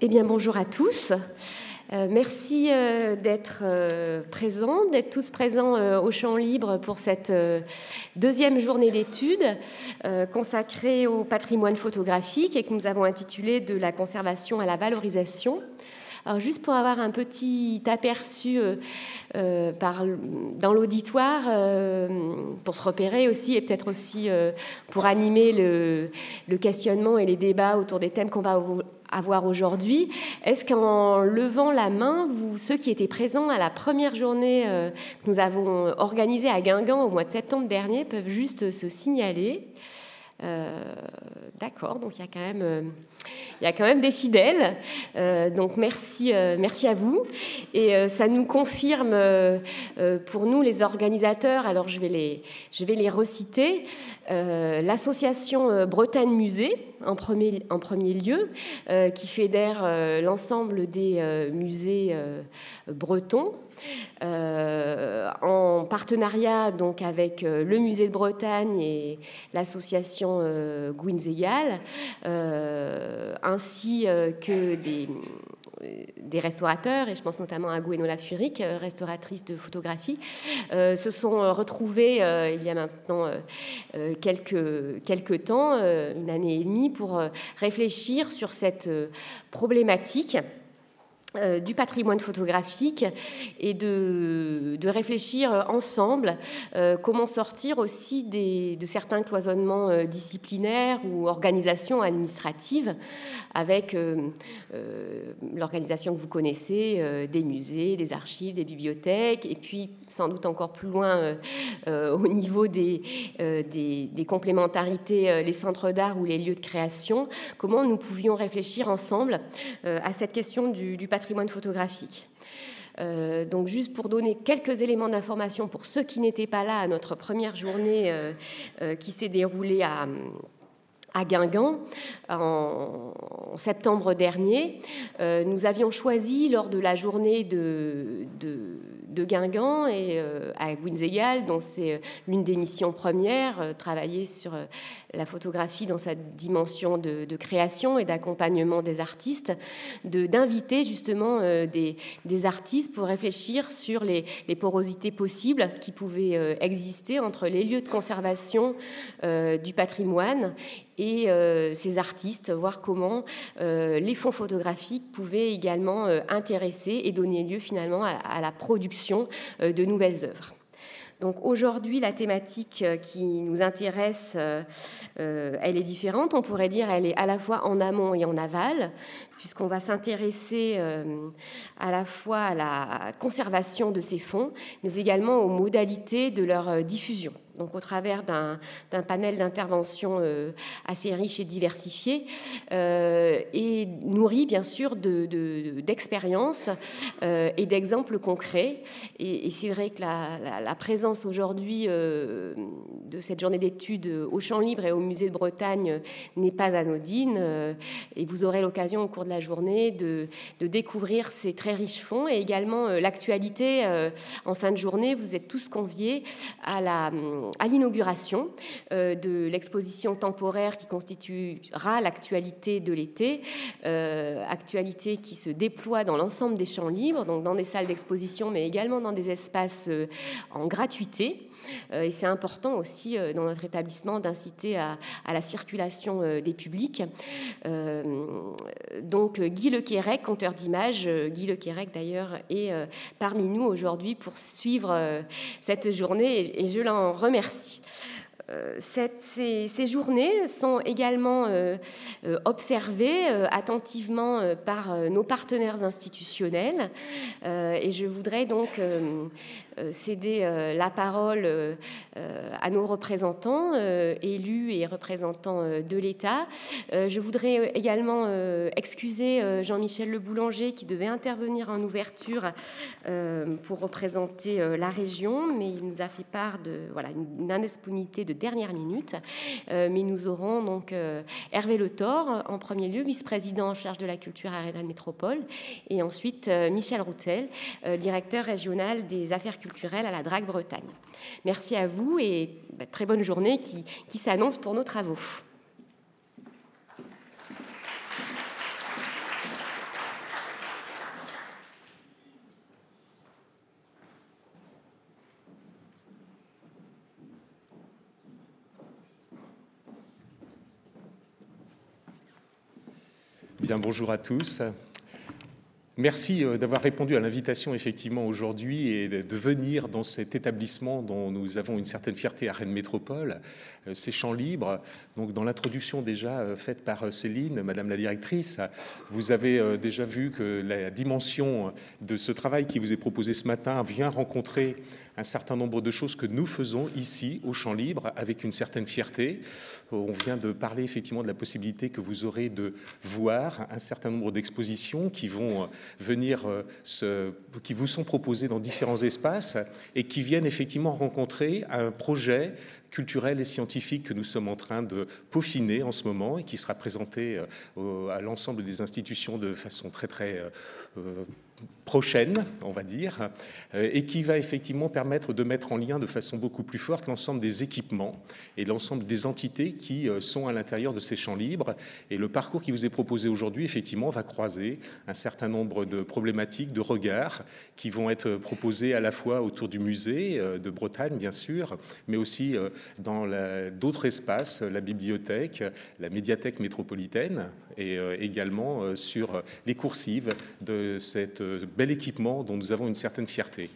Eh bien, bonjour à tous. Euh, merci euh, d'être euh, présents, d'être tous présents au Champ Libre pour cette deuxième journée d'études consacrée au patrimoine photographique et que nous avons intitulée De la conservation à la valorisation. Alors juste pour avoir un petit aperçu par, dans l'auditoire, pour se repérer aussi et peut-être aussi pour animer le, questionnement et les débats autour des thèmes qu'on va avoir aujourd'hui. Est-ce qu'en levant la main, ceux qui étaient présents à la première journée euh, que nous avons organisée à Guingamp au mois de septembre dernier peuvent juste se signaler? Euh, D'accord, donc il y a quand même, euh, des fidèles. donc merci, merci à vous. Et ça nous confirme, pour nous les organisateurs, alors je vais les, les reciter, l'association Bretagne Musée en premier, en premier lieu, qui fédère l'ensemble des musées bretons euh, en partenariat donc avec euh, le musée de Bretagne et l'association euh, euh ainsi que des, des restaurateurs, et je pense notamment à Gwenola Furic, restauratrice de photographie, se sont retrouvés il y a maintenant quelques, quelques temps, une année et demie, pour réfléchir sur cette problématique euh, du patrimoine photographique et de, réfléchir ensemble euh, comment sortir aussi de certains cloisonnements euh, disciplinaires ou organisations administratives avec l'organisation que vous connaissez des musées, des archives, des bibliothèques et puis sans doute encore plus loin au niveau des, des, complémentarités, les centres d'art ou les lieux de création, comment nous pouvions réfléchir ensemble à cette question du, du patrimoine patrimoine photographique. Euh, donc juste pour donner quelques éléments d'information pour ceux qui n'étaient pas là à notre première journée euh, euh, qui s'est déroulée à, Guingamp en, septembre dernier, nous avions choisi lors de la journée de, de, Guingamp et à Gwinzegal, dont c'est l'une des missions premières, travailler sur la photographie dans sa dimension de, création et d'accompagnement des artistes, d'inviter justement euh, des, artistes pour réfléchir sur les, porosités possibles qui pouvaient euh, exister entre les lieux de conservation euh, du patrimoine et ces artistes, voir comment les fonds photographiques pouvaient également intéresser et donner lieu finalement à la production de nouvelles œuvres. Donc aujourd'hui, la thématique euh, qui nous intéresse, euh, euh, elle est différente. On pourrait dire elle est à la fois en amont et en aval, puisqu'on va s'intéresser à la fois à la conservation de ces fonds, mais également aux modalités de leur diffusion donc au travers d'un panel d'intervention euh, assez riche et diversifié, euh, et nourri bien sûr d'expériences de, euh, et d'exemples concrets. Et, c'est vrai que la, présence aujourd'hui de cette journée d'études au Champ Libre et au Musée de Bretagne n'est pas anodine, et vous aurez l'occasion au cours de la journée de, découvrir ces très riches fonds et également l'actualité en fin de journée. Vous êtes tous conviés à la à l'inauguration euh, de l'exposition temporaire qui constituera l'actualité de l'été, euh, actualité qui se déploie dans l'ensemble des champs libres, donc dans des salles d'exposition, mais également dans des espaces euh, en gratuité. Et c'est important aussi dans notre établissement d'inciter à, la circulation des publics. Donc Guy Lequérec, conteur d'images, Guy Lequérec d'ailleurs est parmi nous aujourd'hui pour suivre cette journée et je l'en remercie. Euh, ces, journées sont également euh, euh, observées attentivement par nos partenaires institutionnels et je voudrais donc euh, céder euh, la parole euh, à nos représentants, élus et représentants de l'État. Je voudrais également excuser Jean-Michel Le Boulanger qui devait intervenir en ouverture pour représenter la région, mais il nous a fait part de voilà, une indisponibilité de dernière minute. Mais nous aurons donc Hervé Le Thor, en premier lieu, vice-président en charge de la culture à Rédan Métropole, et ensuite Michel Routel, directeur régional des affaires culturelles culturelle à la Drague Bretagne. Merci à vous et bah, très bonne journée qui, qui s'annonce pour nos travaux. Bien, bonjour à tous. Merci euh, d'avoir répondu à l'invitation effectivement aujourd'hui et de venir dans cet établissement dont nous avons une certaine fierté à Rennes Métropole, ces champs libres. Donc dans l'introduction déjà euh, faite par Céline, Madame la directrice, vous avez déjà vu que la dimension de ce travail qui vous est proposé ce matin vient rencontrer un certain nombre de choses que nous faisons ici au champ libre avec une certaine fierté. On vient de parler effectivement de la possibilité que vous aurez de voir un certain nombre d'expositions qui vont euh, venir, euh, qui vous sont proposées dans différents espaces et qui viennent effectivement rencontrer un projet culturel et scientifique que nous sommes en train de peaufiner en ce moment et qui sera présenté euh, à l'ensemble des institutions de façon très très prochaine, on va dire, euh, et qui va effectivement permettre de mettre en lien de façon beaucoup plus forte l'ensemble des équipements et l'ensemble des entités qui euh, sont à l'intérieur de ces champs libres. Et le parcours qui vous est proposé aujourd'hui, effectivement, va croiser un certain nombre de problématiques, de regards qui vont être proposés à la fois autour du musée euh, de Bretagne, bien sûr, mais aussi dans d'autres espaces, la bibliothèque, la médiathèque métropolitaine, et également sur les coursives de cette bel équipement dont nous avons une certaine fierté.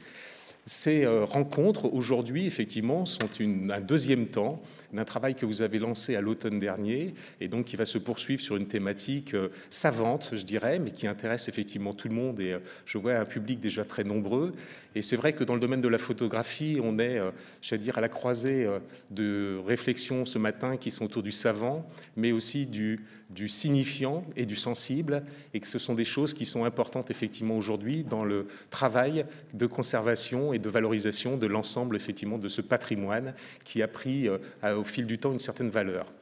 Ces euh, rencontres, aujourd'hui, effectivement, sont un deuxième temps d'un travail que vous avez lancé à l'automne dernier et donc qui va se poursuivre sur une thématique euh, savante, je dirais, mais qui intéresse effectivement tout le monde et euh, je vois un public déjà très nombreux. Et c'est vrai que dans le domaine de la photographie, on est, j'allais dire, à la croisée de réflexions ce matin qui sont autour du savant, mais aussi du, du signifiant et du sensible, et que ce sont des choses qui sont importantes effectivement aujourd'hui dans le travail de conservation et de valorisation de l'ensemble effectivement de ce patrimoine qui a pris euh, au fil du temps une certaine valeur.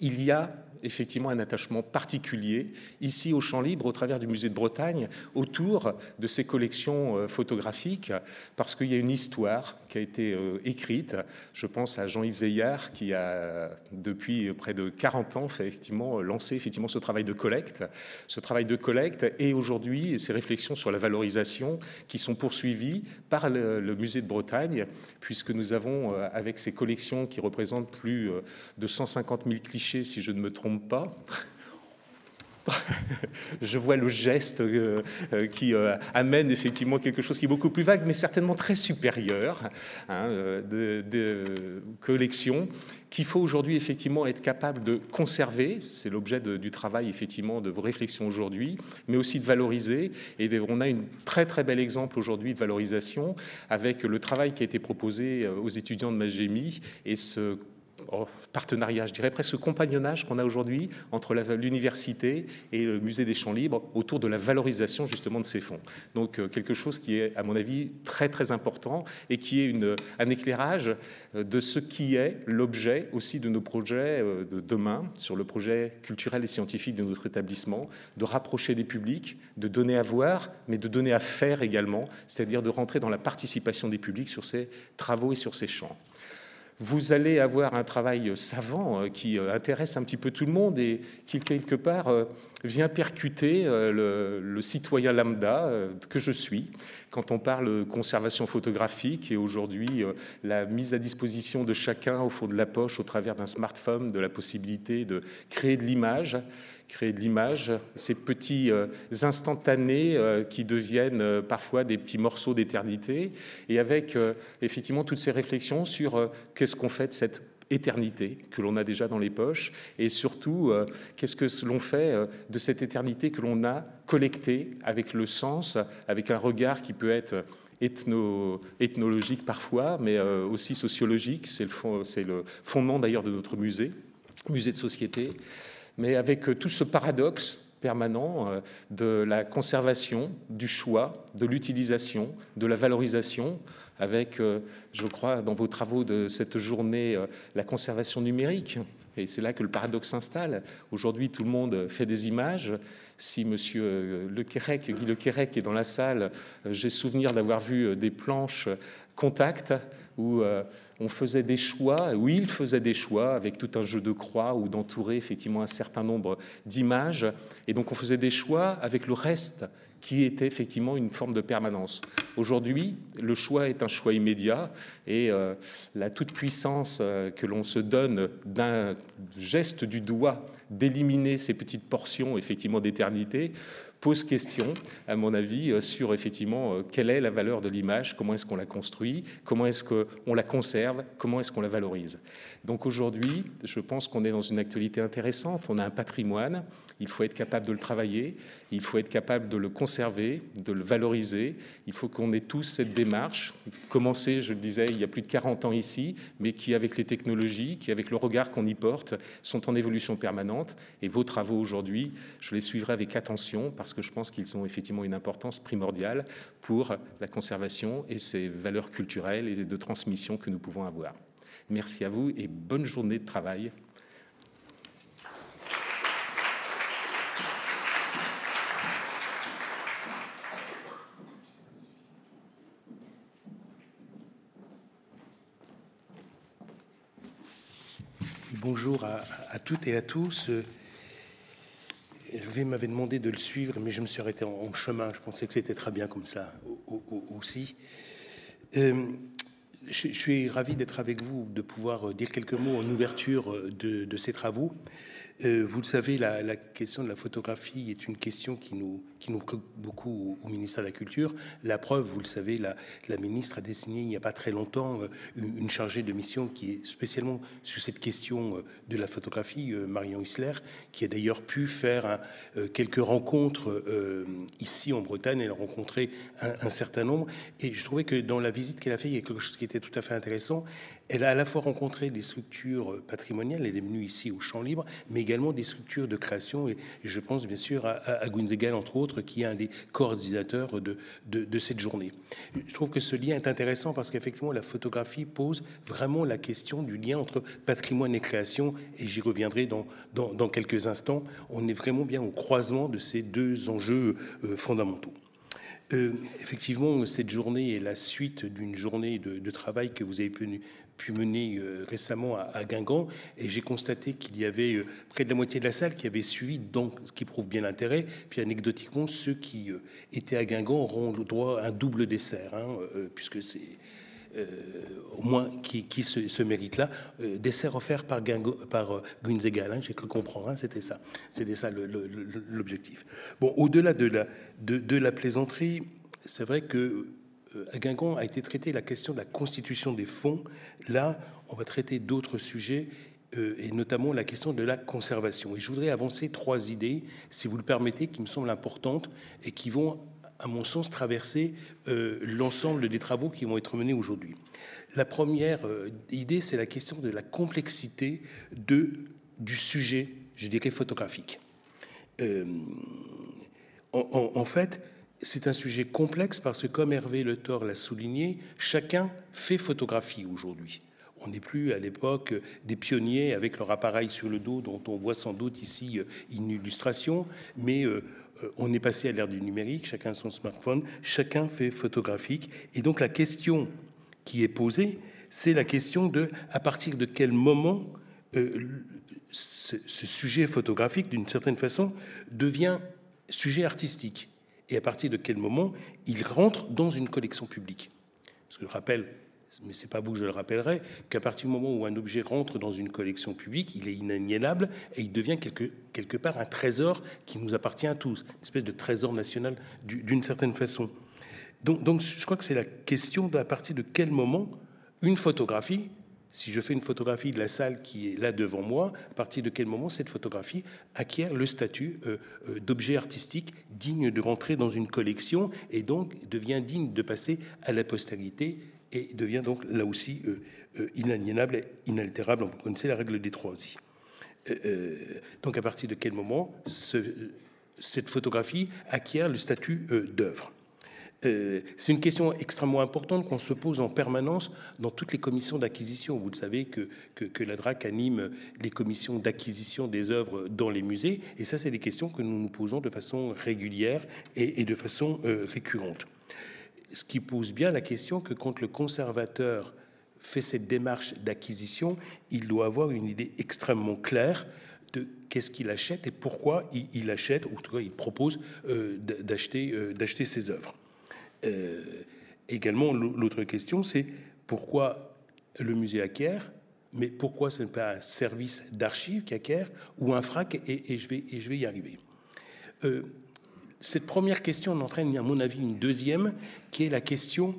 Il y a effectivement un attachement particulier ici au Champ Libre, au travers du musée de Bretagne, autour de ces collections euh, photographiques, parce qu'il y a une histoire qui a été euh, écrite. Je pense à Jean-Yves Veillard, qui a, depuis près de 40 ans, effectivement, lancé effectivement ce travail de collecte. Ce travail de collecte et aujourd'hui ces réflexions sur la valorisation qui sont poursuivies par le, le musée de Bretagne, puisque nous avons, euh, avec ces collections qui représentent plus de 150 000 clichés, si je ne me trompe pas. Je vois le geste euh, euh, qui euh, amène effectivement quelque chose qui est beaucoup plus vague, mais certainement très supérieur hein, de, de qu'il faut aujourd'hui effectivement être capable de conserver, c'est l'objet du travail effectivement de vos réflexions aujourd'hui, mais aussi de valoriser. Et on a une très très bel exemple aujourd'hui de valorisation avec le travail qui a été proposé aux étudiants de Magémie et ce partenariat, je dirais presque compagnonnage qu'on a aujourd'hui entre l'université et le musée des champs libres autour de la valorisation justement de ces fonds. Donc euh, quelque chose qui est à mon avis très très important et qui est un éclairage euh, de ce qui est l'objet aussi de nos projets euh, de demain sur le projet culturel et scientifique de notre établissement, de rapprocher des publics, de donner à voir, mais de donner à faire également, c'est-à-dire de rentrer dans la participation des publics sur ces travaux et sur ces champs vous allez avoir un travail savant euh, qui euh, intéresse un petit peu tout le monde et qui, quelque part, euh, vient percuter le, citoyen lambda que je suis quand on parle conservation photographique et aujourd'hui la mise à disposition de chacun au fond de la poche au travers d'un smartphone de la possibilité de créer de l'image créer de l'image, ces petits euh, instantanés euh, qui deviennent euh, parfois des petits morceaux d'éternité, et avec effectivement toutes ces réflexions sur qu'est-ce qu'on fait de cette éternité que l'on a déjà dans les poches, et surtout qu'est-ce que l'on fait de cette éternité que l'on a collectée avec le sens, avec un regard qui peut être ethno, ethnologique parfois, mais aussi sociologique. C'est le, le fondement d'ailleurs de notre musée, musée de société mais avec euh, tout ce paradoxe permanent euh, de la conservation, du choix, de l'utilisation, de la valorisation, avec, euh, je crois, dans vos travaux de cette journée, la conservation numérique. Et c'est là que le paradoxe s'installe. Aujourd'hui, tout le monde fait des images. Si Monsieur Le Quérec, Guy Le Quérec est dans la salle, j'ai souvenir d'avoir vu des planches contact où on faisait des choix, ou il faisait des choix avec tout un jeu de croix ou d'entourer effectivement un certain nombre d'images. Et donc on faisait des choix avec le reste qui était effectivement une forme de permanence. Aujourd'hui, le choix est un choix immédiat et euh, la toute-puissance euh, que l'on se donne d'un geste du doigt d'éliminer ces petites portions effectivement d'éternité pose question, à mon avis, euh, sur effectivement quelle est la valeur de l'image, comment est-ce qu'on la construit, comment est-ce qu'on la conserve, comment est-ce qu'on la valorise. Donc aujourd'hui, je pense qu'on est dans une actualité intéressante. On a un patrimoine, il faut être capable de le travailler, il faut être capable de le conserver, de le valoriser. Il faut qu'on ait tous cette démarche, commencée, je le disais, il y a plus de 40 ans ici, mais qui, avec les technologies, qui, avec le regard qu'on y porte, sont en évolution permanente. Et vos travaux aujourd'hui, je les suivrai avec attention parce que je pense qu'ils ont effectivement une importance primordiale pour la conservation et ces valeurs culturelles et de transmission que nous pouvons avoir. Merci à vous et bonne journée de travail. Bonjour à, toutes et à tous. Hervé m'avait demandé de le suivre, mais je me suis arrêté en, chemin. Je pensais que c'était très bien comme ça aussi. Euh, je, suis ravi d'être avec vous, de pouvoir euh, dire quelques mots en ouverture euh, de, ces travaux. Vous le savez, la, question de la photographie est une question qui nous, qui nous préoccupe beaucoup au, ministère de la Culture. La preuve, vous le savez, la, ministre a désigné il n'y a pas très longtemps une, chargée de mission qui est spécialement sur cette question de la photographie, Marion Isler, qui a d'ailleurs pu faire quelques rencontres ici en Bretagne. Elle a rencontré un, certain nombre. Et je trouvais que dans la visite qu'elle a fait, il y a quelque chose qui était tout à fait intéressant. Elle a à la fois rencontré des structures patrimoniales, elle est venue ici au Champ Libre, mais également des structures de création, et je pense bien sûr à, à entre autres, qui est un des coordinateurs de, de, cette journée. Je trouve que ce lien est intéressant parce qu'effectivement, la photographie pose vraiment la question du lien entre patrimoine et création, et j'y reviendrai dans, dans, quelques instants. On est vraiment bien au croisement de ces deux enjeux euh, fondamentaux. Euh, effectivement, cette journée est la suite d'une journée de, travail que vous avez pu, pu mener euh, récemment à, Guingamp, et j'ai constaté qu'il y avait euh, près de la moitié de la salle qui avait suivi, donc ce qui prouve bien l'intérêt. Puis anecdotiquement, ceux qui étaient à Guingamp auront le droit à un double dessert, hein, puisque c'est euh, au moins qui, se, mérite là. Euh, dessert offert par, Guingo, par euh, hein, j'ai cru comprendre, hein, c'était ça. C'était ça l'objectif. Bon, au-delà de, la plaisanterie, c'est vrai que à Guingamp a été traité la question de la constitution des fonds. Là, on va traiter d'autres sujets et notamment la question de la conservation. Et je voudrais avancer trois idées, si vous le permettez, qui me semblent importantes et qui vont à mon sens, traverser euh, l'ensemble des travaux qui vont être menés aujourd'hui. La première euh, idée, c'est la question de la complexité de, du sujet, je dirais, photographique. Euh, en, fait, c'est un sujet complexe parce que, comme Hervé Le Thor l'a souligné, chacun fait photographie aujourd'hui. On n'est plus à l'époque des pionniers avec leur appareil sur le dos, dont on voit sans doute ici une illustration, mais euh, on est passé à l'ère du numérique, chacun son smartphone, chacun fait photographique. Et donc la question qui est posée, c'est la question de à partir de quel moment euh, ce, sujet photographique, d'une certaine façon, devient sujet artistique. Et à partir de quel moment il rentre dans une collection publique? Parce que je rappelle, mais c'est pas vous que je le rappellerai, qu'à partir du moment où un objet rentre dans une collection publique, il est inaliénable et il devient quelque, quelque part un trésor qui nous appartient à tous, une espèce de trésor national d'une certaine façon. Donc, je crois que c'est la question d'à partir de quel moment une photographie, si je fais une photographie de la salle qui est là devant moi, à partir de quel moment cette photographie acquiert le statut euh, euh, d'objet artistique digne de rentrer dans une collection et donc devient digne de passer à la postérité et devient donc là aussi euh, inaliénable et inaltérable. Vous connaissez la règle des trois. Euh, donc à partir de quel moment cette photographie acquiert le statut d'œuvre? C'est une question extrêmement importante qu'on se pose en permanence dans toutes les commissions d'acquisition. Vous le savez que, que, la DRAC anime les commissions d'acquisition des œuvres dans les musées, et ça, c'est des questions que nous nous posons de façon régulière et, de façon récurrente ce qui pose bien la question que quand le conservateur fait cette démarche d'acquisition, il doit avoir une idée extrêmement claire de qu'est-ce qu'il achète et pourquoi il, achète, ou en tout cas il propose d'acheter d'acheter ses œuvres. Également, l'autre question, c'est pourquoi le musée acquiert mais pourquoi ce n'est pas un service d'archives qui acquiert ou un FRAC et, je vais, y arriver. cette première question entraîne, à mon avis, une deuxième, qui est la question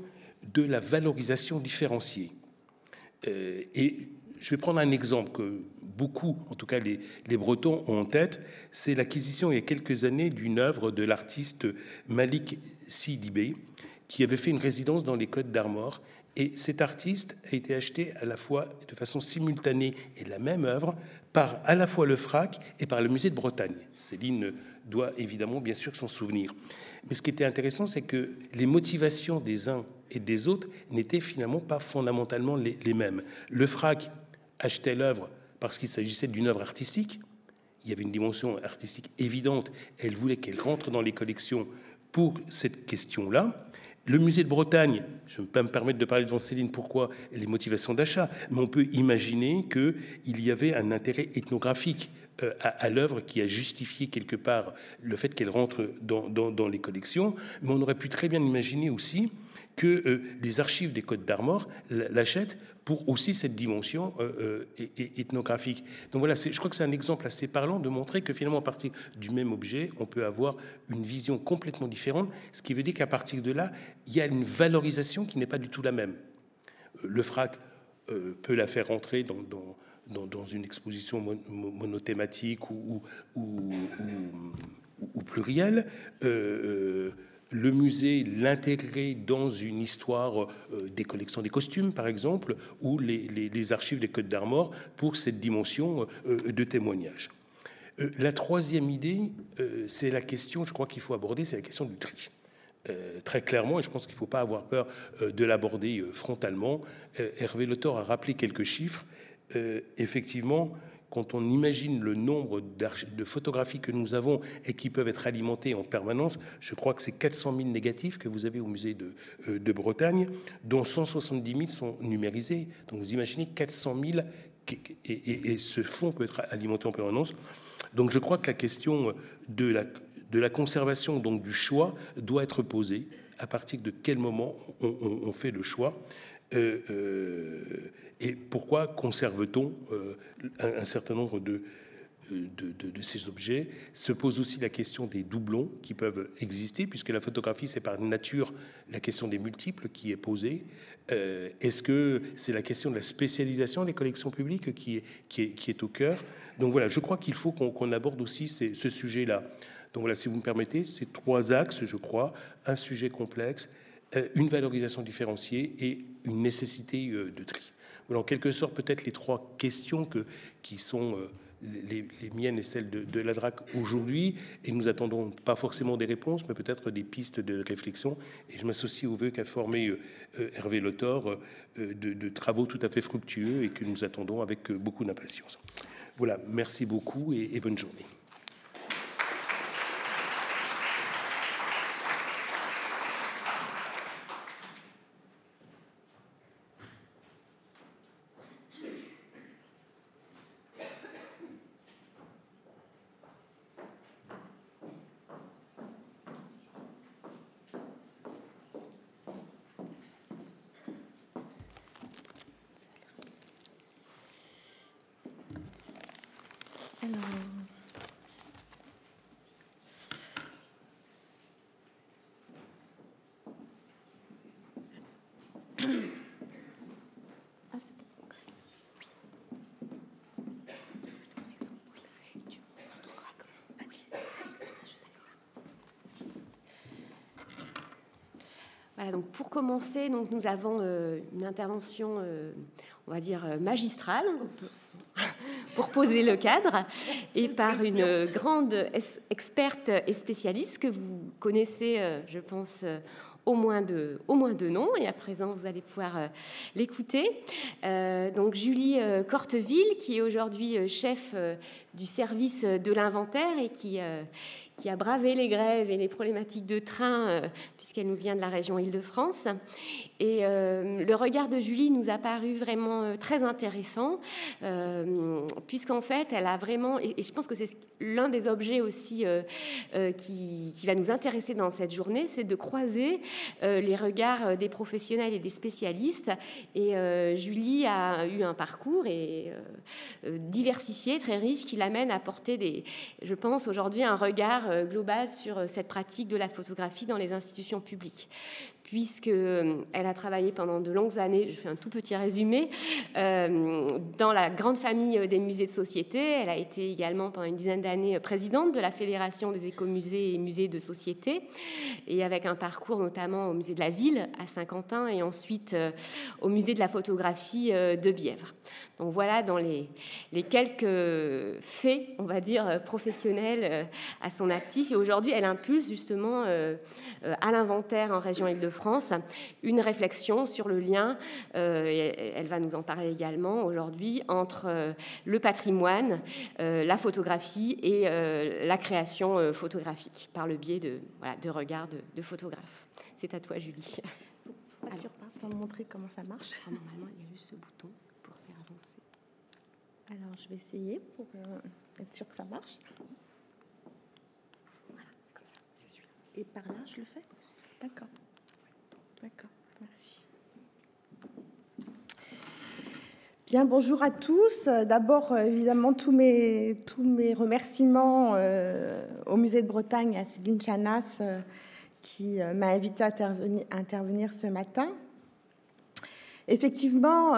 de la valorisation différenciée. Euh, et je vais prendre un exemple que beaucoup, en tout cas les, Bretons, ont en tête. C'est l'acquisition il y a quelques années d'une œuvre de l'artiste Malik Sidibé, qui avait fait une résidence dans les Côtes d'Armor. Et cet artiste a été acheté à la fois de façon simultanée et la même œuvre par à la fois le FRAC et par le musée de Bretagne. Céline doit évidemment bien sûr s'en souvenir. Mais ce qui était intéressant, c'est que les motivations des uns et des autres n'étaient finalement pas fondamentalement les, mêmes. Le FRAC achetait l'œuvre parce qu'il s'agissait d'une œuvre artistique. Il y avait une dimension artistique évidente. Elle voulait qu'elle rentre dans les collections pour cette question-là. Le musée de Bretagne, je ne peux pas me permettre de parler devant Céline pourquoi les motivations d'achat, mais on peut imaginer qu'il y avait un intérêt ethnographique euh, à, l'œuvre qui a justifié quelque part le fait qu'elle rentre dans, les collections, mais on aurait pu très bien imaginer aussi que euh, les archives des Côtes d'Armor l'achètent pour aussi cette dimension euh, euh, ethnographique. Donc voilà, je crois que c'est un exemple assez parlant de montrer que finalement, à partir du même objet, on peut avoir une vision complètement différente, ce qui veut dire qu'à partir de là, il y a une valorisation qui n'est pas du tout la même. Le frac peut la faire rentrer dans, une exposition monothématique ou plurielle le musée l'intégrer dans une histoire euh, des collections des costumes, par exemple, ou les, archives des Côtes d'Armor pour cette dimension euh, de témoignage. Euh, la troisième idée, c'est la question, je crois qu'il faut aborder, c'est la question du tri. très clairement, et je pense qu'il ne faut pas avoir peur de l'aborder frontalement. Hervé Le a rappelé quelques chiffres. effectivement, quand on imagine le nombre de photographies que nous avons et qui peuvent être alimentées en permanence, je crois que c'est 400 000 négatifs que vous avez au musée de, euh, Bretagne, dont 170 000 sont numérisés. Donc vous imaginez 400 000 et, ce fonds peut être alimenté en permanence. Donc je crois que la question de la, de la conservation, donc du choix, doit être posée. À partir de quel moment on, fait le choix? Euh, euh, et pourquoi conserve-t-on euh, un, certain nombre euh, de, de, ces objets? Se pose aussi la question des doublons qui peuvent exister, puisque la photographie, c'est par nature la question des multiples qui est posée. Euh, est-ce que c'est la question de la spécialisation des collections publiques qui est au cœur? Donc voilà, je crois qu'il faut qu'on aborde aussi ce sujet-là. Donc voilà, si vous me permettez, ces trois axes, je crois, un sujet complexe, une valorisation différenciée et une nécessité de tri en quelque sorte peut-être les trois questions que, qui sont euh, les, miennes et celles de, la DRAC aujourd'hui, et nous attendons pas forcément des réponses, mais peut-être des pistes de réflexion. Et je m'associe au vœu qu'a formé euh, euh, Hervé Lothor de, travaux tout à fait fructueux et que nous attendons avec beaucoup d'impatience. Voilà, merci beaucoup et bonne journée. Donc pour commencer, donc nous avons euh, une intervention, euh, on va dire euh, magistrale, pour poser le cadre, et par une grande experte et spécialiste que vous connaissez, je pense, au moins de, au moins de noms, et à présent vous allez pouvoir euh, l'écouter. Euh, donc Julie euh, Corteville, qui est aujourd'hui chef du service de l'inventaire et qui, qui a bravé les grèves et les problématiques de train, puisqu'elle nous vient de la région Île-de-France. Et le regard de Julie nous a paru vraiment très intéressant, puisqu'en fait, elle a vraiment, et je pense que c'est l'un des objets aussi qui, qui, va nous intéresser dans cette journée, c'est de croiser les regards des professionnels et des spécialistes. Et Julie a eu un parcours et diversifié, très riche, qui l'amène à porter, des, je pense, aujourd'hui un regard euh, global sur euh, cette pratique de la photographie dans les institutions publiques puisqu'elle euh, a travaillé pendant de longues années, je fais un tout petit résumé, euh, dans la grande famille des musées de société. Elle a été également pendant une dizaine d'années présidente de la Fédération des écomusées et musées de société, et avec un parcours notamment au musée de la ville à Saint-Quentin et ensuite euh, au musée de la photographie de Bièvre. Donc voilà dans les, les quelques faits, on va dire, professionnels à son actif. Et aujourd'hui, elle impulse justement à l'inventaire en région Île-de-France France, une réflexion sur le lien, euh, elle va nous en parler également aujourd'hui, entre euh, le patrimoine, euh, la photographie et la création photographique par le biais de, voilà, de regards de, photographes. C'est à toi, Julie. Alors, pas sans montrer comment ça marche. Ah, normalement, il y a juste ce bouton pour faire avancer. Alors, je vais essayer pour être sûr que ça marche. Voilà, c'est comme ça, c'est celui-là. Et par là, je le fais? D'accord. D'accord, merci. Bien, bonjour à tous. D'abord, évidemment, tous mes, tous mes remerciements euh, au Musée de Bretagne, à Céline Chanas, euh, qui euh, m'a invité à intervenir, intervenir, ce matin. Effectivement,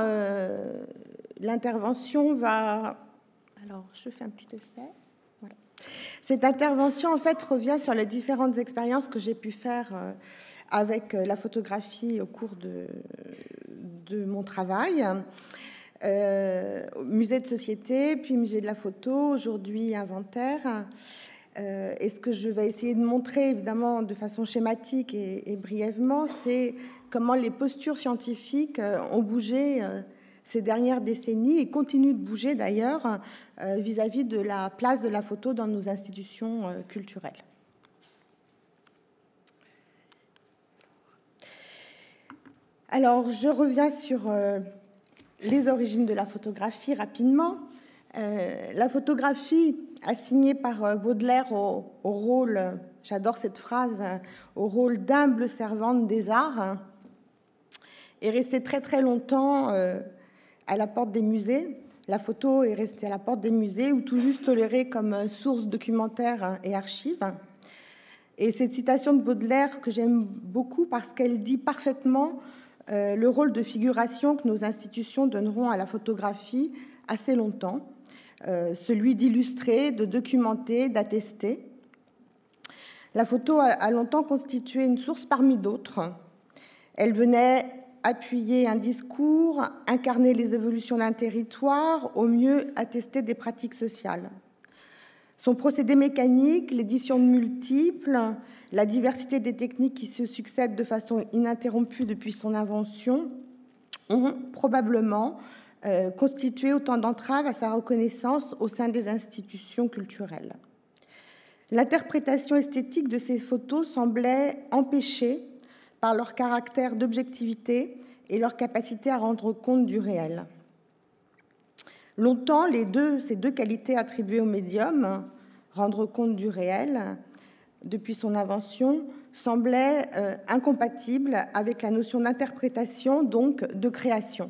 l'intervention va... Alors, je fais un petit effet. Voilà. Cette intervention, en fait, revient sur les différentes expériences que j'ai pu faire avec euh, la photographie au cours de, mon travail. Euh, musée de société, puis musée de la photo, aujourd'hui inventaire. Euh, et ce que je vais essayer de montrer, évidemment, de façon schématique et, brièvement, c'est comment les postures scientifiques ont bougé ces dernières décennies et continuent de bouger d'ailleurs vis-à-vis de la place de la photo dans nos institutions culturelles. Alors, je reviens sur euh, les origines de la photographie rapidement. Euh, la photographie, assignée par euh, Baudelaire au, rôle, j'adore cette phrase, au rôle d'humble servante des arts, est restée très très longtemps à la porte des musées. La photo est restée à la porte des musées ou tout juste tolérée comme source documentaire et archive. Et cette citation de Baudelaire que j'aime beaucoup parce qu'elle dit parfaitement euh, le rôle de figuration que nos institutions donneront à la photographie assez longtemps, euh, celui d'illustrer, de documenter, d'attester. La photo a longtemps constitué une source parmi d'autres. Elle venait appuyer un discours, incarner les évolutions d'un territoire, au mieux attester des pratiques sociales. Son procédé mécanique, l'édition de multiples, la diversité des techniques qui se succèdent de façon ininterrompue depuis son invention ont probablement euh, constitué autant d'entraves à sa reconnaissance au sein des institutions culturelles. L'interprétation esthétique de ces photos semblait empêchée par leur caractère d'objectivité et leur capacité à rendre compte du réel. Longtemps, ces deux qualités attribuées au médium, rendre compte du réel, depuis son invention, semblait euh, incompatible avec la notion d'interprétation, donc de création.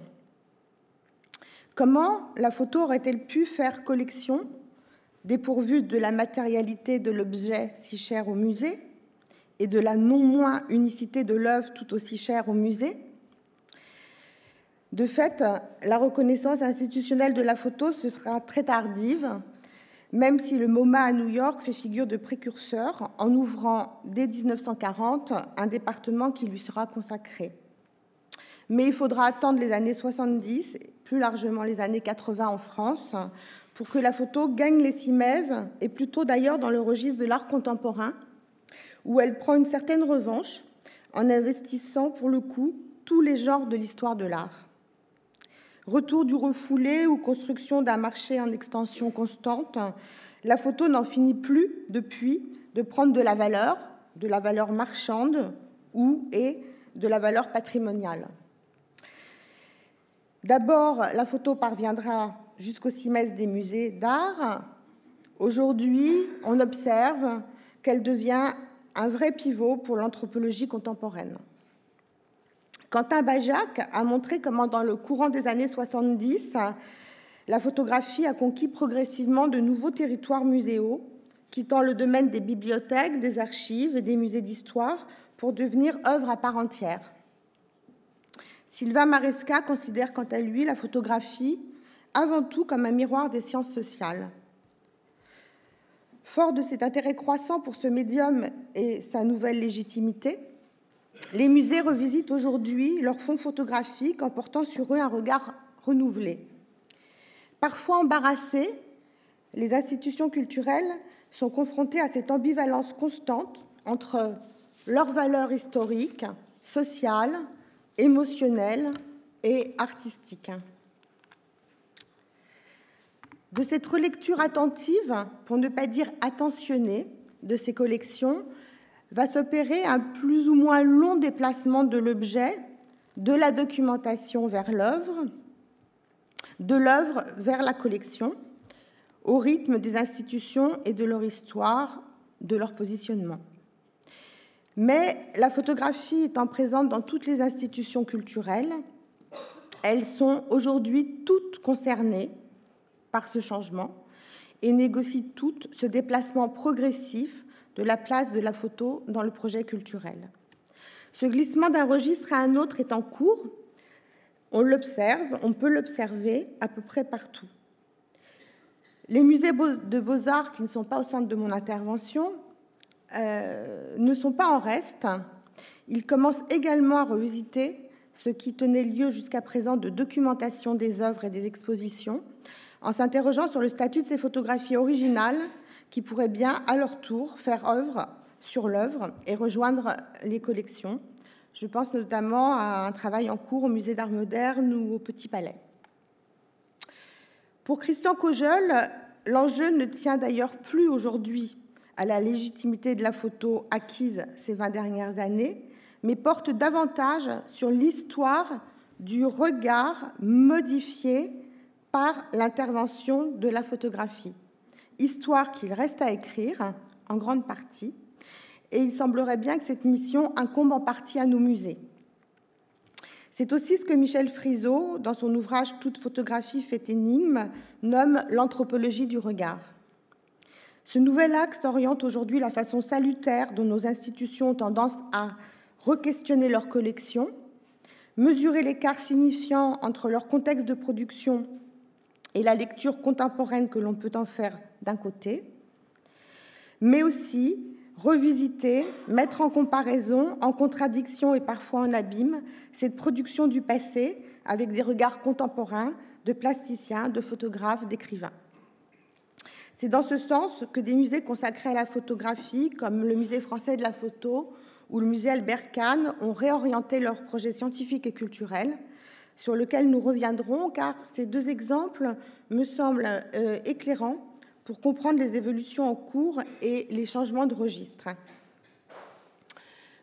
Comment la photo aurait-elle pu faire collection, dépourvue de la matérialité de l'objet si cher au musée et de la non moins unicité de l'œuvre tout aussi chère au musée? De fait, la reconnaissance institutionnelle de la photo ce sera très tardive, même si le MoMA à New York fait figure de précurseur en ouvrant dès 1940 un département qui lui sera consacré. Mais il faudra attendre les années 70, plus largement les années 80 en France, pour que la photo gagne les cimaises, et plutôt d'ailleurs dans le registre de l'art contemporain, où elle prend une certaine revanche en investissant pour le coup tous les genres de l'histoire de l'art. Retour du refoulé ou construction d'un marché en extension constante, la photo n'en finit plus depuis de prendre de la valeur, de la valeur marchande ou et de la valeur patrimoniale. D'abord, la photo parviendra jusqu'au CIMES des musées d'art. Aujourd'hui, on observe qu'elle devient un vrai pivot pour l'anthropologie contemporaine. Quentin Bajac a montré comment, dans le courant des années 70, la photographie a conquis progressivement de nouveaux territoires muséaux, quittant le domaine des bibliothèques, des archives et des musées d'histoire pour devenir œuvre à part entière. Sylvain Maresca considère quant à lui la photographie avant tout comme un miroir des sciences sociales. Fort de cet intérêt croissant pour ce médium et sa nouvelle légitimité, les musées revisitent aujourd'hui leurs fonds photographiques en portant sur eux un regard renouvelé. Parfois embarrassées, les institutions culturelles sont confrontées à cette ambivalence constante entre leurs valeurs historiques, sociales, émotionnelles et artistiques. De cette relecture attentive, pour ne pas dire attentionnée, de ces collections, va s'opérer un plus ou moins long déplacement de l'objet de la documentation vers l'œuvre, de l'œuvre vers la collection, au rythme des institutions et de leur histoire, de leur positionnement. Mais la photographie étant présente dans toutes les institutions culturelles, elles sont aujourd'hui toutes concernées par ce changement et négocient toutes ce déplacement progressif de la place de la photo dans le projet culturel. Ce glissement d'un registre à un autre est en cours. On l'observe, on peut l'observer à peu près partout. Les musées de beaux-arts qui ne sont pas au centre de mon intervention euh, ne sont pas en reste. Ils commencent également à revisiter ce qui tenait lieu jusqu'à présent de documentation des œuvres et des expositions, en s'interrogeant sur le statut de ces photographies originales qui pourraient bien, à leur tour, faire œuvre sur l'œuvre et rejoindre les collections. Je pense notamment à un travail en cours au Musée d'Art moderne ou au Petit Palais. Pour Christian Cogel, l'enjeu ne tient d'ailleurs plus aujourd'hui à la légitimité de la photo acquise ces 20 dernières années, mais porte davantage sur l'histoire du regard modifié par l'intervention de la photographie. Histoire qu'il reste à écrire, en grande partie, et il semblerait bien que cette mission incombe en partie à nos musées. C'est aussi ce que Michel Frisot, dans son ouvrage Toute photographie fait énigme, nomme l'anthropologie du regard. Ce nouvel axe oriente aujourd'hui la façon salutaire dont nos institutions ont tendance à re-questionner leur collection, mesurer l'écart signifiant entre leur contexte de production et la lecture contemporaine que l'on peut en faire d'un côté, mais aussi revisiter, mettre en comparaison, en contradiction et parfois en abîme, cette production du passé avec des regards contemporains de plasticiens, de photographes, d'écrivains. C'est dans ce sens que des musées consacrés à la photographie, comme le Musée français de la photo ou le Musée Albert Kahn, ont réorienté leurs projets scientifiques et culturels, sur lesquels nous reviendrons, car ces deux exemples me semblent euh, éclairants pour comprendre les évolutions en cours et les changements de registre.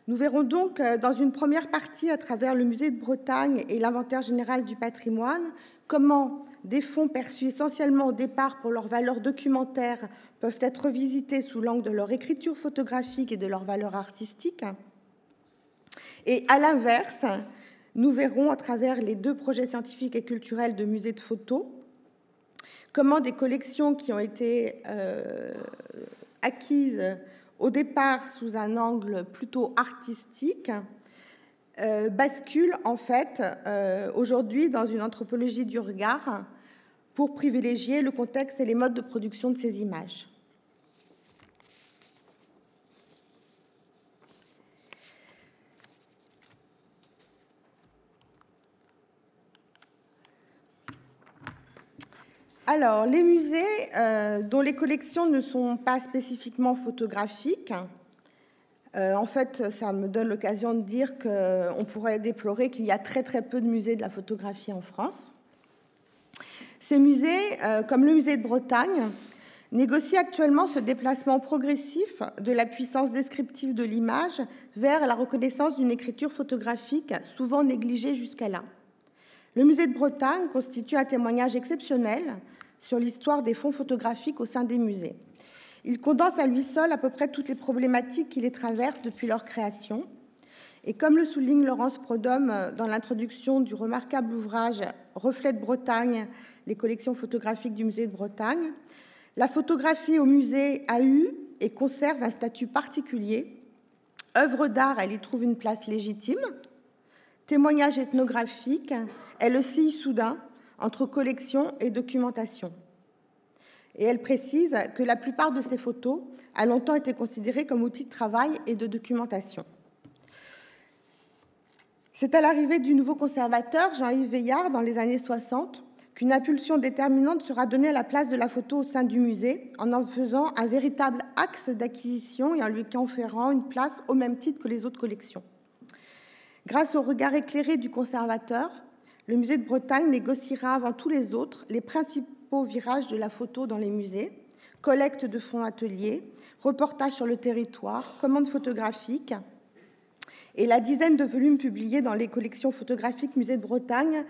Nous verrons donc euh, dans une première partie, à travers le Musée de Bretagne et l'Inventaire général du patrimoine, comment des fonds perçus essentiellement au départ pour leur valeur documentaire peuvent être revisités sous l'angle de leur écriture photographique et de leur valeur artistique. Et à l'inverse, nous verrons à travers les deux projets scientifiques et culturels de musées de photos comment des collections qui ont été euh, acquises au départ sous un angle plutôt artistique euh, basculent en fait euh, aujourd'hui dans une anthropologie du regard pour privilégier le contexte et les modes de production de ces images. Alors, les musées euh, dont les collections ne sont pas spécifiquement photographiques, euh, en fait, ça me donne l'occasion de dire qu'on pourrait déplorer qu'il y a très très peu de musées de la photographie en France. Ces musées, euh, comme le musée de Bretagne, négocie actuellement ce déplacement progressif de la puissance descriptive de l'image vers la reconnaissance d'une écriture photographique souvent négligée jusqu'à là. Le musée de Bretagne constitue un témoignage exceptionnel sur l'histoire des fonds photographiques au sein des musées. Il condense à lui seul à peu près toutes les problématiques qui les traversent depuis leur création. Et comme le souligne Laurence Prodhomme dans l'introduction du remarquable ouvrage Reflet de Bretagne, les collections photographiques du musée de Bretagne, la photographie au musée a eu et conserve un statut particulier. Œuvre d'art, elle y trouve une place légitime. Témoignage ethnographique, elle oscille soudain entre collection et documentation. Et elle précise que la plupart de ces photos a longtemps été considérées comme outil de travail et de documentation. C'est à l'arrivée du nouveau conservateur, Jean-Yves Veillard, dans les années 60, qu'une impulsion déterminante sera donnée à la place de la photo au sein du musée, en en faisant un véritable axe d'acquisition et en lui conférant une place au même titre que les autres collections. Grâce au regard éclairé du conservateur, le musée de Bretagne négociera avant tous les autres les principaux virages de la photo dans les musées, collecte de fonds ateliers, reportages sur le territoire, commandes photographiques, et la dizaine de volumes publiés dans les collections photographiques Musée de Bretagne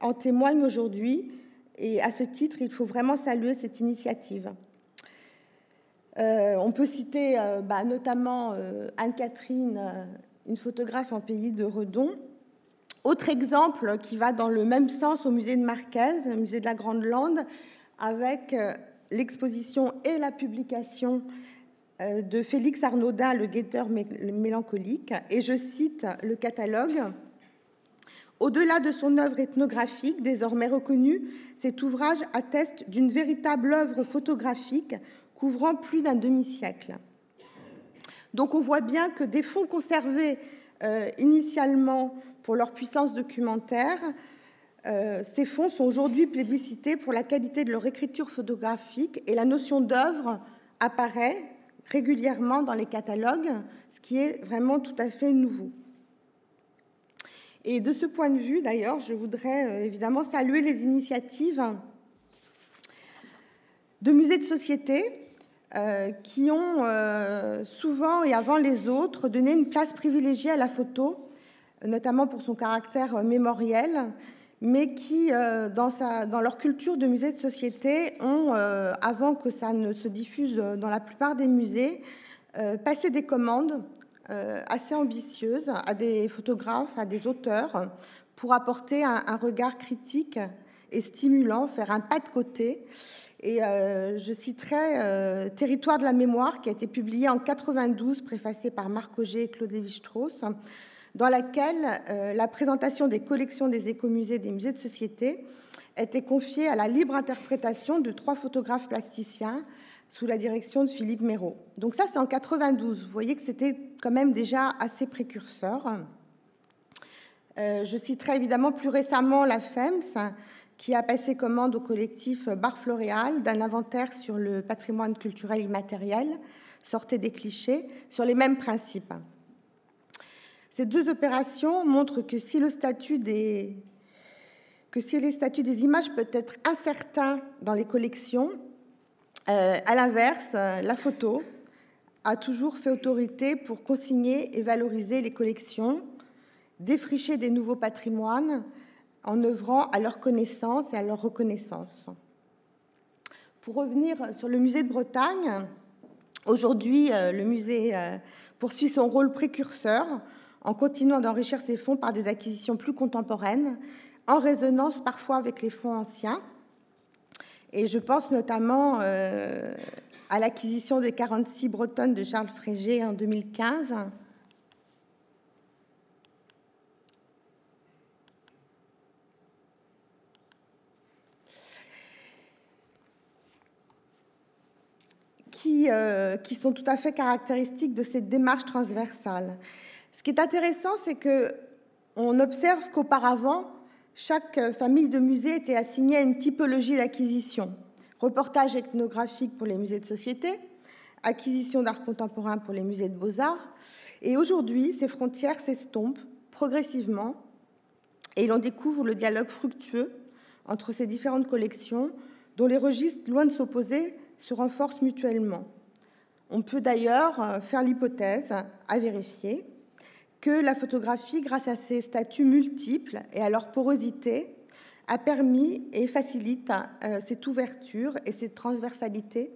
en témoigne aujourd'hui. Et à ce titre, il faut vraiment saluer cette initiative. Euh, on peut citer euh, bah, notamment euh, Anne-Catherine, une photographe en pays de Redon. Autre exemple qui va dans le même sens au musée de Marquez, au musée de la Grande Lande, avec l'exposition et la publication de Félix Arnaudin, le guetteur mélancolique. Et je cite le catalogue au-delà de son œuvre ethnographique, désormais reconnue, cet ouvrage atteste d'une véritable œuvre photographique couvrant plus d'un demi-siècle. Donc on voit bien que des fonds conservés euh, initialement pour leur puissance documentaire, euh, ces fonds sont aujourd'hui plébiscités pour la qualité de leur écriture photographique et la notion d'œuvre apparaît régulièrement dans les catalogues, ce qui est vraiment tout à fait nouveau. Et de ce point de vue, d'ailleurs, je voudrais euh, évidemment saluer les initiatives de musées de société euh, qui ont souvent et avant les autres donné une place privilégiée à la photo, notamment pour son caractère mémoriel, mais qui, dans, sa, dans, leur culture de musée de société, ont, avant que ça ne se diffuse dans la plupart des musées, passé des commandes euh, assez ambitieuse à des photographes, à des auteurs, pour apporter un, regard critique et stimulant, faire un pas de côté. Et euh, je citerai euh, Territoire de la mémoire, qui a été publié en 92, préfacé par Marc Auger et Claude Lévi-Strauss, dans laquelle la présentation des collections des écomusées des musées de société était confiée à la libre interprétation de trois photographes plasticiens, sous la direction de Philippe Méraud. Donc ça, c'est en 92. Vous voyez que c'était quand même déjà assez précurseur. Euh, je citerai évidemment plus récemment la FEMS, qui a passé commande au collectif Bar Floréal d'un inventaire sur le patrimoine culturel immatériel, sortez des clichés, sur les mêmes principes. Ces deux opérations montrent que si le statut des que si des images peut être incertain dans les collections, euh, à l'inverse, euh, la photo a toujours fait autorité pour consigner et valoriser les collections, défricher des nouveaux patrimoines en œuvrant à leur connaissance et à leur reconnaissance. Pour revenir sur le musée de Bretagne, aujourd'hui, euh, le musée poursuit son rôle précurseur en continuant d'enrichir ses fonds par des acquisitions plus contemporaines, en résonance parfois avec les fonds anciens, et je pense notamment euh, à l'acquisition des 46 bretonnes de Charles Frégé en 2015. Qui, euh, qui, sont tout à fait caractéristiques de cette démarche transversale. Ce qui est intéressant, c'est que on observe qu'auparavant, chaque famille de musées était assignée à une typologie d'acquisition. Reportage ethnographique pour les musées de société, acquisition d'art contemporain pour les musées de beaux-arts. Et aujourd'hui, ces frontières s'estompent progressivement et l'on découvre le dialogue fructueux entre ces différentes collections dont les registres, loin de s'opposer, se renforcent mutuellement. On peut d'ailleurs euh, faire l'hypothèse, à vérifier, que la photographie, grâce à ses statuts multiples et à leur porosité, a permis et facilite euh, cette ouverture et cette transversalité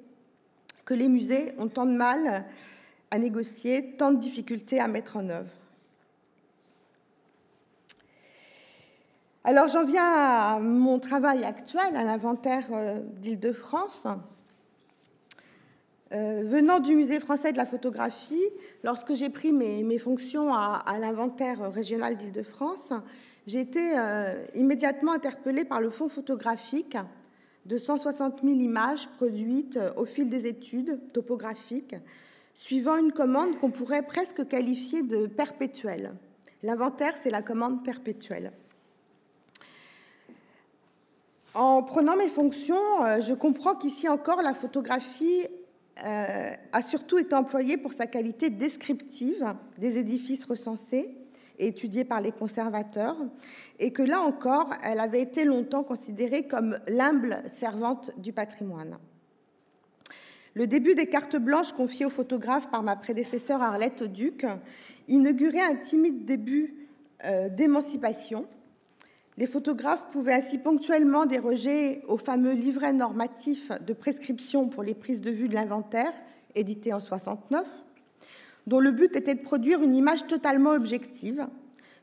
que les musées ont tant de mal à négocier, tant de difficultés à mettre en œuvre. Alors j'en viens à mon travail actuel, à l'inventaire euh, d'Île-de-France. Euh, venant du Musée français de la photographie, lorsque j'ai pris mes, fonctions à, l'inventaire régional d'Île-de-France, j'ai été euh, immédiatement interpellée par le fonds photographique de 160 000 images produites euh, au fil des études topographiques, suivant une commande qu'on pourrait presque qualifier de perpétuelle. L'inventaire, c'est la commande perpétuelle. En prenant mes fonctions, je comprends qu'ici encore, la photographie a surtout été employée pour sa qualité descriptive des édifices recensés et étudiés par les conservateurs, et que là encore, elle avait été longtemps considérée comme l'humble servante du patrimoine. Le début des cartes blanches confiées aux photographes par ma prédécesseur Arlette Duc inaugurait un timide début euh, d'émancipation les photographes pouvaient ainsi ponctuellement déroger au fameux livret normatif de prescription pour les prises de vue de l'inventaire, édité en 69, dont le but était de produire une image totalement objective,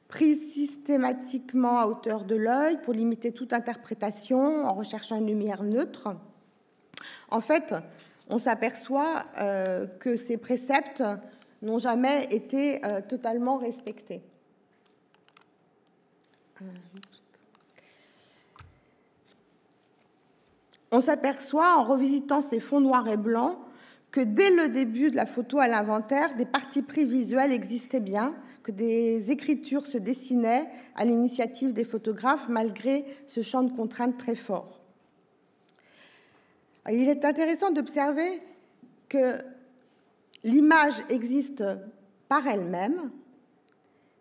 prise systématiquement à hauteur de l'œil pour limiter toute interprétation en recherchant une lumière neutre. En fait, on s'aperçoit euh, que ces préceptes n'ont jamais été euh, totalement respectés. Euh, on s'aperçoit en revisitant ces fonds noirs et blancs que dès le début de la photo à l'inventaire, des parties pris visuels existaient bien, que des écritures se dessinaient à l'initiative des photographes malgré ce champ de contraintes très fort. Il est intéressant d'observer que l'image existe par elle-même,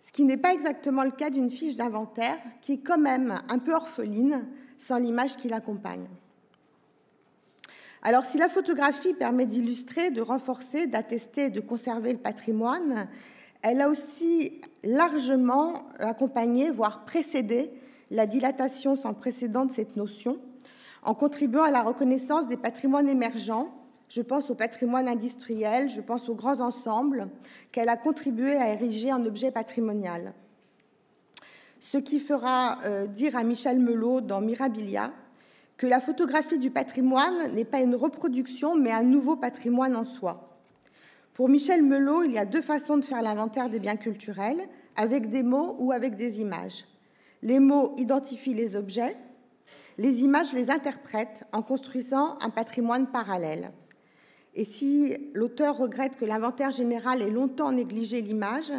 ce qui n'est pas exactement le cas d'une fiche d'inventaire qui est quand même un peu orpheline sans l'image qui l'accompagne. Alors si la photographie permet d'illustrer, de renforcer, d'attester de conserver le patrimoine, elle a aussi largement accompagné, voire précédé, la dilatation sans précédent de cette notion, en contribuant à la reconnaissance des patrimoines émergents. Je pense au patrimoine industriel, je pense aux grands ensembles qu'elle a contribué à ériger en objet patrimonial. Ce qui fera euh, dire à Michel Melot dans Mirabilia que la photographie du patrimoine n'est pas une reproduction, mais un nouveau patrimoine en soi. Pour Michel Melot, il y a deux façons de faire l'inventaire des biens culturels, avec des mots ou avec des images. Les mots identifient les objets, les images les interprètent en construisant un patrimoine parallèle. Et si l'auteur regrette que l'inventaire général ait longtemps négligé l'image,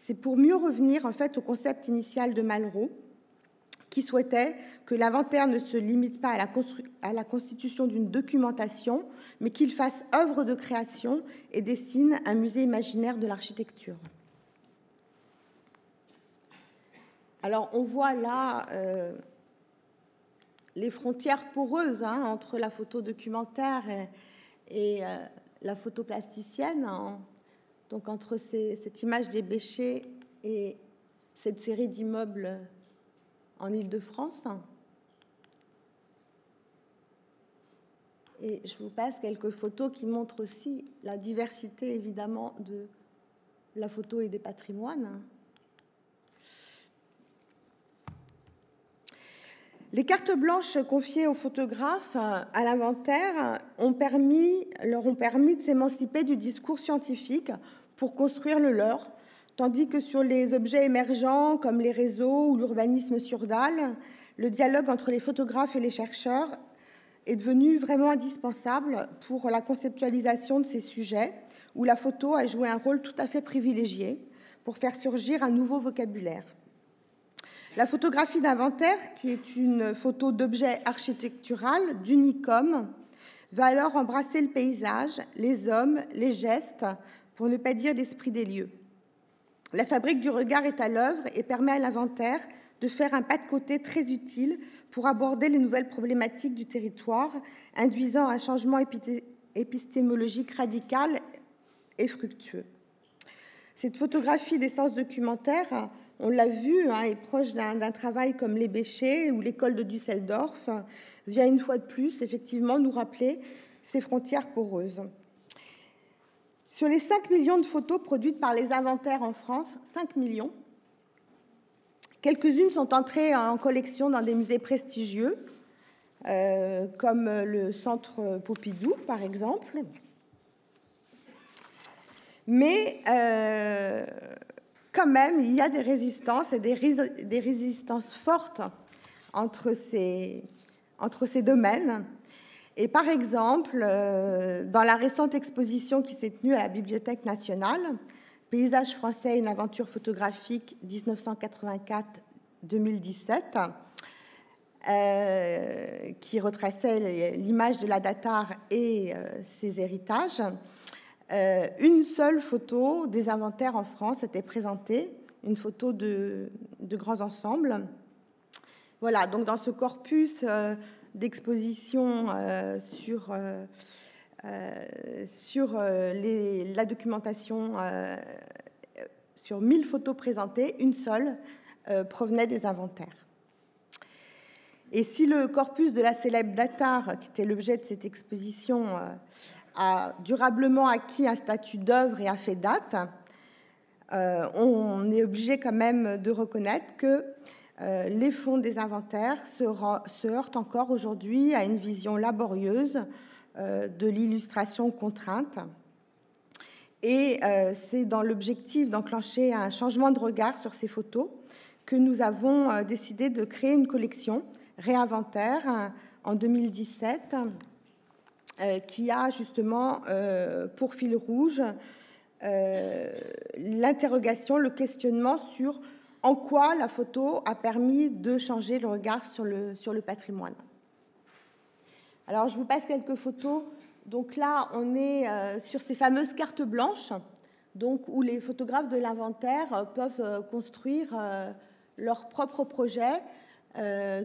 c'est pour mieux revenir en fait au concept initial de Malraux, qui souhaitait que l'inventaire ne se limite pas à la, constitution d'une documentation, mais qu'il fasse œuvre de création et dessine un musée imaginaire de l'architecture. Alors on voit là euh, les frontières poreuses hein, entre la photo documentaire et, euh, la photo plasticienne, hein. donc entre cette image des bêchers et cette série d'immeubles en Ile-de-France. Et je vous passe quelques photos qui montrent aussi la diversité, évidemment, de la photo et des patrimoines. Les cartes blanches confiées aux photographes à l'inventaire ont permis, leur ont permis de s'émanciper du discours scientifique pour construire le leur, tandis que sur les objets émergents comme les réseaux ou l'urbanisme sur dalle, le dialogue entre les photographes et les chercheurs est devenu vraiment indispensable pour la conceptualisation de ces sujets, où la photo a joué un rôle tout à fait privilégié pour faire surgir un nouveau vocabulaire. La photographie d'inventaire, qui est une photo d'objet architectural, d'unicum, va alors embrasser le paysage, les hommes, les gestes, pour ne pas dire l'esprit des lieux. La fabrique du regard est à l'œuvre et permet à l'inventaire de faire un pas de côté très utile pour aborder les nouvelles problématiques du territoire, induisant un changement épistémologique radical et fructueux. Cette photographie d'essence documentaire, on l'a vu, hein, est proche d'un travail comme Les Béchés ou l'école de Düsseldorf, vient une fois de plus effectivement nous rappeler ces frontières poreuses. Sur les 5 millions de photos produites par les inventaires en France, 5 millions, quelques-unes sont entrées en collection dans des musées prestigieux, euh, comme le Centre Pompidou, par exemple. Mais euh, quand même, il y a des résistances et des, résistances fortes entre ces domaines. Et par exemple, euh, dans la récente exposition qui s'est tenue à la Bibliothèque nationale, Paysage français, une aventure photographique 1984-2017, euh, qui retraçait l'image de la datar et euh, ses héritages, une seule photo des inventaires en France était présentée, une photo de, grands ensembles. Voilà, donc dans ce corpus d'exposition euh, sur, sur la documentation, sur 1000 photos présentées, une seule provenait des inventaires. Et si le corpus de la célèbre Datar, qui était l'objet de cette exposition, a durablement acquis un statut d'œuvre et a fait date, euh, on est obligé quand même de reconnaître que euh, les fonds des inventaires se, heurtent encore aujourd'hui à une vision laborieuse euh, de l'illustration contrainte. Et c'est dans l'objectif d'enclencher un changement de regard sur ces photos que nous avons décidé de créer une collection réinventaire en 2017 euh, qui a justement euh, pour fil rouge euh, l'interrogation, le questionnement sur en quoi la photo a permis de changer le regard sur le, patrimoine. Alors, je vous passe quelques photos. Donc là, on est sur ces fameuses cartes blanches, donc où les photographes de l'inventaire peuvent construire leur propre projet,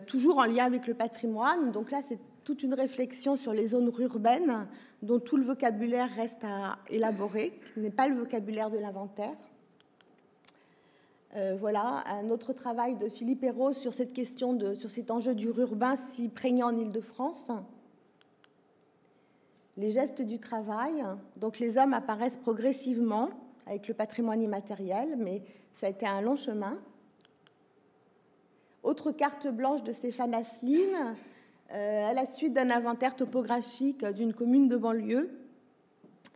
toujours en lien avec le patrimoine. Donc là, c'est toute une réflexion sur les zones urbaines dont tout le vocabulaire reste à élaborer, ce n'est pas le vocabulaire de l'inventaire. Euh, voilà, un autre travail de Philippe Hérault sur cette question, sur cet enjeu du urbain si prégnant en Ile-de-France. Les gestes du travail. Donc les hommes apparaissent progressivement avec le patrimoine immatériel, mais ça a été un long chemin. Autre carte blanche de Stéphane Asseline, euh, à la suite d'un inventaire topographique d'une commune de banlieue.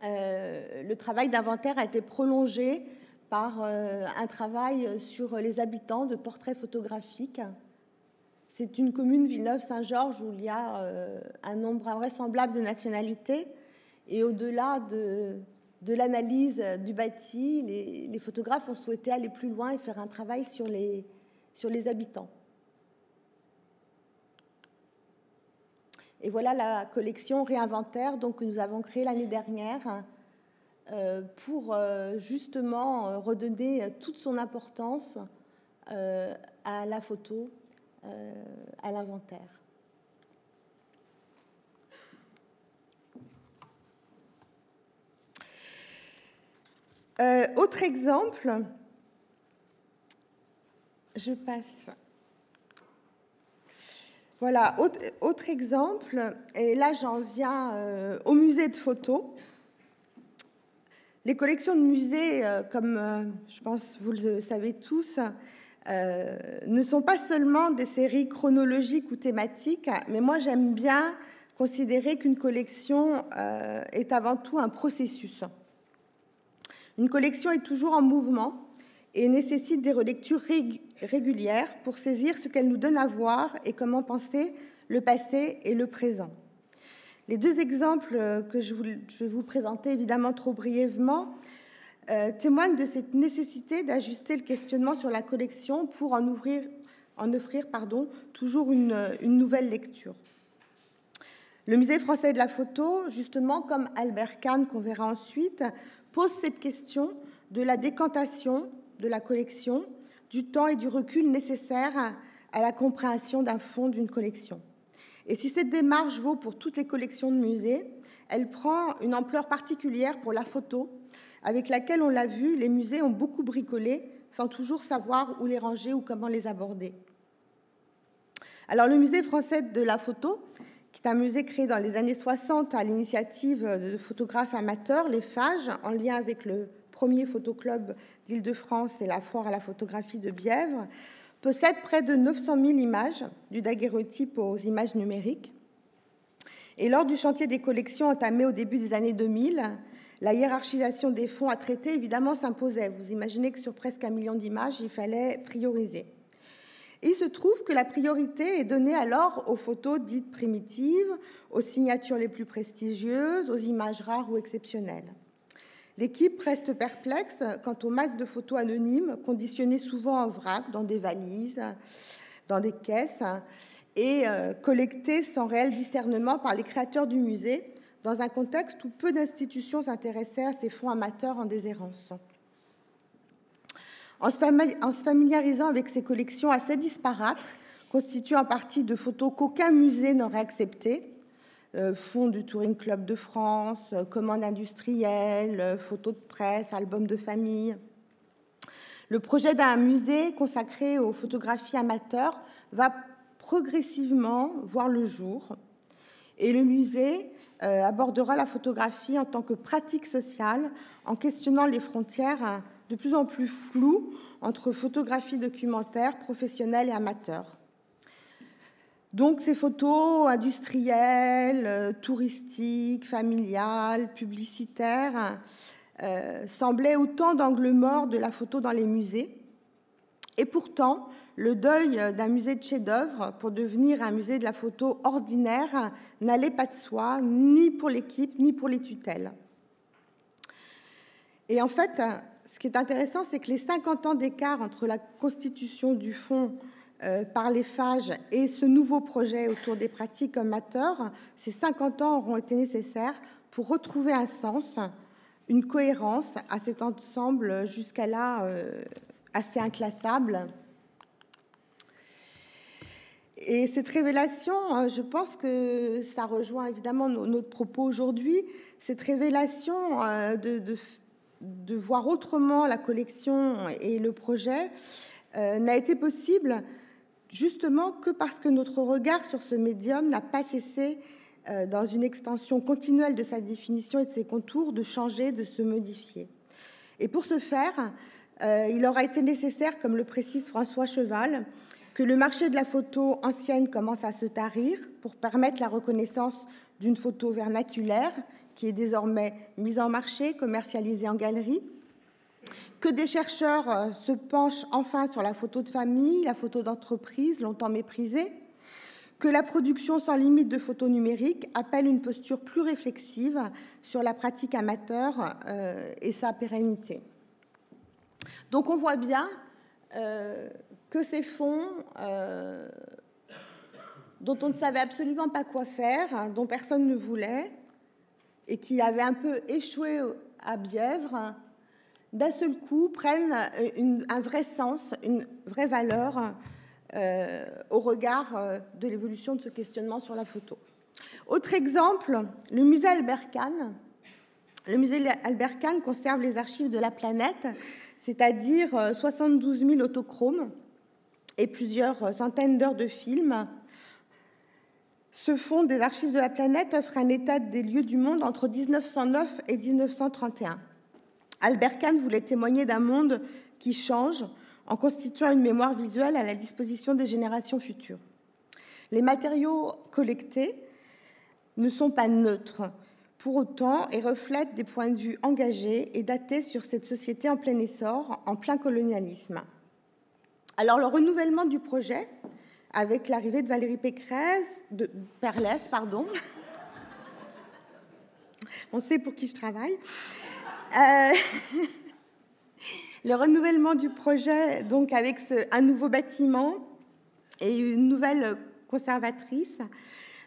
Euh, le travail d'inventaire a été prolongé par euh, un travail sur les habitants de portraits photographiques. C'est une commune, Villeneuve-Saint-Georges, où il y a un nombre invraisemblable de nationalités. Et au-delà de, l'analyse du bâti, les, photographes ont souhaité aller plus loin et faire un travail sur les, sur les habitants. Et voilà la collection réinventaire que nous avons créée l'année dernière euh, pour euh, justement euh, redonner toute son importance à la photo, à l'inventaire. autre exemple, je passe voilà, autre, exemple, et là j'en viens euh, au musée de photos. Les collections de musées, euh, comme euh, je pense vous le savez tous, ne sont pas seulement des séries chronologiques ou thématiques, mais moi j'aime bien considérer qu'une collection est avant tout un processus. Une collection est toujours en mouvement et nécessite des relectures régulières pour saisir ce qu'elle nous donne à voir et comment penser le passé et le présent. Les deux exemples que je vais vous présenter évidemment trop brièvement euh, témoignent de cette nécessité d'ajuster le questionnement sur la collection pour en, offrir pardon, toujours une, nouvelle lecture. Le Musée français de la photo, justement, comme Albert Kahn, qu'on verra ensuite, pose cette question de la décantation de la collection, du temps et du recul nécessaires à la compréhension d'un fonds d'une collection. Et si cette démarche vaut pour toutes les collections de musées, elle prend une ampleur particulière pour la photo, avec laquelle, on l'a vu, les musées ont beaucoup bricolé sans toujours savoir où les ranger ou comment les aborder. Alors le musée français de la photo, qui est un musée créé dans les années 60 à l'initiative de photographes amateurs, les FAGE, en lien avec le premier photoclub d'Île-de-France et la foire à la photographie de Bièvre, possède près de 900 000 images, du daguerreotype aux images numériques. Et lors du chantier des collections entamé au début des années 2000, la hiérarchisation des fonds à traiter, évidemment, s'imposait. Vous imaginez que sur presque un million d'images, il fallait prioriser. il se trouve que la priorité est donnée alors aux photos dites primitives, aux signatures les plus prestigieuses, aux images rares ou exceptionnelles. L'équipe reste perplexe quant aux masses de photos anonymes, conditionnées souvent en vrac, dans des valises, dans des caisses, et euh, collectées sans réel discernement par les créateurs du musée, dans un contexte où peu d'institutions s'intéressaient à ces fonds amateurs en déshérence. En se familiarisant avec ces collections assez disparates, constituées en partie de photos qu'aucun musée n'aurait acceptées, fonds du Touring Club de France, euh, commandes industrielles, euh, photos de presse, albums de famille. Le projet d'un musée consacré aux photographies amateurs va progressivement voir le jour et le musée abordera la photographie en tant que pratique sociale en questionnant les frontières de plus en plus floues entre photographie documentaire, professionnelle et amateur. Donc ces photos industrielles, euh, touristiques, familiales, publicitaires euh, semblaient autant d'angles morts de la photo dans les musées. Et pourtant, le deuil d'un musée de chef-d'œuvre pour devenir un musée de la photo ordinaire n'allait pas de soi, ni pour l'équipe, ni pour les tutelles. Et en fait, ce qui est intéressant, c'est que les 50 ans d'écart entre la constitution du fonds par les phages et ce nouveau projet autour des pratiques amateurs, ces 50 ans auront été nécessaires pour retrouver un sens, une cohérence à cet ensemble jusqu'à là euh, assez inclassable. Et cette révélation, euh, je pense que ça rejoint évidemment notre propos aujourd'hui, cette révélation de, voir autrement la collection et le projet n'a été possible justement que parce que notre regard sur ce médium n'a pas cessé, euh, dans une extension continuelle de sa définition et de ses contours, de changer, de se modifier. Et pour ce faire, euh, il aura été nécessaire, comme le précise François Cheval, que le marché de la photo ancienne commence à se tarir pour permettre la reconnaissance d'une photo vernaculaire qui est désormais mise en marché, commercialisée en galerie, que des chercheurs euh, se penchent enfin sur la photo de famille, la photo d'entreprise, longtemps méprisée, que la production sans limite de photos numériques appelle une posture plus réflexive sur la pratique amateur euh, et sa pérennité. Donc on voit bien euh, que ces fonds, dont on ne savait absolument pas quoi faire, dont personne ne voulait, et qui avaient un peu échoué à Bièvre, d'un seul coup prennent un vrai sens, une vraie valeur euh, au regard euh, de l'évolution de ce questionnement sur la photo. Autre exemple, le musée Albert Kahn. Le musée Albert Kahn conserve les archives de la planète, c'est-à-dire 72 euh, 000 autochromes et plusieurs centaines d'heures de films. Ce fonds des archives de la planète offre un état des lieux du monde entre 1909 et 1931. Albert Kahn voulait témoigner d'un monde qui change en constituant une mémoire visuelle à la disposition des générations futures. Les matériaux collectés ne sont pas neutres pour autant et reflètent des points de vue engagés et datés sur cette société en plein essor, en plein colonialisme. Alors le renouvellement du projet, avec l'arrivée de Valérie Pécresse, de Perlès, pardon, on sait pour qui je travaille, le renouvellement du projet, donc avec un nouveau bâtiment et une nouvelle conservatrice,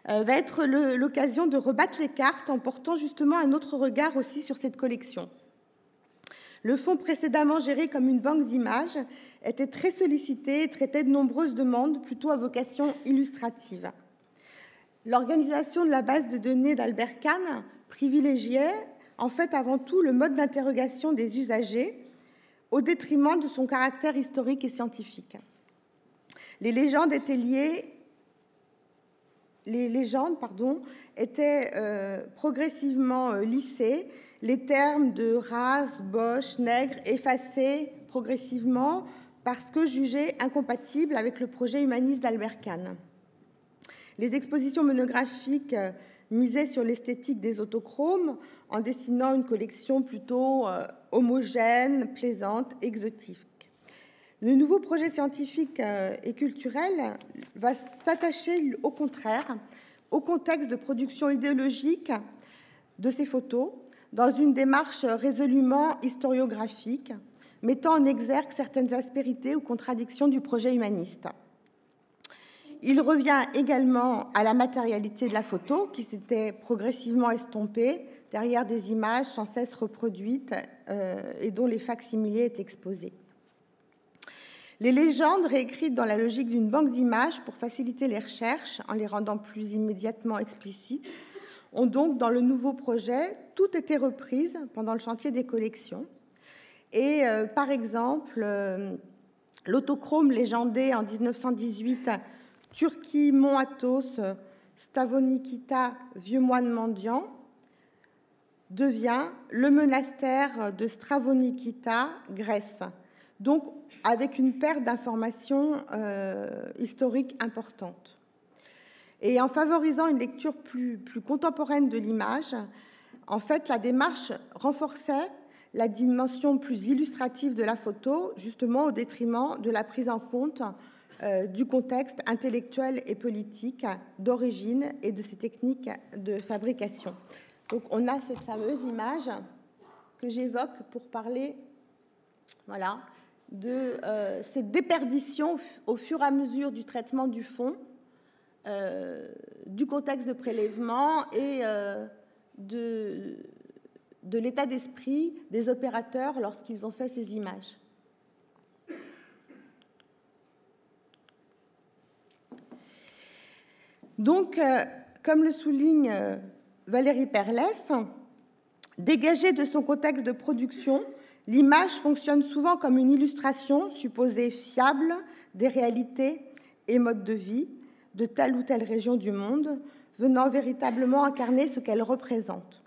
euh, va être l'occasion de rebattre les cartes en portant justement un autre regard aussi sur cette collection. Le fonds précédemment géré comme une banque d'images était très sollicité et traitait de nombreuses demandes plutôt à vocation illustrative. L'organisation de la base de données d'Albert Kahn privilégiait en fait avant tout le mode d'interrogation des usagers au détriment de son caractère historique et scientifique. Les légendes étaient euh, progressivement euh, lissées, les termes de race, boche, nègre effacés progressivement parce que jugés incompatibles avec le projet humaniste d'Albert Kahn. Les expositions monographiques misaient sur l'esthétique des autochromes en dessinant une collection plutôt euh, homogène, plaisante, exotique. Le nouveau projet scientifique euh, et culturel va s'attacher au contraire au contexte de production idéologique de ces photos dans une démarche résolument historiographique, mettant en exergue certaines aspérités ou contradictions du projet humaniste. Il revient également à la matérialité de la photo, qui s'était progressivement estompée derrière des images sans cesse reproduites euh, et dont les facsimilés est exposés. Les légendes, réécrites dans la logique d'une banque d'images pour faciliter les recherches en les rendant plus immédiatement explicites, ont donc, dans le nouveau projet, tout été reprises pendant le chantier des collections. Et euh, par exemple, euh, l'autochrome légendé en 1918 Turquie, Mont Athos, Stavonikita, vieux moine mendiant, devient le monastère de Stravonikita, Grèce. Donc, avec une perte d'informations euh, historiques importante. Et en favorisant une lecture plus, contemporaine de l'image, en fait, la démarche renforçait la dimension plus illustrative de la photo, justement au détriment de la prise en compte du contexte intellectuel et politique d'origine et de ses techniques de fabrication. Donc on a cette fameuse image que j'évoque pour parler voilà, de euh, cette déperdition au fur et à mesure du traitement du fond, euh, du contexte de prélèvement et de, de l'état d'esprit des opérateurs lorsqu'ils ont fait ces images. Donc, euh, comme le souligne euh, Valérie Perlès, dégagée de son contexte de production, l'image fonctionne souvent comme une illustration supposée fiable des réalités et modes de vie de telle ou telle région du monde, venant véritablement incarner ce qu'elle représente.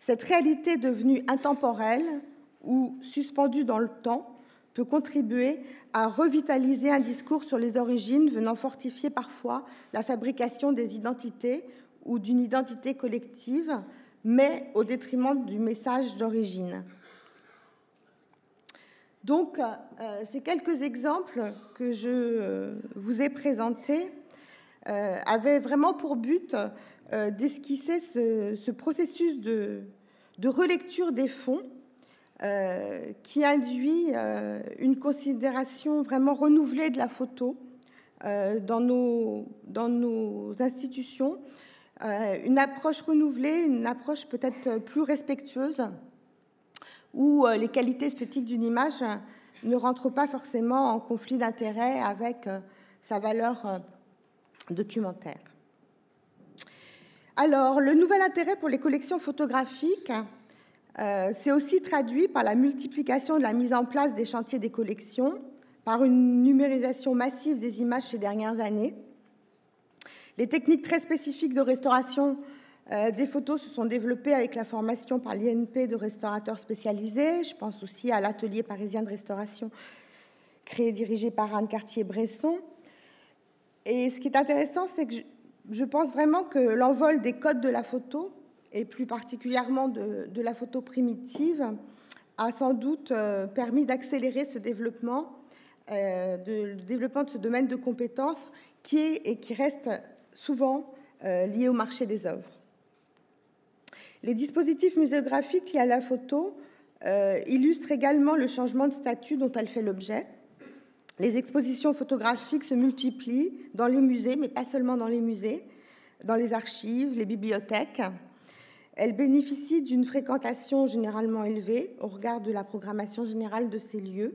Cette réalité devenue intemporelle ou suspendue dans le temps peut contribuer à revitaliser un discours sur les origines venant fortifier parfois la fabrication des identités ou d'une identité collective, mais au détriment du message d'origine. Donc, euh, ces quelques exemples que je euh, vous ai présentés euh, avaient vraiment pour but d'esquisser ce, processus de, de relecture des fonds euh, qui induit euh, une considération vraiment renouvelée de la photo euh, dans, nos, dans nos institutions, une approche renouvelée, une approche peut-être plus respectueuse, où les qualités esthétiques d'une image ne rentrent pas forcément en conflit d'intérêt avec sa valeur documentaire. Alors, le nouvel intérêt pour les collections photographiques euh, c'est aussi traduit par la multiplication de la mise en place des chantiers des collections, par une numérisation massive des images ces dernières années. Les techniques très spécifiques de restauration euh, des photos se sont développées avec la formation par l'INP de restaurateurs spécialisés. Je pense aussi à l'atelier parisien de restauration créé et dirigé par Anne Cartier-Bresson. Et ce qui est intéressant, c'est que je pense vraiment que l'envol des codes de la photo et plus particulièrement de, la photo primitive, a sans doute euh, permis d'accélérer ce développement, euh, le développement de ce domaine de compétences qui est et qui reste souvent euh, lié au marché des œuvres. Les dispositifs muséographiques liés à la photo illustrent également le changement de statut dont elle fait l'objet. Les expositions photographiques se multiplient dans les musées, mais pas seulement dans les musées, dans les archives, les bibliothèques, elle bénéficie d'une fréquentation généralement élevée au regard de la programmation générale de ces lieux.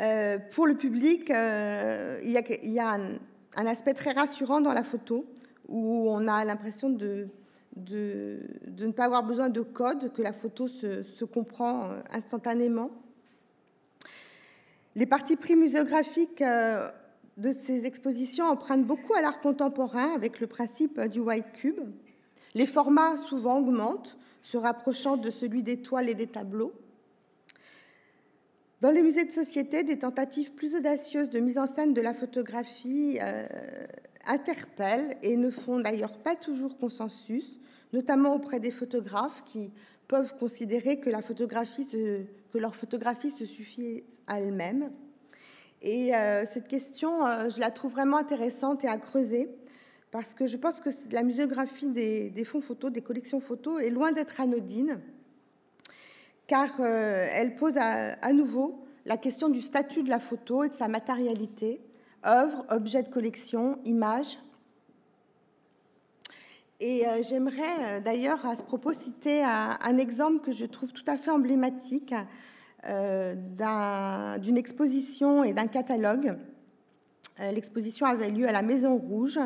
Euh, pour le public, euh, il y a, un, aspect très rassurant dans la photo où on a l'impression de, ne pas avoir besoin de code, que la photo se, comprend instantanément. Les parties pris muséographiques de ces expositions empruntent beaucoup à l'art contemporain avec le principe du white cube. Les formats souvent augmentent, se rapprochant de celui des toiles et des tableaux. Dans les musées de société, des tentatives plus audacieuses de mise en scène de la photographie euh, interpellent et ne font d'ailleurs pas toujours consensus, notamment auprès des photographes qui peuvent considérer que, leur photographie se suffit à elle-même. Et euh, cette question, euh, je la trouve vraiment intéressante et à creuser, parce que je pense que la muséographie des, fonds photos, des collections photos, est loin d'être anodine, car euh, elle pose à, nouveau la question du statut de la photo et de sa matérialité, œuvre, objet de collection, image. Et j'aimerais d'ailleurs à ce propos citer un, exemple que je trouve tout à fait emblématique euh, d'une exposition et d'un catalogue. Euh, l'exposition avait lieu à la Maison Rouge.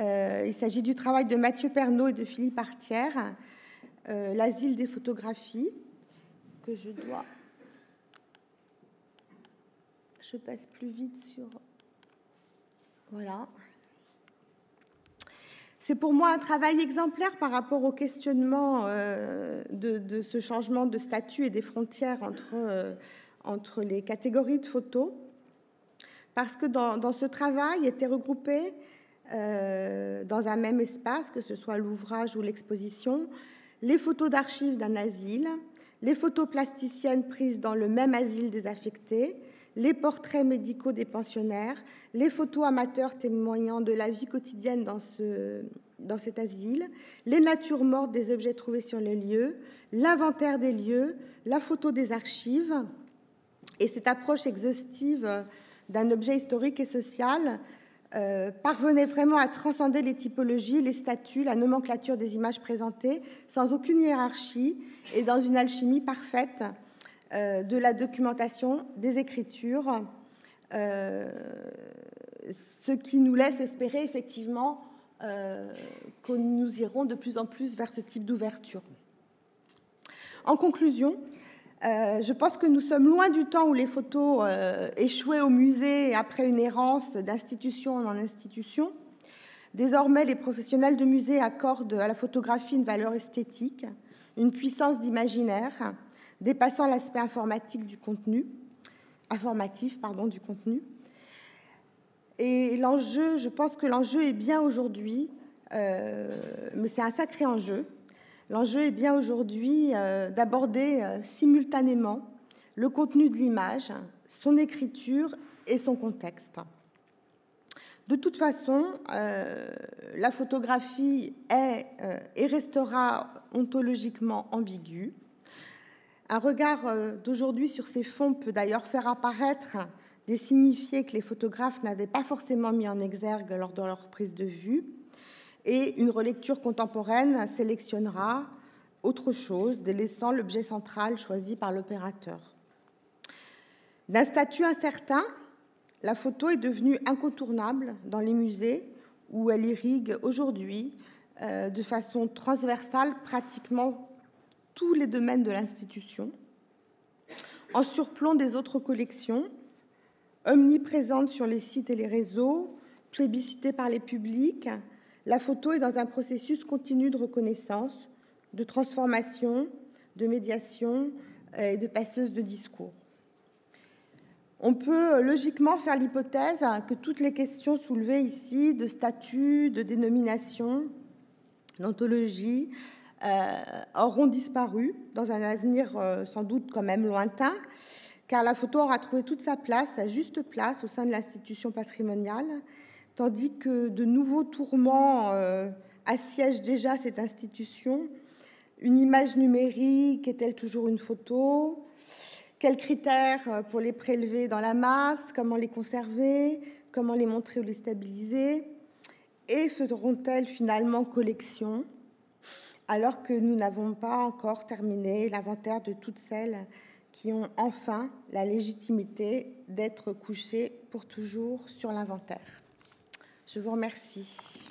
Euh, il s'agit du travail de Mathieu Pernaud et de Philippe Artière, L'asile des photographies, que je dois. Je passe plus vite sur. Voilà. C'est pour moi un travail exemplaire par rapport au questionnement euh, de, ce changement de statut et des frontières entre, euh, entre les catégories de photos, parce que dans, ce travail étaient regroupés euh, dans un même espace, que ce soit l'ouvrage ou l'exposition, les photos d'archives d'un asile, les photos plasticiennes prises dans le même asile désaffecté, les portraits médicaux des pensionnaires, les photos amateurs témoignant de la vie quotidienne dans, dans cet asile, les natures mortes des objets trouvés sur les lieux, l'inventaire des lieux, la photo des archives. Et cette approche exhaustive d'un objet historique et social euh, parvenait vraiment à transcender les typologies, les statuts, la nomenclature des images présentées, sans aucune hiérarchie et dans une alchimie parfaite euh, de la documentation, des écritures, euh, ce qui nous laisse espérer effectivement que nous irons de plus en plus vers ce type d'ouverture. En conclusion, je pense que nous sommes loin du temps où les photos échouaient au musée après une errance d'institution en institution. Désormais, les professionnels de musée accordent à la photographie une valeur esthétique, une puissance d'imaginaire, dépassant l'aspect informatique du contenu, informatif pardon, du contenu. Et l'enjeu, je pense que l'enjeu est bien aujourd'hui, euh, mais c'est un sacré enjeu. L'enjeu est bien aujourd'hui euh, d'aborder euh, simultanément le contenu de l'image, son écriture et son contexte. De toute façon, la photographie est et restera ontologiquement ambiguë. Un regard euh, d'aujourd'hui sur ces fonds peut d'ailleurs faire apparaître des signifiés que les photographes n'avaient pas forcément mis en exergue lors de leur prise de vue. Et une relecture contemporaine sélectionnera autre chose, délaissant l'objet central choisi par l'opérateur. D'un statut incertain, la photo est devenue incontournable dans les musées où elle irrigue aujourd'hui euh, de façon transversale pratiquement tous les domaines de l'institution, en surplomb des autres collections, omniprésente sur les sites et les réseaux, plébiscitée par les publics, la photo est dans un processus continu de reconnaissance, de transformation, de médiation et de passeuse de discours. On peut logiquement faire l'hypothèse que toutes les questions soulevées ici de statut, de dénomination, d'ontologie, euh, auront disparu dans un avenir euh, sans doute quand même lointain, car la photo aura trouvé toute sa place, sa juste place au sein de l'institution patrimoniale, tandis que de nouveaux tourments euh, assiègent déjà cette institution. Une image numérique est-elle toujours une photo? Quels critères pour les prélever dans la masse? Comment les conserver? Comment les montrer ou les stabiliser? Et feront-elles finalement collection? Alors que nous n'avons pas encore terminé l'inventaire de toutes celles qui ont enfin la légitimité d'être couchés pour toujours sur l'inventaire. Je vous remercie.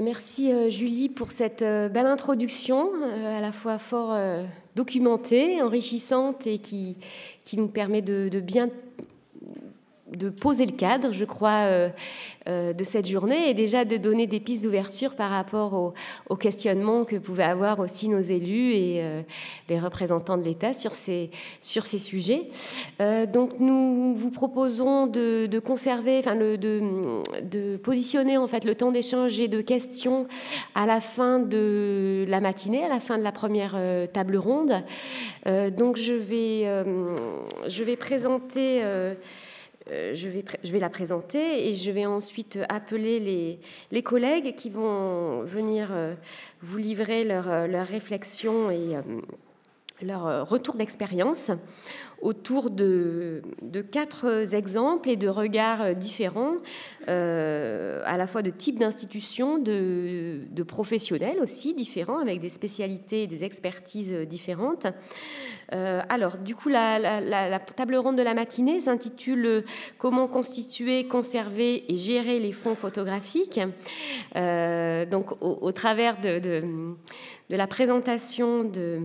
Merci euh, Julie pour cette euh, belle introduction, euh, à la fois fort documentée, enrichissante et qui, nous permet de bien de poser le cadre, je crois, euh, euh, de cette journée et déjà de donner des pistes d'ouverture par rapport au, au, questionnement que pouvaient avoir aussi nos élus et euh, les représentants de l'État sur ces, sur ces sujets. donc nous vous proposons de, conserver, enfin de, de, positionner en fait le temps d'échange et de questions à la fin de la matinée, à la fin de la première table ronde. donc je vais, je vais présenter je, vais, je vais la présenter et je vais ensuite appeler les, collègues qui vont venir euh, vous livrer leurs leur euh, réflexions et leur retour d'expérience autour de, quatre exemples et de regards différents, euh, à la fois de types d'institutions, de, professionnels aussi différents, avec des spécialités et des expertises différentes. Euh, alors, du coup, la, table ronde de la matinée s'intitule Comment constituer, conserver et gérer les fonds photographiques. Euh, donc, au, travers de, de la présentation de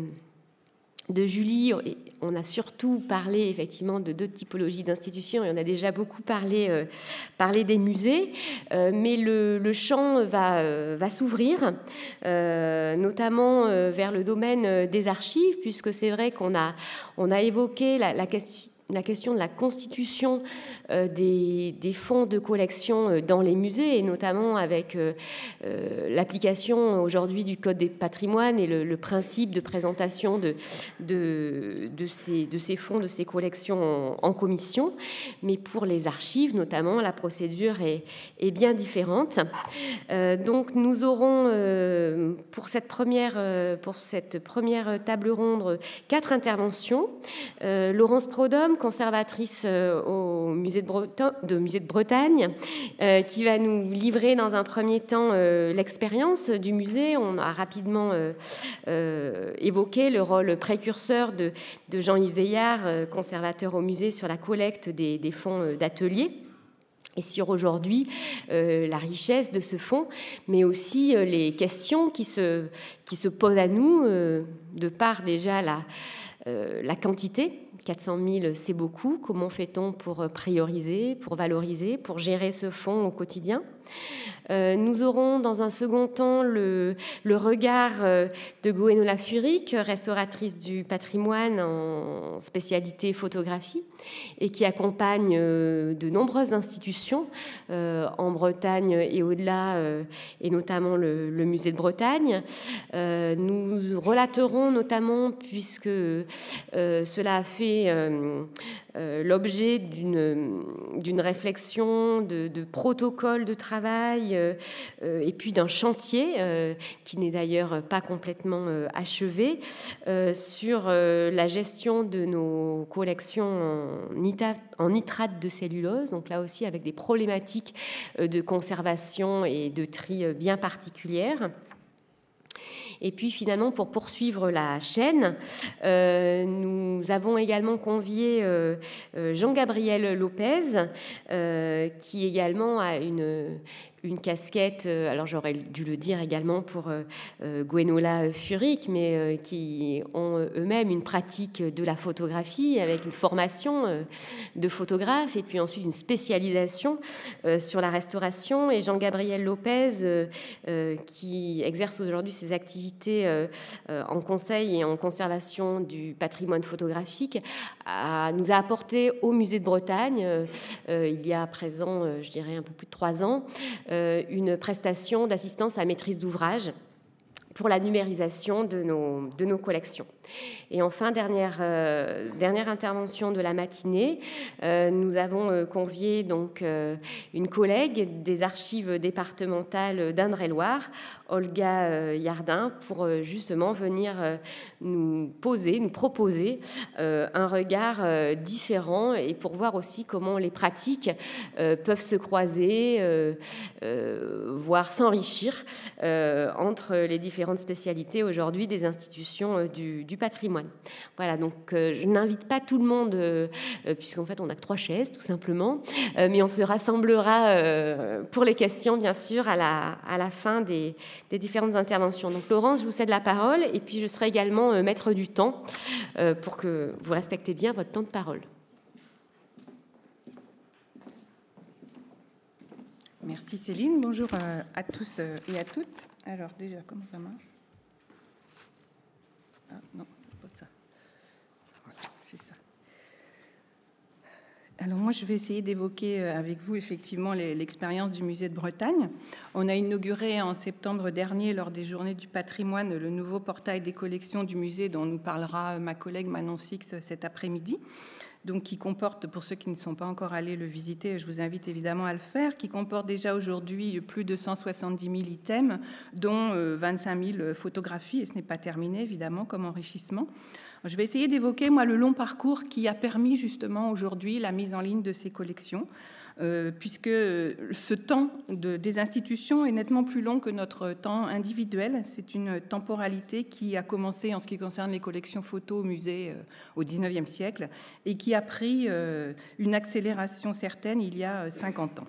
de Julie, on a surtout parlé effectivement de deux typologies d'institutions et on a déjà beaucoup parlé, euh, des musées, euh, mais le, champ va, euh, s'ouvrir, notamment vers le domaine des archives, puisque c'est vrai qu'on a, évoqué la question la question de la constitution euh, des, fonds de collection euh, dans les musées, et notamment avec euh, l'application aujourd'hui du Code des patrimoines et le, principe de présentation de, ces, fonds, de ces collections en, commission. Mais pour les archives, notamment, la procédure est, bien différente. donc nous aurons pour, cette première, pour cette première table ronde quatre interventions. Laurence Prodhomme, conservatrice euh, au musée de, Bretagne, euh, qui va nous livrer dans un premier temps euh, l'expérience du musée. On a rapidement évoqué le rôle précurseur de, Jean-Yves Veillard, conservateur au musée, sur la collecte des, fonds d'atelier et sur aujourd'hui la richesse de ce fonds, mais aussi les questions qui se, posent à nous, de par déjà la quantité 400 000, c'est beaucoup. Comment fait-on pour prioriser, pour valoriser, pour gérer ce fonds au quotidien? euh, Nous aurons dans un second temps le, regard euh, de Goénola Furic, restauratrice du patrimoine en spécialité photographie et qui accompagne euh, de nombreuses institutions en Bretagne et au-delà, et notamment le, le, musée de Bretagne. nous relaterons notamment, puisque cela a fait euh, euh, l'objet d'une réflexion, de, de protocole de travail euh, et puis d'un chantier qui n'est d'ailleurs pas complètement achevé sur la gestion de nos collections en nitrate de cellulose, donc là aussi avec des problématiques de conservation et de tri bien particulières. Et puis finalement, pour poursuivre la chaîne, euh, nous avons également convié euh, euh Jean-Gabriel Lopez, qui également a une, une casquette, euh, alors j'aurais dû le dire également pour euh, euh, Gwenola Furic, mais qui ont eux-mêmes une pratique de la photographie avec une formation de photographe et puis ensuite une spécialisation sur la restauration. Et Jean-Gabriel Lopez, qui exerce aujourd'hui ses activités en conseil et en conservation du patrimoine photographique, nous a apporté au musée de Bretagne, il y a à présent, je dirais, un peu plus de trois ans, une prestation d'assistance à maîtrise d'ouvrage pour la numérisation de nos, de nos collections. Et enfin, dernière, euh, dernière intervention de la matinée, euh, nous avons euh, convié donc une collègue des archives départementales d'Indre-et-Loire, Olga Yardin, pour justement venir nous poser, nous proposer un regard différent et pour voir aussi comment les pratiques peuvent se croiser, voire s'enrichir entre les différentes spécialités aujourd'hui des institutions du, du patrimoine. Voilà, donc euh, je n'invite pas tout le monde, euh, euh, puisqu'en fait on n'a que trois chaises tout simplement, mais on se rassemblera pour les questions bien sûr à la, à la fin des, des, différentes interventions. Donc Laurence, je vous cède la parole et puis je serai également maître du temps pour que vous respectez bien votre temps de parole. Merci Céline, bonjour à tous et à toutes. Alors déjà, comment ça marche? Ah, non, c'est pas ça. Voilà, c'est ça. Alors moi, je vais essayer d'évoquer euh, avec vous effectivement l'expérience du musée de Bretagne. On a inauguré en septembre dernier, lors des Journées du patrimoine, le nouveau portail des collections du musée dont nous parlera ma collègue Manon Six cet après-midi donc qui comporte, pour ceux qui ne sont pas encore allés le visiter, je vous invite évidemment à le faire, qui comporte déjà aujourd'hui plus de 170 000 items, dont 25 euh, 000 photographies, et ce n'est pas terminé évidemment comme enrichissement. Je vais essayer d'évoquer moi le long parcours qui a permis justement aujourd'hui la mise en ligne de ces collections. Euh, puisque ce temps des institutions est nettement plus long que notre temps individuel. C'est une temporalité qui a commencé en ce qui concerne les collections photos au musée euh, au XIXe siècle et qui a pris euh, une accélération certaine il y a 50 ans.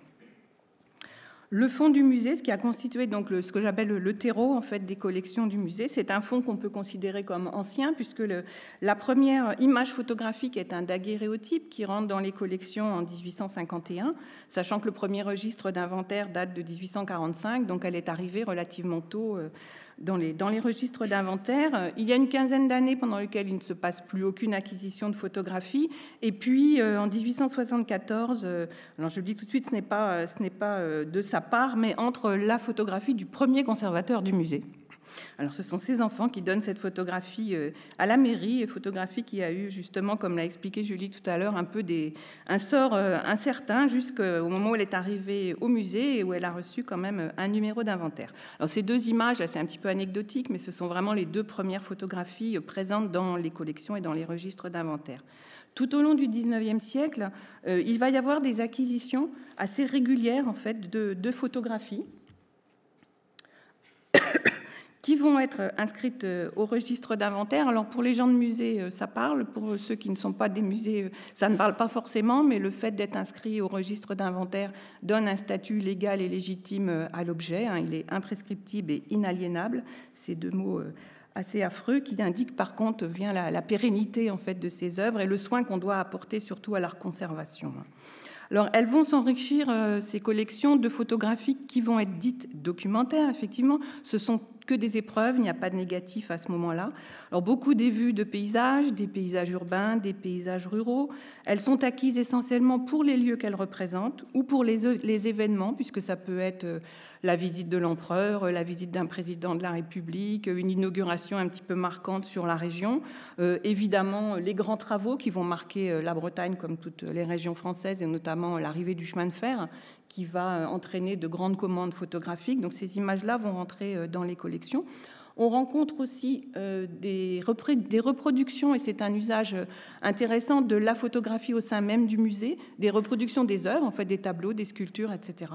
Le fonds du musée, ce qui a constitué donc ce que j'appelle le, terreau en fait des collections du musée, c'est un fonds qu'on peut considérer comme ancien puisque la première image photographique est un daguerréotype qui rentre dans les collections en 1851, sachant que le premier registre d'inventaire date de 1845, donc elle est arrivée relativement tôt euh, dans les, registres d'inventaire. Euh, il y a une quinzaine d'années pendant lesquelles il ne se passe plus aucune acquisition de photographie. Et puis euh, en 1874, euh, alors je le dis tout de suite, ce n'est pas de sa part, mais entre la photographie du premier conservateur du musée. Alors ce sont ces enfants qui donnent cette photographie euh, à la mairie, photographie qui a eu justement, comme l'a expliqué Julie tout à l'heure, un peu un sort euh, incertain jusqu'au moment où elle est arrivée au musée et où elle a reçu quand même un numéro d'inventaire. Alors ces deux images, c'est un petit peu anecdotique, mais ce sont vraiment les deux premières photographies présentes dans les collections et dans les registres d'inventaire. Tout au long du 19e siècle, euh, il va y avoir des acquisitions assez régulières en fait de photographies qui vont être inscrites euh, au registre d'inventaire. Alors pour les gens de musée, euh, ça parle. Pour ceux qui ne sont pas des musées, euh, ça ne parle pas forcément, mais le fait d'être inscrit au registre d'inventaire donne un statut légal et légitime à l'objet. Hein. Il est imprescriptible et inaliénable. Ces deux mots assez affreux qui indiquent par contre la, la pérennité en fait de ces œuvres et le soin qu'on doit apporter surtout à leur conservation. Alors, elles vont s'enrichir, ces collections, de photographies qui vont être dites documentaires, effectivement. Ce sont que des épreuves, il n'y a pas de négatif à ce moment-là. Alors beaucoup des vues de paysages, des paysages urbains, des paysages ruraux, elles sont acquises essentiellement pour les lieux qu'elles représentent ou pour les, les, événements, puisque ça peut être euh, la visite de l'empereur, la visite d'un président de la République, une inauguration un petit peu marquante sur la région, euh, évidemment les grands travaux qui vont marquer euh, la Bretagne comme toutes les régions françaises et notamment l'arrivée du chemin de fer qui va euh, entraîner de grandes commandes photographiques. Donc ces images-là vont rentrer euh, dans les collections. On rencontre aussi euh, des, reproductions, et c'est un usage intéressant de la photographie au sein même du musée, des reproductions des œuvres, en fait des tableaux, des sculptures, etc.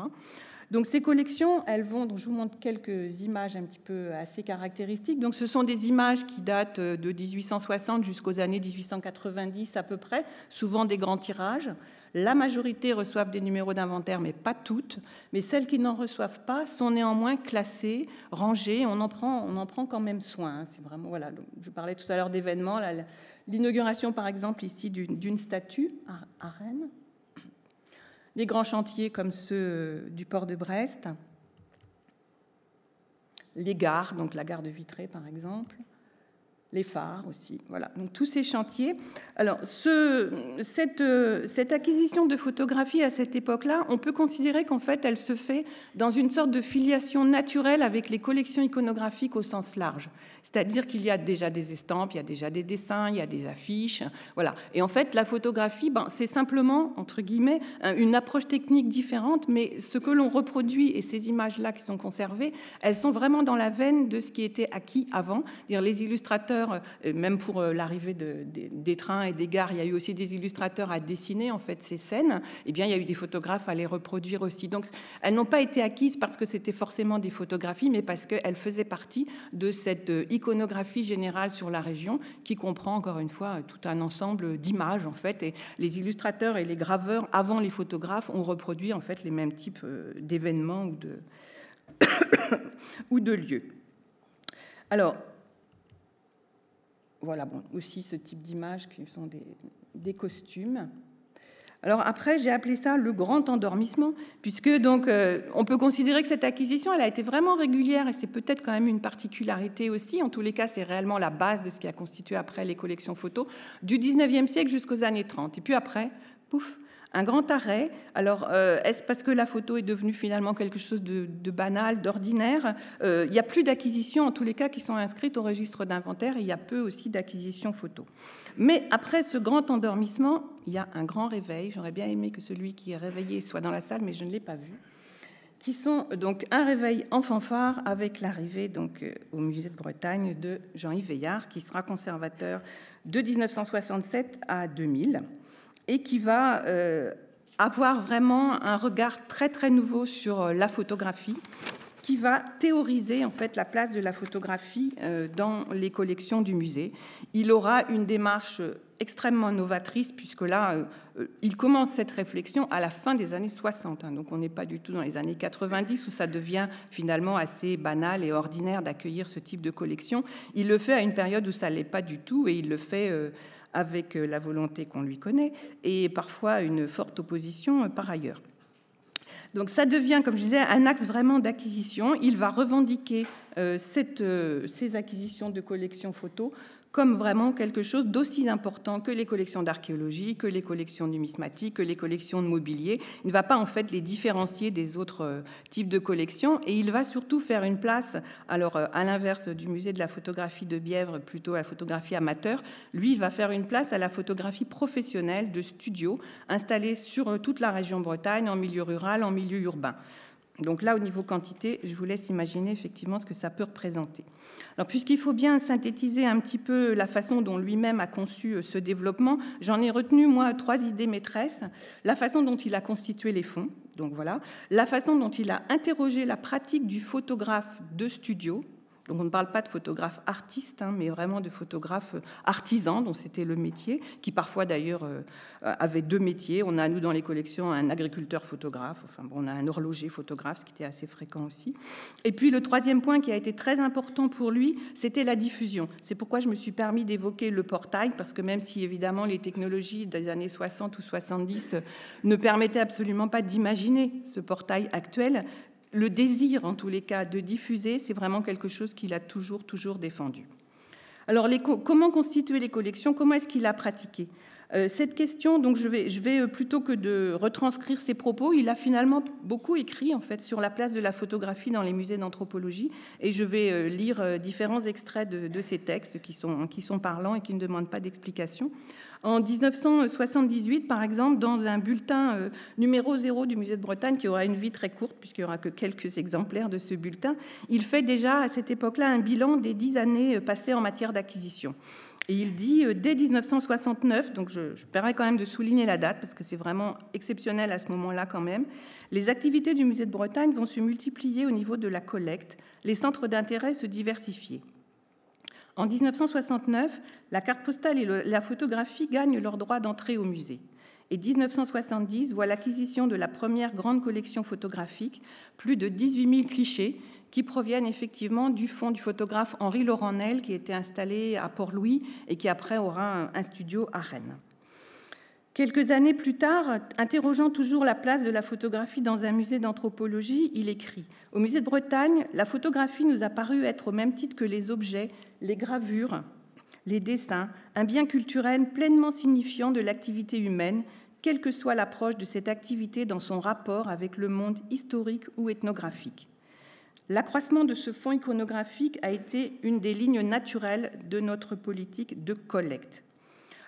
Donc ces collections, elles vont, je vous montre quelques images un petit peu assez caractéristiques. Donc ce sont des images qui datent de 1860 jusqu'aux années 1890 à peu près, souvent des grands tirages. La majorité reçoivent des numéros d'inventaire, mais pas toutes. Mais celles qui n'en reçoivent pas sont néanmoins classées, rangées. On en prend, on en prend quand même soin. Hein. C'est vraiment voilà. Je parlais tout à l'heure d'événements. L'inauguration, par exemple, ici d'une statue à, Rennes. Les grands chantiers comme ceux du port de Brest. Les gares, donc la gare de Vitré, par exemple. Les phares aussi. Voilà, donc tous ces chantiers. Alors, ce, cette, cette, acquisition de photographies à cette époque-là, on peut considérer qu'en fait, elle se fait dans une sorte de filiation naturelle avec les collections iconographiques au sens large. C'est-à-dire qu'il y a déjà des estampes, il y a déjà des dessins, il y a des affiches. Voilà. Et en fait, la photographie, ben, c'est simplement, entre guillemets, une approche technique différente, mais ce que l'on reproduit et ces images-là qui sont conservées, elles sont vraiment dans la veine de ce qui était acquis avant. Dire les illustrateurs, euh, même pour euh, l'arrivée de, des trains et des gares, il y a eu aussi des illustrateurs à dessiner en fait ces scènes. Eh bien, il y a eu des photographes à les reproduire aussi. Donc, elles n'ont pas été acquises parce que c'était forcément des photographies, mais parce qu'elles faisaient partie de cette euh, iconographie générale sur la région, qui comprend encore une fois tout un ensemble d'images en fait. Et les illustrateurs et les graveurs, avant les photographes, ont reproduit en fait les mêmes types d'événements ou de ou de lieux. Alors, voilà, bon, aussi ce type d'images qui sont des, costumes. Alors après, j'ai appelé ça le grand endormissement, puisque donc euh, on peut considérer que cette acquisition, elle a été vraiment régulière et c'est peut-être quand même une particularité aussi. En tous les cas, c'est réellement la base de ce qui a constitué après les collections photos du 19e siècle jusqu'aux années 30. Et puis après, pouf, un grand arrêt. Alors, euh, est-ce parce que la photo est devenue finalement quelque chose de, banal, d'ordinaire euh, Il n'y a plus d'acquisitions, en tous les cas, qui sont inscrites au registre d'inventaire, il y a peu aussi d'acquisitions photo. Mais après ce grand endormissement, il y a un grand réveil. J'aurais bien aimé que celui qui est réveillé soit dans la salle, mais je ne l'ai pas vu qui sont donc un réveil en fanfare avec l'arrivée donc euh, au musée de Bretagne de Jean-Yves Veillard, qui sera conservateur de 1967 à 2000 et qui va euh, avoir vraiment un regard très très nouveau sur euh, la photographie, qui va théoriser en fait la place de la photographie euh, dans les collections du musée. Il aura une démarche extrêmement novatrice puisque là, il commence cette réflexion à la fin des années 60. Hein. donc on n'est pas du tout dans les années 90 où ça devient finalement assez banal et ordinaire d'accueillir ce type de collection. Il le fait à une période où ça l'est pas du tout et il le fait avec euh, la volonté qu'on lui connaît et parfois une forte opposition euh, par ailleurs. Donc ça devient, comme je disais, un axe vraiment d'acquisition. Il va revendiquer euh, ces acquisitions de collections photos comme vraiment quelque chose d'aussi important que les collections d'archéologie, que les collections numismatiques, que les collections de mobilier. Il ne va pas en fait les différencier des autres euh, types de collections et il va surtout faire une place, alors euh, à l'inverse du musée de la photographie de Bièvre, plutôt à la photographie amateur, lui va faire une place à la photographie professionnelle de studio installée sur euh, toute la région Bretagne, en milieu rural, en milieu urbain. Donc là, au niveau quantité, je vous laisse imaginer effectivement ce que ça peut représenter. Alors, puisqu'il faut bien synthétiser un petit peu la façon dont lui-même a conçu euh, ce développement, j'en ai retenu, moi, trois idées maîtresses. La façon dont il a constitué les fonds, donc voilà. La façon dont il a interrogé la pratique du photographe de studio, donc on ne parle pas de photographe artiste, hein, mais vraiment de photographe artisan, dont c'était le métier, qui parfois d'ailleurs euh, avait deux métiers. On a, nous, dans les collections, un agriculteur photographe, enfin bon, on a un horloger photographe, ce qui était assez fréquent aussi. Et puis le troisième point qui a été très important pour lui, c'était la diffusion. C'est pourquoi je me suis permis d'évoquer le portail, parce que même si évidemment les technologies des années 60 ou 70 ne permettaient absolument pas d'imaginer ce portail actuel, le désir, en tous les cas, de diffuser, c'est vraiment quelque chose qu'il a toujours, toujours défendu. Alors, comment constituer les collections? Comment est-ce qu'il a pratiqué? Euh, cette question, donc je vais, euh, plutôt que de retranscrire ses propos, il a finalement beaucoup écrit en fait sur la place de la photographie dans les musées d'anthropologie, et je vais euh, lire différents extraits de, de ces textes qui sont, qui sont parlants et qui ne demandent pas d'explication. En 1978, par exemple, dans un bulletin euh, numéro 0 du musée de Bretagne, qui aura une vie très courte, puisqu'il n'y aura que quelques exemplaires de ce bulletin, il fait déjà à cette époque-là un bilan des dix années euh, passées en matière d'acquisition. Et il dit, euh, dès 1969, donc je, je permets quand même de souligner la date, parce que c'est vraiment exceptionnel à ce moment-là quand même, les activités du musée de Bretagne vont se multiplier au niveau de la collecte, les centres d'intérêt se diversifier. En 1969, la carte postale et la photographie gagnent leur droit d'entrée au musée. Et 1970 voit l'acquisition de la première grande collection photographique, plus de 18 000 clichés, qui proviennent effectivement du fonds du photographe Henri Laurent Nel, qui était installé à Port-Louis et qui après aura un studio à Rennes. Quelques années plus tard, interrogeant toujours la place de la photographie dans un musée d'anthropologie, il écrit Au musée de Bretagne, la photographie nous a paru être au même titre que les objets, les gravures, les dessins, un bien culturel pleinement signifiant de l'activité humaine, quelle que soit l'approche de cette activité dans son rapport avec le monde historique ou ethnographique. L'accroissement de ce fonds iconographique a été une des lignes naturelles de notre politique de collecte.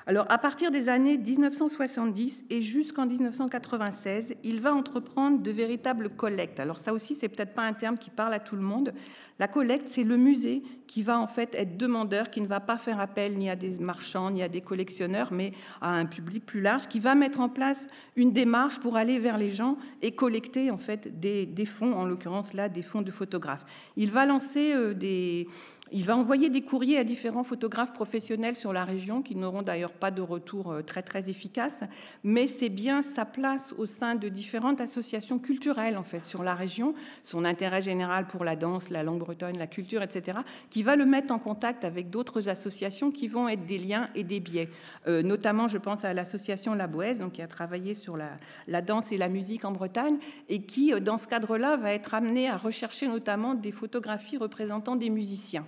Alors, à partir des années 1970 et jusqu'en 1996, il va entreprendre de véritables collectes. Alors, ça aussi, c'est peut-être pas un terme qui parle à tout le monde. La collecte, c'est le musée qui va en fait être demandeur, qui ne va pas faire appel ni à des marchands ni à des collectionneurs, mais à un public plus large, qui va mettre en place une démarche pour aller vers les gens et collecter en fait des, fonds, en l'occurrence là des fonds de photographes. Il va lancer euh, des, il va envoyer des courriers à différents photographes professionnels sur la région qui n'auront d'ailleurs pas de retour euh, très très efficace, mais c'est bien sa place au sein de différentes associations culturelles en fait sur la région, son intérêt général pour la danse, la langue bretonne, la culture, etc., qui va le mettre en contact avec d'autres associations qui vont être des liens et des biais. Euh, notamment, je pense à l'association La Boise, donc, qui a travaillé sur la, danse et la musique en Bretagne, et qui, euh, dans ce cadre-là, va être amené à rechercher notamment des photographies représentant des musiciens.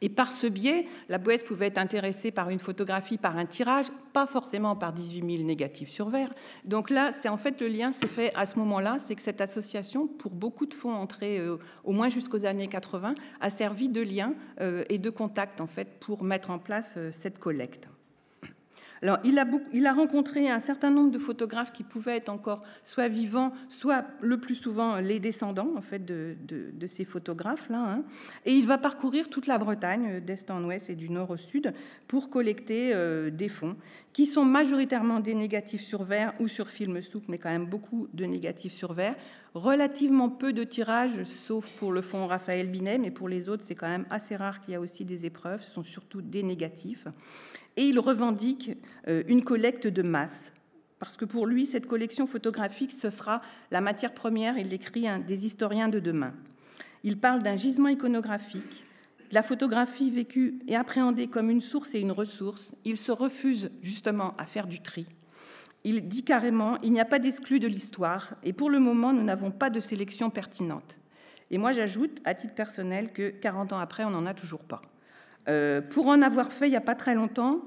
Et par ce biais, la Boès pouvait être intéressée par une photographie, par un tirage, pas forcément par 18 000 négatifs sur verre. Donc là, c'est en fait le lien s'est fait à ce moment-là, c'est que cette association, pour beaucoup de fonds entrés euh, au moins jusqu'aux années 80, a servi de lien euh, et de contact en fait pour mettre en place euh, cette collecte. Alors, il a, rencontré un certain nombre de photographes qui pouvaient être encore soit vivants, soit le plus souvent les descendants en fait de, ces photographes-là. Hein. Et il va parcourir toute la Bretagne, d'est en ouest et du nord au sud, pour collecter euh, des fonds qui sont majoritairement des négatifs sur verre ou sur film souple, mais quand même beaucoup de négatifs sur verre. Relativement peu de tirages, sauf pour le fonds Raphaël Binet, mais pour les autres, c'est quand même assez rare qu'il y a aussi des épreuves. Ce sont surtout des négatifs et il revendique euh, une collecte de masse. Parce que pour lui, cette collection photographique, ce sera la matière première, il l'écrit, un des historiens de demain. Il parle d'un gisement iconographique, la photographie vécue et appréhendée comme une source et une ressource. Il se refuse justement à faire du tri. Il dit carrément, il n'y a pas d'exclus de l'histoire, et pour le moment, nous n'avons pas de sélection pertinente. Et moi, j'ajoute, à titre personnel, que 40 ans après, on n'en a toujours pas. Euh, pour en avoir fait il n'y a pas très longtemps,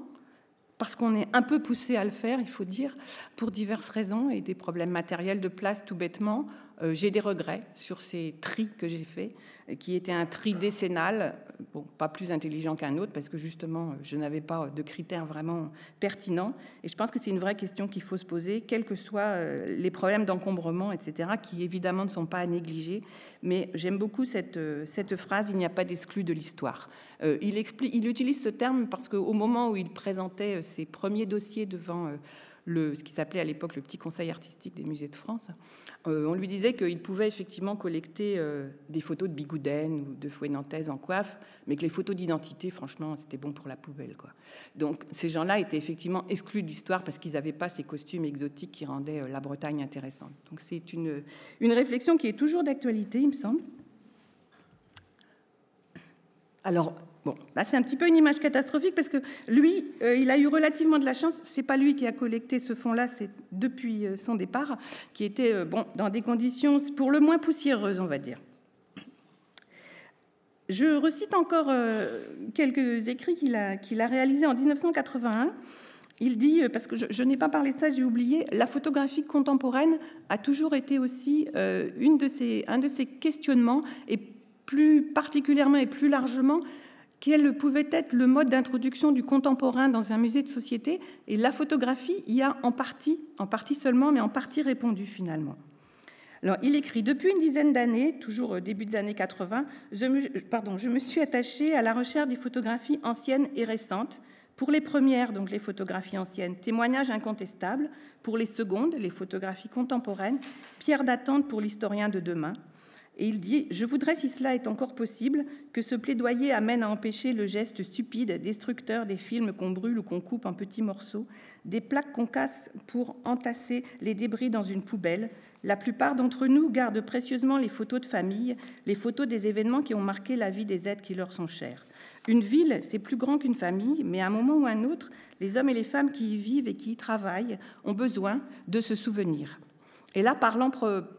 parce qu'on est un peu poussé à le faire, il faut dire, pour diverses raisons et des problèmes matériels de place tout bêtement. Euh, j'ai des regrets sur ces tris que j'ai faits, qui étaient un tri décennal, bon, pas plus intelligent qu'un autre, parce que justement, je n'avais pas de critères vraiment pertinents. Et je pense que c'est une vraie question qu'il faut se poser, quels que soient euh, les problèmes d'encombrement, etc., qui évidemment ne sont pas à négliger. Mais j'aime beaucoup cette, euh, phrase, il n'y a pas d'exclus de l'histoire. il utilise ce terme parce qu'au moment où il présentait ses premiers dossiers devant ce qui s'appelait à l'époque le petit conseil artistique des musées de France, euh, on lui disait qu'il pouvait effectivement collecter euh, des photos de Bigouden ou de Fouet Nantaise en coiffe, mais que les photos d'identité, franchement, c'était bon pour la poubelle. Donc ces gens-là étaient effectivement exclus de l'histoire parce qu'ils n'avaient pas ces costumes exotiques qui rendaient euh, la Bretagne intéressante. Donc c'est une, une réflexion qui est toujours d'actualité, il me semble. Alors, C'est un petit peu une image catastrophique parce que lui, euh, il a eu relativement de la chance. C'est pas lui qui a collecté ce fonds-là, c'est depuis euh, son départ, qui était euh, bon dans des conditions pour le moins poussiéreuses, on va dire. Je recite encore quelques écrits qu'il a, qu'il réalisés en 1981. Il dit, parce que je, n'ai pas parlé de ça, j'ai oublié, la photographie contemporaine a toujours été aussi une de un de ces questionnements, et plus particulièrement et plus largement, quel pouvait être le mode d'introduction du contemporain dans un musée de société. Et la photographie y a en partie, en partie seulement, mais en partie répondu finalement. Alors, il écrit Depuis une dizaine d'années, toujours début des années 80, je me, pardon, je me suis attaché à la recherche des photographies anciennes et récentes. Pour les premières, donc les photographies anciennes, témoignages incontestables. Pour les secondes, les photographies contemporaines, pierre d'attente pour l'historien de demain. Et il dit Je voudrais, si cela est encore possible, que ce plaidoyer amène à empêcher le geste stupide, destructeur des films qu'on brûle ou qu'on coupe en petits morceaux, des plaques qu'on casse pour entasser les débris dans une poubelle. La plupart d'entre nous gardent précieusement les photos de famille, les photos des événements qui ont marqué la vie des êtres qui leur sont chers. Une ville, c'est plus grand qu'une famille, mais à un moment ou à un autre, les hommes et les femmes qui y vivent et qui y travaillent ont besoin de se souvenir. Et là, parlant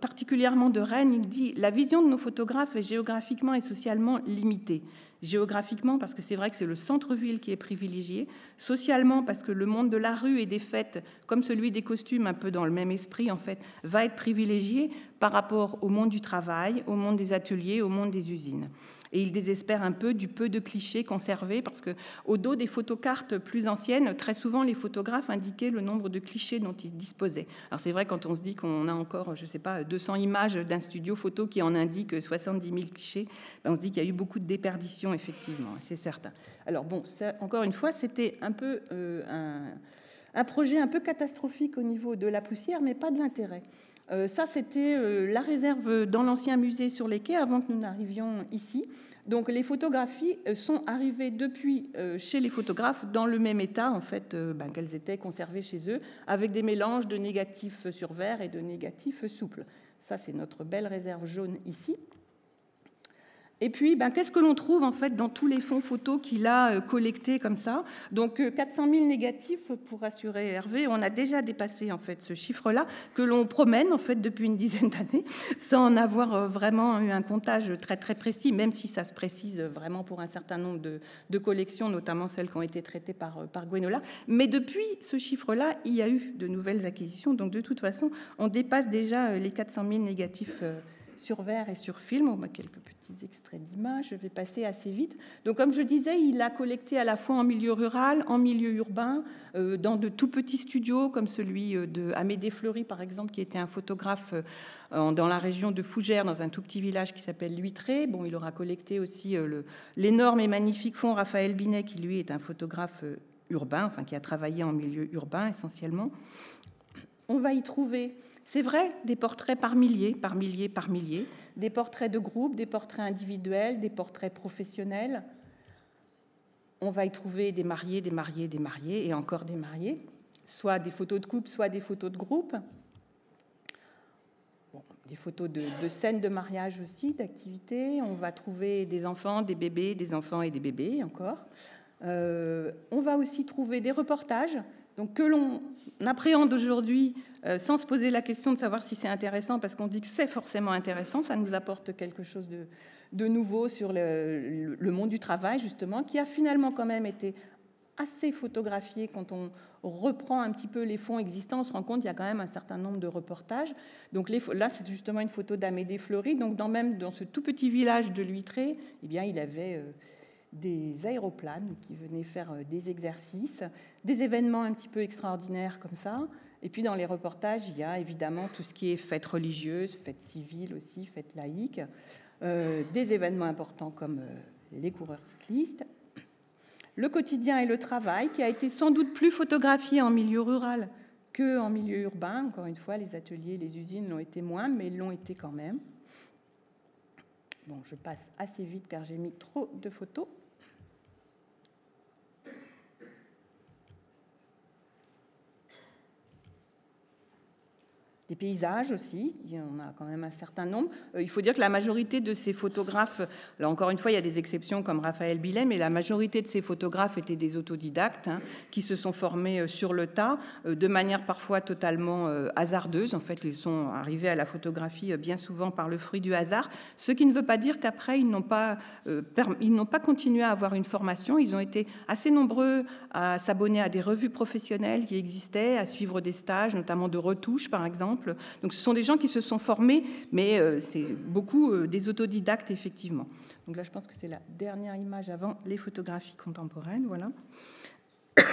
particulièrement de Rennes, il dit La vision de nos photographes est géographiquement et socialement limitée. Géographiquement, parce que c'est vrai que c'est le centre-ville qui est privilégié. Socialement, parce que le monde de la rue et des fêtes, comme celui des costumes, un peu dans le même esprit, en fait, va être privilégié par rapport au monde du travail, au monde des ateliers, au monde des usines. Et il désespère un peu du peu de clichés conservés, parce que au dos des photocartes plus anciennes, très souvent les photographes indiquaient le nombre de clichés dont ils disposaient. Alors c'est vrai quand on se dit qu'on a encore, je ne sais pas, 200 images d'un studio photo qui en indique 70 000 clichés, ben on se dit qu'il y a eu beaucoup de déperditions, effectivement, c'est certain. Alors bon, encore une fois, c'était un peu euh, un, un projet un peu catastrophique au niveau de la poussière, mais pas de l'intérêt. Euh, ça, c'était euh, la réserve dans l'ancien musée sur les quais avant que nous n'arrivions ici. Donc les photographies euh, sont arrivées depuis chez les photographes dans le même état en fait ben, qu'elles étaient conservées chez eux, avec des mélanges de négatifs sur verre et de négatifs souples. Ça, c'est notre belle réserve jaune ici. Et puis, ben, qu'est-ce que l'on trouve en fait dans tous les fonds photos qu'il a euh, collectés comme ça? Donc 400 euh, 000 négatifs pour rassurer Hervé. On a déjà dépassé en fait ce chiffre-là que l'on promène en fait depuis une dizaine d'années sans en avoir euh, vraiment eu un comptage très très précis, même si ça se précise vraiment pour un certain nombre de, collections, notamment celles qui ont été traitées par par Gwenola. Mais depuis ce chiffre-là, il y a eu de nouvelles acquisitions. Donc de toute façon, on dépasse déjà les 400 000 négatifs sur verre et sur film. Quelques petits extraits d'images, je vais passer assez vite. Donc, comme je disais, il a collecté à la fois en milieu rural, en milieu urbain, euh, dans de tout petits studios, comme celui euh, de Amédée Fleury, par exemple, qui était un photographe euh, dans la région de Fougères, dans un tout petit village qui s'appelle Luitré. Bon, il aura collecté aussi l'énorme et magnifique fond Raphaël Binet, qui lui est un photographe urbain, enfin qui a travaillé en milieu urbain essentiellement. On va y trouver c'est vrai, des portraits par milliers, par milliers, par milliers, des portraits de groupe, des portraits individuels, des portraits professionnels. On va y trouver des mariés, des mariés, des mariés et encore des mariés, soit des photos de couple, soit des photos de groupe. des photos de, scènes de mariage aussi, d'activités. On va trouver des enfants, des bébés, des enfants et des bébés encore. Euh, on va aussi trouver des reportages donc que l'on appréhende aujourd'hui euh, sans se poser la question de savoir si c'est intéressant, parce qu'on dit que c'est forcément intéressant, ça nous apporte quelque chose de, nouveau sur le, monde du travail, justement, qui a finalement quand même été assez photographié quand on reprend un petit peu les fonds existants, on se rend compte qu'il y a quand même un certain nombre de reportages. Donc là, c'est justement une photo d'Amédée Fleury. Donc dans, même dans ce tout petit village de Luitré, eh bien, il avait... Euh, des aéroplanes qui venaient faire euh, des exercices, des événements un petit peu extraordinaires comme ça. Et puis dans les reportages, il y a évidemment tout ce qui est fêtes religieuses, fêtes civiles aussi, fêtes laïques, euh, des événements importants comme euh, les coureurs cyclistes, le quotidien et le travail, qui a été sans doute plus photographié en milieu rural qu'en milieu urbain. Encore une fois, les ateliers, les usines l'ont été moins, mais l'ont été quand même. Bon, je passe assez vite car j'ai mis trop de photos. Des paysages aussi, il y en a quand même un certain nombre. Euh, il faut dire que la majorité de ces photographes, là encore une fois, il y a des exceptions comme Raphaël Billet, mais la majorité de ces photographes étaient des autodidactes hein, qui se sont formés euh, sur le tas, euh, de manière parfois totalement hasardeuse. En fait, ils sont arrivés à la photographie bien souvent par le fruit du hasard, ce qui ne veut pas dire qu'après, ils n'ont pas, ils n'ont pas continué à avoir une formation. Ils ont été assez nombreux à s'abonner à des revues professionnelles qui existaient, à suivre des stages, notamment de retouche, par exemple donc ce sont des gens qui se sont formés, mais euh, c'est beaucoup euh, des autodidactes, effectivement. Donc là, je pense que c'est la dernière image avant les photographies contemporaines. Voilà.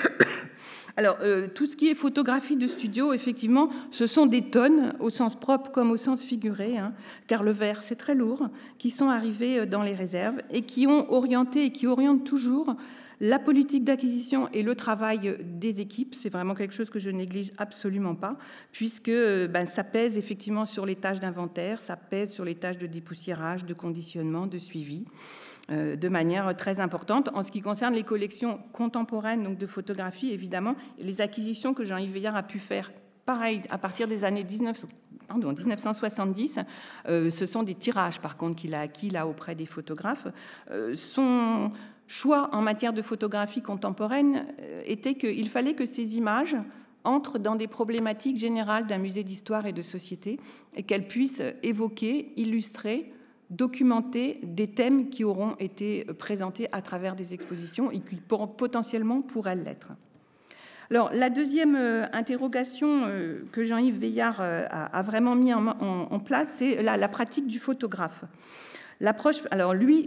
Alors, euh, tout ce qui est photographie de studio, effectivement, ce sont des tonnes, au sens propre comme au sens figuré, hein, car le verre, c'est très lourd, qui sont arrivés dans les réserves et qui ont orienté et qui orientent toujours la politique d'acquisition et le travail des équipes, c'est vraiment quelque chose que je néglige absolument pas, puisque ben, ça pèse effectivement sur les tâches d'inventaire, ça pèse sur les tâches de dépoussiérage, de conditionnement, de suivi euh, de manière très importante. En ce qui concerne les collections contemporaines, donc de photographie, évidemment, les acquisitions que Jean-Yves Veillard a pu faire, pareil, à partir des années 1970, euh, ce sont des tirages, par contre, qu'il a acquis là auprès des photographes, euh, sont choix en matière de photographie contemporaine euh, était qu'il fallait que ces images, entre dans des problématiques générales d'un musée d'histoire et de société et qu'elle puisse évoquer, illustrer, documenter des thèmes qui auront été présentés à travers des expositions et qui potentiellement pourraient l'être. Alors, la deuxième euh, interrogation euh, que Jean-Yves Veillard a vraiment mis en, place, c'est la, pratique du photographe. L'approche,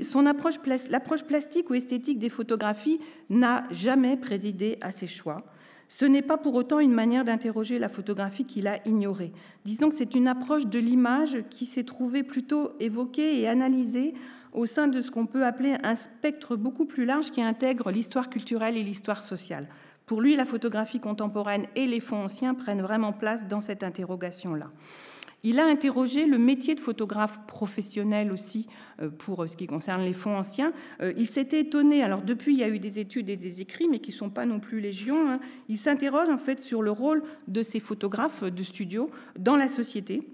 son approche, plastique ou esthétique des photographies n'a jamais présidé à ses choix. Ce n'est pas pour autant une manière d'interroger la photographie qu'il a ignorée. Disons que c'est une approche de l'image qui s'est trouvée plutôt évoquée et analysée au sein de ce qu'on peut appeler un spectre beaucoup plus large qui intègre l'histoire culturelle et l'histoire sociale. Pour lui, la photographie contemporaine et les fonds anciens prennent vraiment place dans cette interrogation-là. Il a interrogé le métier de photographe professionnel aussi euh, pour ce qui concerne les fonds anciens. Euh, il s'était étonné, alors depuis il y a eu des études et des écrits, mais qui ne sont pas non plus légion, hein. il s'interroge en fait sur le rôle de ces photographes de studio dans la société,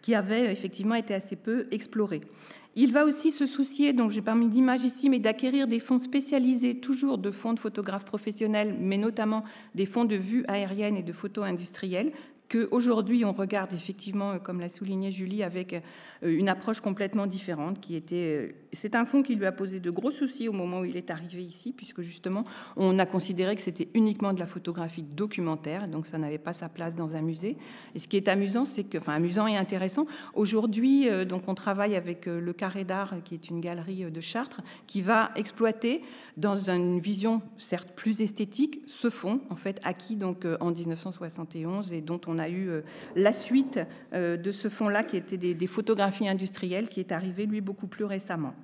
qui avait effectivement été assez peu exploré. Il va aussi se soucier, donc j'ai pas mis d'image ici, mais d'acquérir des fonds spécialisés, toujours de fonds de photographes professionnels, mais notamment des fonds de vue aérienne et de photos industrielles, qu'aujourd'hui on regarde effectivement, comme l'a souligné Julie, avec euh, une approche complètement différente. Qui était, euh, c'est un fonds qui lui a posé de gros soucis au moment où il est arrivé ici, puisque justement on a considéré que c'était uniquement de la photographie documentaire, donc ça n'avait pas sa place dans un musée. Et ce qui est amusant, c'est que, enfin amusant et intéressant, aujourd'hui euh, donc on travaille avec le Carré d'Art, qui est une galerie de Chartres, qui va exploiter dans une vision certes plus esthétique ce fonds en fait acquis donc en 1971 et dont on a eu euh, la suite euh, de ce fonds-là, qui était des, photographies industrielles, qui est arrivé, lui, beaucoup plus récemment.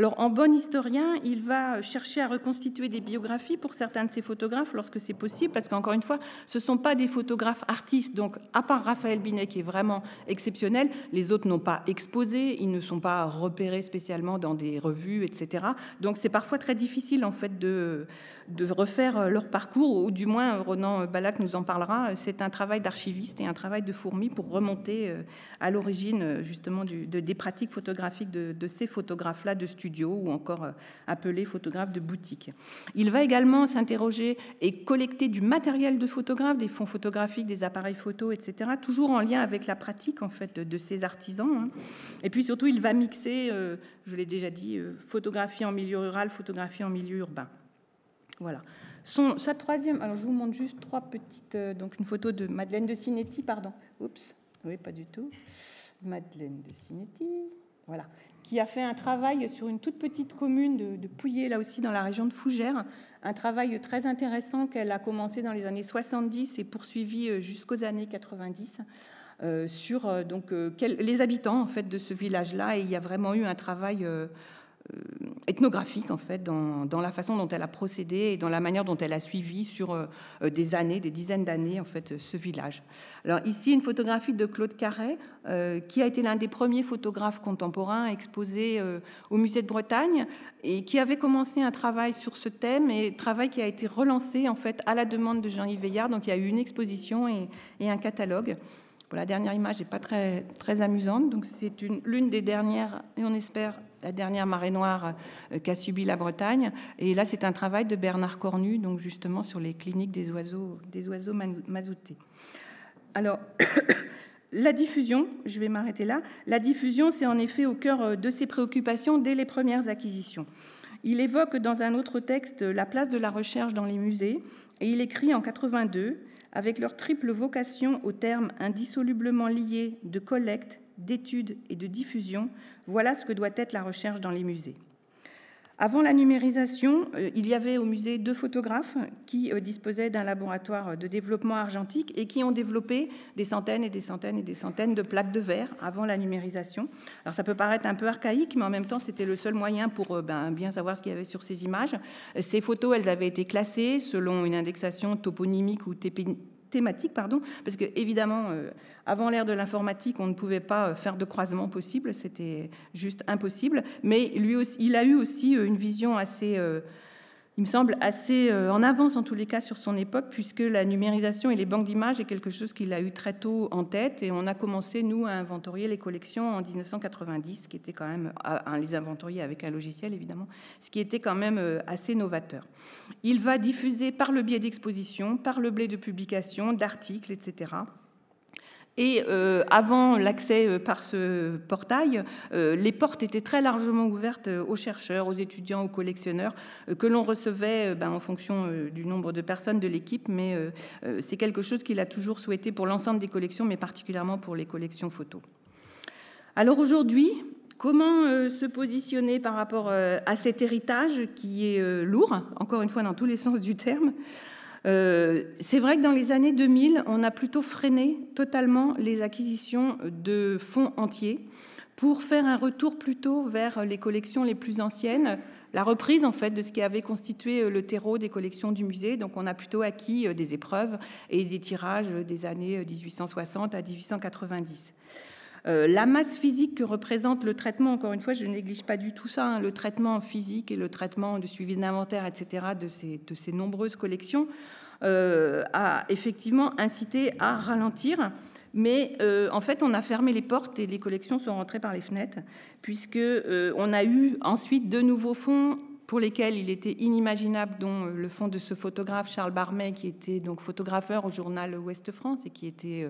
Alors, en bon historien, il va chercher à reconstituer des biographies pour certains de ses photographes lorsque c'est possible, parce qu'encore une fois, ce ne sont pas des photographes artistes. Donc, à part Raphaël Binet, qui est vraiment exceptionnel, les autres n'ont pas exposé, ils ne sont pas repérés spécialement dans des revues, etc. Donc, c'est parfois très difficile, en fait, de, de refaire euh, leur parcours, ou du moins euh, Ronan Balak nous en parlera. C'est un travail d'archiviste et un travail de fourmi pour remonter euh, à l'origine justement des pratiques photographiques de, ces photographes-là de studio ou encore appelés photographes de boutique. Il va également s'interroger et collecter du matériel de photographe, des fonds photographiques, des appareils photo, etc., toujours en lien avec la pratique en fait de ces artisans. Hein. Et puis surtout, il va mixer, je l'ai déjà dit, photographie en milieu rural, photographie en milieu urbain. Voilà. Sa troisième, alors je vous montre juste trois petites, euh, donc une photo de Madeleine de Cinetti, pardon. Oups, oui, pas du tout. Madeleine de Cinetti, voilà, qui a fait un travail sur une toute petite commune de, de Pouillet, là aussi dans la région de Fougères, un travail très intéressant qu'elle a commencé dans les années 70 et poursuivi euh, jusqu'aux années 90. Euh, sur donc les habitants en fait de ce village-là et il y a vraiment eu un travail ethnographique en fait dans, la façon dont elle a procédé et dans la manière dont elle a suivi sur euh, des années, des dizaines d'années en fait ce village. Alors ici une photographie de Claude Carret euh, qui a été l'un des premiers photographes contemporains exposés au musée de Bretagne et qui avait commencé un travail sur ce thème et travail qui a été relancé en fait à la demande de Jean-Yves Veillard. Donc il y a eu une exposition et, et un catalogue. la dernière image n'est pas très, très amusante, donc c'est l'une des dernières, et on espère la dernière marée noire euh, qu'a subi la Bretagne. Et là, c'est un travail de Bernard Cornu, donc justement sur les cliniques des oiseaux, des mazoutés. Alors, la diffusion, je vais m'arrêter là. La diffusion, c'est en effet au cœur euh, de ses préoccupations dès les premières acquisitions. Il évoque dans un autre texte la place de la recherche dans les musées et il écrit en 82 avec leur triple vocation au terme indissolublement lié de collecte, d'études et de diffusion, voilà ce que doit être la recherche dans les musées. Avant la numérisation, euh, il y avait au musée deux photographes qui euh, disposaient d'un laboratoire de développement argentique et qui ont développé des centaines et des centaines et des centaines de plaques de verre avant la numérisation. Alors ça peut paraître un peu archaïque, mais en même temps c'était le seul moyen pour euh, ben, bien savoir ce qu'il y avait sur ces images. Ces photos, elles avaient été classées selon une indexation toponymique ou thématique, pardon, parce que évidemment, euh, avant l'ère de l'informatique, on ne pouvait pas euh, faire de croisement possible, c'était juste impossible. Mais lui aussi, il a eu aussi euh, une vision assez il me semble assez euh, en avance en tous les cas sur son époque, puisque la numérisation et les banques d'images est quelque chose qu'il a eu très tôt en tête, et on a commencé, nous, à inventorier les collections en 1990, qui était quand même, à les inventorier avec un logiciel évidemment, ce qui était quand même euh, assez novateur. Il va diffuser par le biais d'expositions, par le biais de publications, d'articles, etc. Et euh, avant l'accès euh, par ce portail, euh, les portes étaient très largement ouvertes aux chercheurs, aux étudiants, aux collectionneurs, que l'on recevait ben, en fonction du nombre de personnes de l'équipe. Mais c'est quelque chose qu'il a toujours souhaité pour l'ensemble des collections, mais particulièrement pour les collections photos. Alors aujourd'hui, comment se positionner par rapport à cet héritage qui est lourd, encore une fois dans tous les sens du terme euh, c'est vrai que dans les années 2000, on a plutôt freiné totalement les acquisitions de fonds entiers pour faire un retour plutôt vers les collections les plus anciennes, la reprise en fait de ce qui avait constitué le terreau des collections du musée. Donc on a plutôt acquis euh, des épreuves et des tirages des années 1860 à 1890. Euh, la masse physique que représente le traitement, encore une fois, je ne néglige pas du tout ça, hein, le traitement physique et le traitement de suivi d'inventaire, etc., de ces, nombreuses collections, euh, a effectivement incité à ralentir. Mais euh, en fait, on a fermé les portes et les collections sont rentrées par les fenêtres, puisque on a eu ensuite de nouveaux fonds pour lesquels il était inimaginable, dont le fonds de ce photographe Charles Barmet, qui était donc photographeur au journal Ouest France et qui était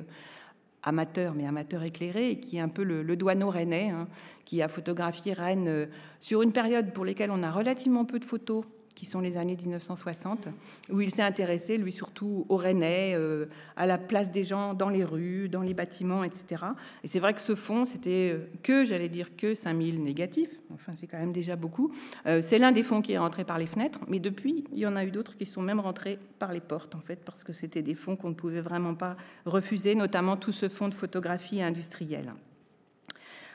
amateur, mais amateur éclairé, et qui est un peu le, le douaneau rennais, hein, qui a photographié Rennes euh, sur une période pour laquelle on a relativement peu de photos qui sont les années 1960, où il s'est intéressé, lui surtout, au Rennais, euh, à la place des gens dans les rues, dans les bâtiments, etc. Et c'est vrai que ce fonds, c'était euh, que, j'allais dire que 5000 négatifs, enfin c'est quand même déjà beaucoup. Euh, c'est l'un des fonds qui est rentré par les fenêtres, mais depuis, il y en a eu d'autres qui sont même rentrés par les portes, en fait, parce que c'était des fonds qu'on ne pouvait vraiment pas refuser, notamment tout ce fonds de photographie industrielle.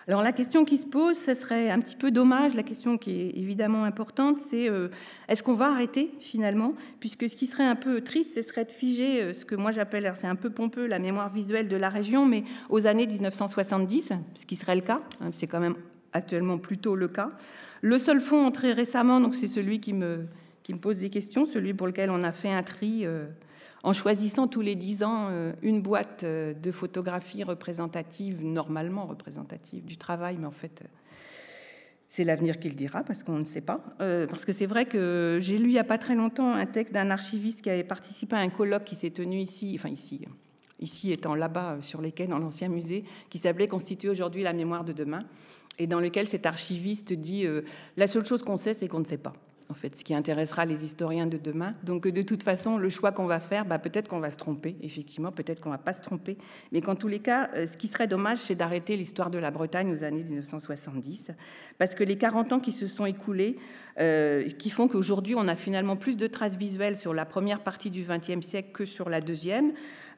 Alors la question qui se pose, ce serait un petit peu dommage, la question qui est évidemment importante, c'est euh, est-ce qu'on va arrêter finalement? Puisque ce qui serait un peu triste, ce serait de figer euh, ce que moi j'appelle, c'est un peu pompeux, la mémoire visuelle de la région, mais aux années 1970, ce qui serait le cas, hein, c'est quand même actuellement plutôt le cas. Le seul fonds entré récemment, donc c'est celui qui me, qui me pose des questions, celui pour lequel on a fait un tri. Euh, en choisissant tous les dix ans euh, une boîte euh, de photographies représentatives, normalement représentatives du travail, mais en fait, euh, c'est l'avenir qui le dira, parce qu'on ne sait pas. parce que c'est vrai que j'ai lu il n'y a pas très longtemps un texte d'un archiviste qui avait participé à un colloque qui s'est tenu ici, enfin ici, ici étant là-bas sur les quais dans l'ancien musée, qui s'appelait Constituer aujourd'hui la mémoire de demain, et dans lequel cet archiviste dit La seule chose qu'on sait, c'est qu'on ne sait pas en fait, ce qui intéressera les historiens de demain. Donc, de toute façon, le choix qu'on va faire, bah, peut-être qu'on va se tromper, effectivement, peut-être qu'on va pas se tromper, mais qu'en tous les cas, euh, ce qui serait dommage, c'est d'arrêter l'histoire de la Bretagne aux années 1970, parce que les 40 ans qui se sont écoulés, euh, qui font qu'aujourd'hui, on a finalement plus de traces visuelles sur la première partie du XXe siècle que sur la deuxième.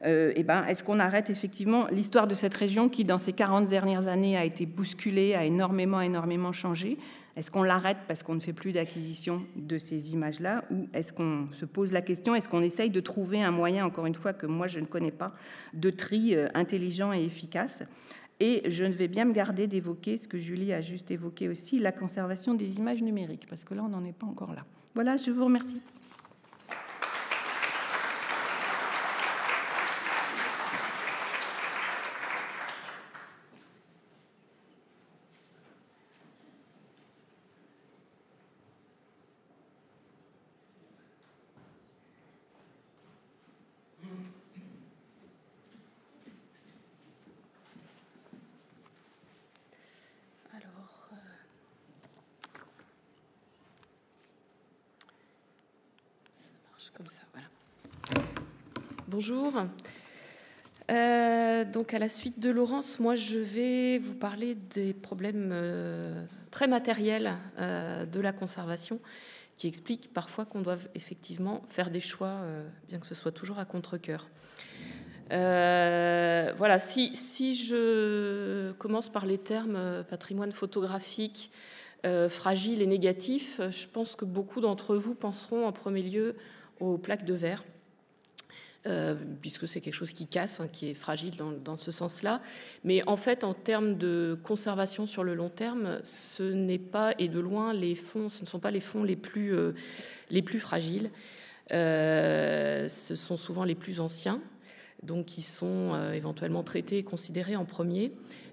Euh, eh ben, est-ce qu'on arrête effectivement l'histoire de cette région qui, dans ces 40 dernières années, a été bousculée, a énormément, énormément changé? Est-ce qu'on l'arrête parce qu'on ne fait plus d'acquisition de ces images-là Ou est-ce qu'on se pose la question, est-ce qu'on essaye de trouver un moyen, encore une fois, que moi je ne connais pas, de tri euh, intelligent et efficace? Et je ne vais bien me garder d'évoquer ce que Julie a juste évoqué aussi, la conservation des images numériques, parce que là, on n'en est pas encore là. Voilà, je vous remercie. Bonjour. Euh, donc à la suite de Laurence, moi je vais vous parler des problèmes euh, très matériels euh, de la conservation qui expliquent parfois qu'on doit effectivement faire des choix, bien que ce soit toujours à contre-coeur. voilà, si, si, je commence par les termes patrimoine photographique, fragile et négatif, je pense que beaucoup d'entre vous penseront en premier lieu aux plaques de verre. Euh, puisque c'est quelque chose qui casse, hein, qui est fragile dans, ce sens-là. Mais en fait, en termes de conservation sur le long terme, ce n'est pas, et de loin, les fonds, ce ne sont pas les fonds les plus, euh, les plus fragiles. Euh, ce sont souvent les plus anciens, donc qui sont éventuellement traités et considérés en premier.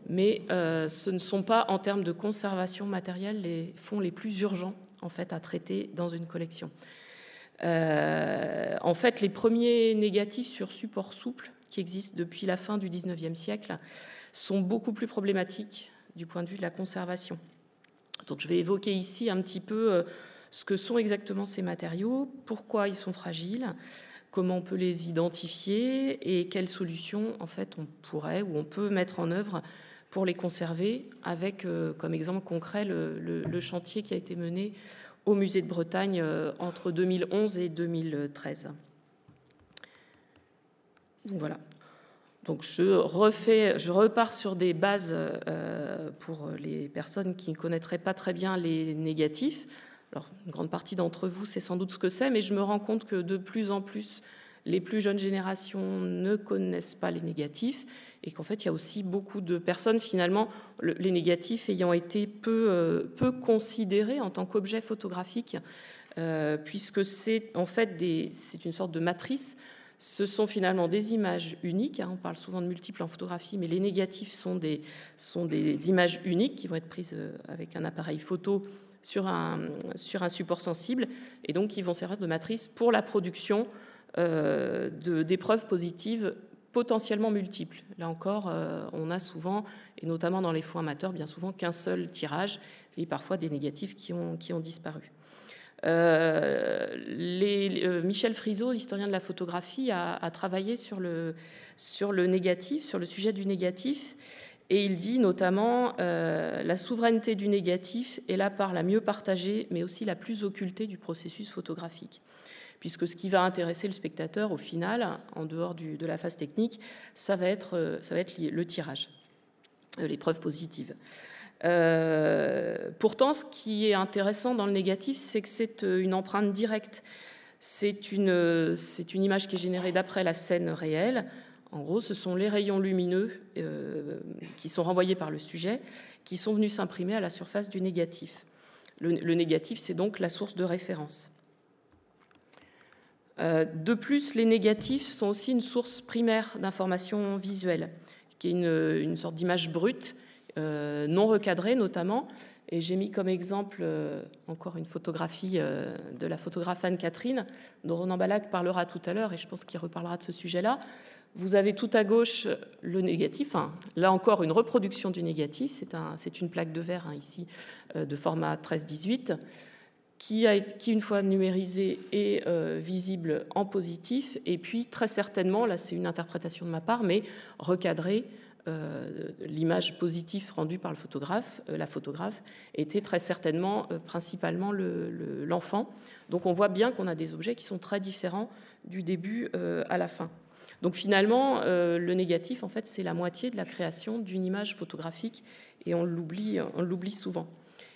Mais ce ne sont pas, en termes de conservation matérielle, les fonds les plus urgents en fait à traiter dans une collection. Euh, en fait, les premiers négatifs sur support souple qui existent depuis la fin du 19e siècle sont beaucoup plus problématiques du point de vue de la conservation. Donc je vais évoquer ici un petit peu euh, ce que sont exactement ces matériaux, pourquoi ils sont fragiles, comment on peut les identifier et quelles solutions en fait on pourrait ou on peut mettre en œuvre pour les conserver avec euh, comme exemple concret le chantier qui a été mené au musée de Bretagne euh, entre 2011 et 2013. Donc voilà. Donc je repars sur des bases euh, pour les personnes qui ne connaîtraient pas très bien les négatifs. Alors une grande partie d'entre vous, c'est sans doute ce que c'est, mais je me rends compte que de plus en plus, les plus jeunes générations ne connaissent pas les négatifs et qu'en fait, il y a aussi beaucoup de personnes, finalement, les négatifs ayant été peu, euh, peu considérés en tant qu'objet photographique, euh, puisque c'est en fait c'est une sorte de matrice. Ce sont finalement des images uniques. Hein, on parle souvent de multiples en photographie, mais les négatifs sont des, sont des images uniques qui vont être prises euh, avec un appareil photo sur un, sur un support sensible, et donc qui vont servir de matrice pour la production d'épreuves positives potentiellement multiples. Là encore, euh, on a souvent, et notamment dans les fonds amateurs, bien souvent qu'un seul tirage et parfois des négatifs qui ont, qui ont disparu. Euh, Michel Friseau, historien de la photographie, a, travaillé sur le, sur le négatif, sur le sujet du négatif, et il dit notamment euh, la souveraineté du négatif est la part la mieux partagée, mais aussi la plus occultée du processus photographique puisque ce qui va intéresser le spectateur au final, en dehors de la phase technique, ça va être, euh, le tirage, euh, l'épreuve positive. Euh, pourtant, ce qui est intéressant dans le négatif, c'est que c'est une empreinte directe. C'est une image qui est générée d'après la scène réelle. En gros, ce sont les rayons lumineux qui sont renvoyés par le sujet qui sont venus s'imprimer à la surface du négatif. le négatif, c'est donc la source de référence. Euh, de plus, les négatifs sont aussi une source primaire d'information visuelle, qui est une, sorte d'image brute, euh, non recadrée notamment. Et j'ai mis comme exemple euh, encore une photographie de la photographe Anne-Catherine, dont Ronan Balac parlera tout à l'heure, et je pense qu'il reparlera de ce sujet-là. Vous avez tout à gauche le négatif, là encore une reproduction du négatif, c'est une plaque de verre hein, ici de format 13-18 qui, une fois numérisé est euh, visible en positif, et puis très certainement, là c'est une interprétation de ma part, mais recadrer euh, l'image positive rendue par le photographe, euh, la photographe, était très certainement principalement l'enfant. Donc on voit bien qu'on a des objets qui sont très différents du début à la fin. Donc finalement, le négatif, en fait, c'est la moitié de la création d'une image photographique, et on l'oublie souvent.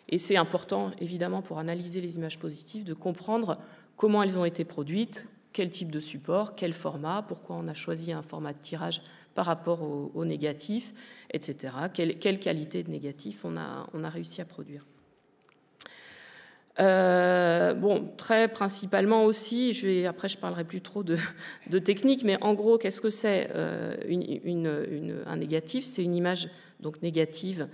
Et c'est important, évidemment, pour analyser les images positives, de comprendre comment elles ont été produites, quel type de support, quel format, pourquoi on a choisi un format de tirage par rapport au, négatif, etc. Quelle, qualité de négatif on a, réussi à produire. Euh, bon, très principalement aussi, après je parlerai plus trop de, technique, mais en gros, qu'est-ce que c'est euh, un négatif? C'est une image donc négative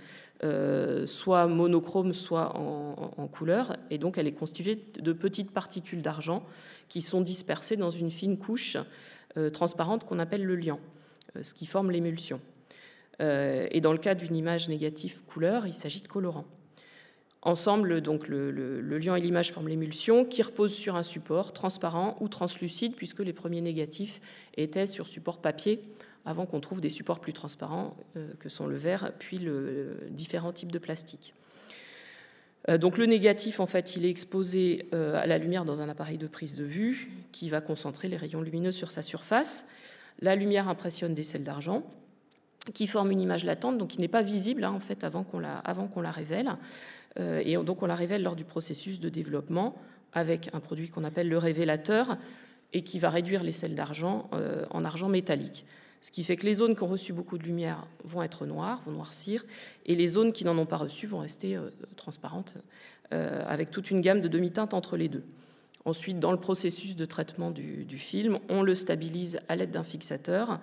euh, soit monochrome, soit en, couleur, et donc elle est constituée de petites particules d'argent qui sont dispersées dans une fine couche euh, transparente qu'on appelle le liant, euh, ce qui forme l'émulsion. et dans le cas d'une image négative couleur, il s'agit de colorant. Ensemble, donc le, le liant et l'image forment l'émulsion qui repose sur un support transparent ou translucide, puisque les premiers négatifs étaient sur support papier avant qu'on trouve des supports plus transparents euh, que sont le verre, puis le, différents types de plastique. Euh, donc le négatif, en fait, il est exposé euh, à la lumière dans un appareil de prise de vue qui va concentrer les rayons lumineux sur sa surface. La lumière impressionne des sels d'argent qui forment une image latente, donc qui n'est pas visible hein, en fait avant qu'on la, avant qu'on la révèle. et donc on la révèle lors du processus de développement avec un produit qu'on appelle le révélateur, et qui va réduire les sels d'argent en argent métallique. Ce qui fait que les zones qui ont reçu beaucoup de lumière vont être noires, vont noircir, et les zones qui n'en ont pas reçu vont rester transparentes, avec toute une gamme de demi-teintes entre les deux. Ensuite, dans le processus de traitement du, film, on le stabilise à l'aide d'un fixateur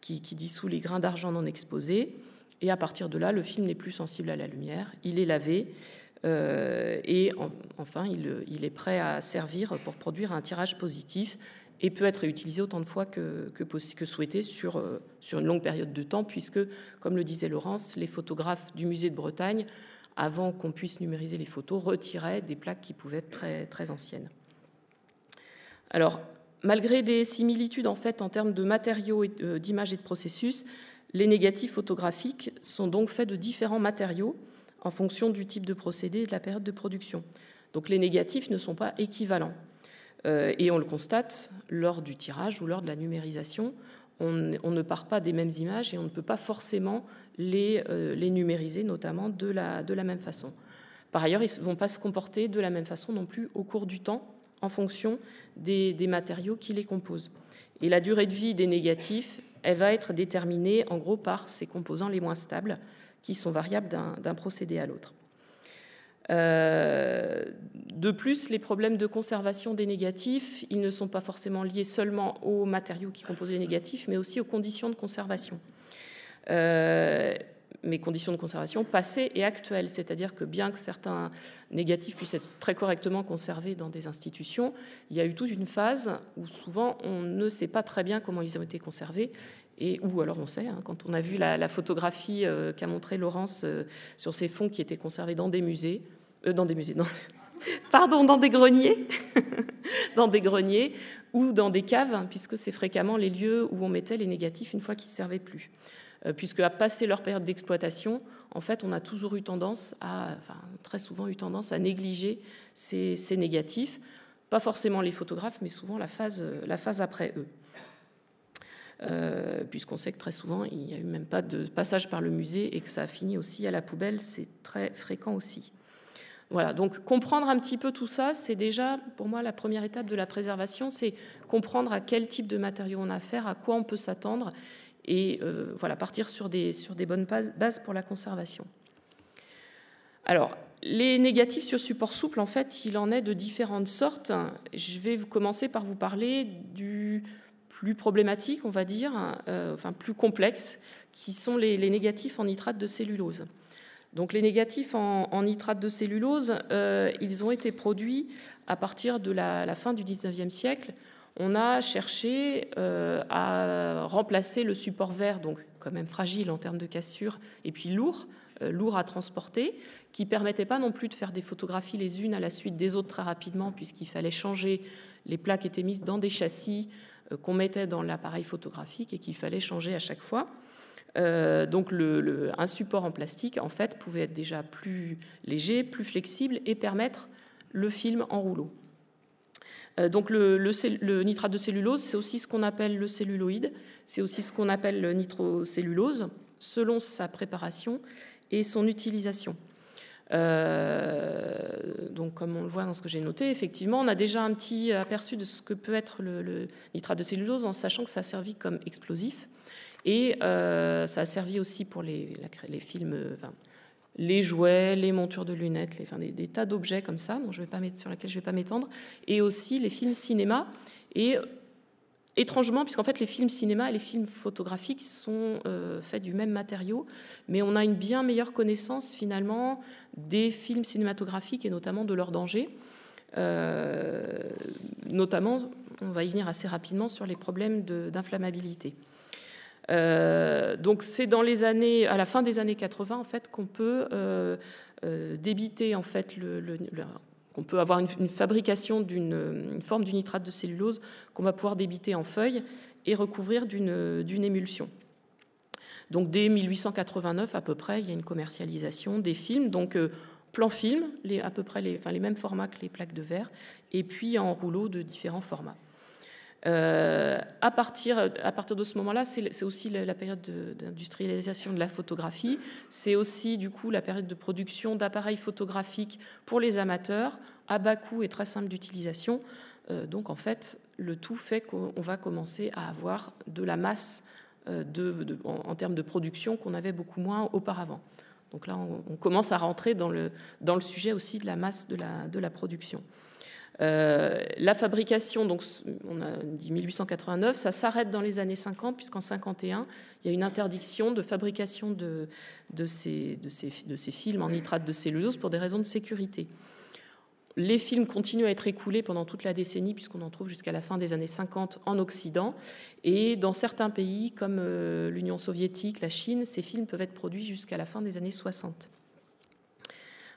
qui, dissout les grains d'argent non exposés. Et à partir de là, le film n'est plus sensible à la lumière. Il est lavé euh, et enfin, il, est prêt à servir pour produire un tirage positif et peut être utilisé autant de fois que, souhaité sur, euh, sur une longue période de temps, puisque, comme le disait Laurence, les photographes du musée de Bretagne, avant qu'on puisse numériser les photos, retiraient des plaques qui pouvaient être très, très anciennes. Alors, malgré des similitudes en fait en termes de matériaux, euh, d'images et de processus, les négatifs photographiques sont donc faits de différents matériaux en fonction du type de procédé et de la période de production. Donc les négatifs ne sont pas équivalents. Euh, et on le constate lors du tirage ou lors de la numérisation. On, ne part pas des mêmes images et on ne peut pas forcément les, euh, numériser, notamment de la, de la même façon. Par ailleurs, ils ne vont pas se comporter de la même façon non plus au cours du temps en fonction des, matériaux qui les composent. Et la durée de vie des négatifs, elle va être déterminée en gros par ces composants les moins stables, qui sont variables d'un procédé à l'autre. Euh, de plus, les problèmes de conservation des négatifs, ils ne sont pas forcément liés seulement aux matériaux qui composent les négatifs, mais aussi aux conditions de conservation. Euh, mes conditions de conservation passées et actuelles. C'est-à-dire que bien que certains négatifs puissent être très correctement conservés dans des institutions, il y a eu toute une phase où souvent on ne sait pas très bien comment ils ont été conservés. Et où alors on sait, hein, quand on a vu la, photographie euh, qu'a montrée Laurence euh, sur ces fonds qui étaient conservés dans des musées, euh, dans des musées, pardon, dans des greniers, dans des greniers ou dans des caves, hein, puisque c'est fréquemment les lieux où on mettait les négatifs une fois qu'ils ne servaient plus. Euh, puisque à passer leur période d'exploitation, en fait, on a toujours eu tendance à, enfin, très souvent eu tendance à négliger ces, négatifs, pas forcément les photographes, mais souvent la phase, euh, la phase après eux. Euh, puisqu'on sait que très souvent, il n'y a eu même pas de passage par le musée et que ça a fini aussi à la poubelle, c'est très fréquent aussi. Voilà, donc comprendre un petit peu tout ça, c'est déjà pour moi la première étape de la préservation, c'est comprendre à quel type de matériaux on a affaire, à quoi on peut s'attendre et euh, voilà, partir sur des, sur des bonnes bases pour la conservation. Alors, les négatifs sur support souple, en fait, il en est de différentes sortes. Je vais commencer par vous parler du plus problématique, on va dire, euh, enfin plus complexe, qui sont les, négatifs en nitrate de cellulose. Donc les négatifs en, nitrate de cellulose, euh, ils ont été produits à partir de la, fin du 19e siècle on a cherché euh, à remplacer le support vert, donc quand même fragile en termes de cassure, et puis lourd, euh, lourd à transporter, qui permettait pas non plus de faire des photographies les unes à la suite des autres très rapidement, puisqu'il fallait changer. Les plaques étaient mises dans des châssis qu'on mettait dans l'appareil photographique et qu'il fallait changer à chaque fois. Donc un support en plastique, en fait, pouvait être déjà plus léger, plus flexible et permettre le film en rouleau. Euh, donc le, nitrate de cellulose, c'est aussi ce qu'on appelle le celluloïde, c'est aussi ce qu'on appelle le nitrocellulose, selon sa préparation et son utilisation. Euh, donc, comme on le voit dans ce que j'ai noté, effectivement, on a déjà un petit aperçu de ce que peut être le, nitrate de cellulose en sachant que ça a servi comme explosif et euh, ça a servi aussi pour les, films, les jouets, les montures de lunettes, des, tas d'objets comme ça, dont je sur lesquels je ne vais pas m'étendre, et aussi les films cinéma. Et étrangement, puisqu'en fait les films cinéma et les films photographiques sont euh, faits du même matériau, mais on a une bien meilleure connaissance finalement des films cinématographiques et notamment de leurs dangers. Euh, notamment, on va y venir assez rapidement sur les problèmes d'inflammabilité. Euh, donc c'est dans les années, à la fin des années 80 en fait qu'on peut euh, euh, débiter en fait le, qu'on peut avoir une, fabrication d'une forme du nitrate de cellulose qu'on va pouvoir débiter en feuilles et recouvrir d'une émulsion. Donc dès 1889 à peu près, il y a une commercialisation des films, donc plan film, les, à peu près les, enfin, les mêmes formats que les plaques de verre, et puis en rouleau de différents formats. Euh, à, partir, à partir de ce moment-là, c'est aussi la, période d'industrialisation de, la photographie. C'est aussi du coup la période de production d'appareils photographiques pour les amateurs, à bas coût et très simple d'utilisation. Euh, donc en fait, le tout fait qu'on va commencer à avoir de la masse de, en, termes de production qu'on avait beaucoup moins auparavant. Donc là, on, commence à rentrer dans le, dans le sujet aussi de la masse de la, de la production. Euh, la fabrication, donc on a dit 1889, ça s'arrête dans les années 50, puisqu'en 51, il y a une interdiction de fabrication de, ces, films en nitrate de cellulose pour des raisons de sécurité. Les films continuent à être écoulés pendant toute la décennie, puisqu'on en trouve jusqu'à la fin des années 50 en Occident. Et dans certains pays, comme euh, l'Union soviétique, la Chine, ces films peuvent être produits jusqu'à la fin des années 60.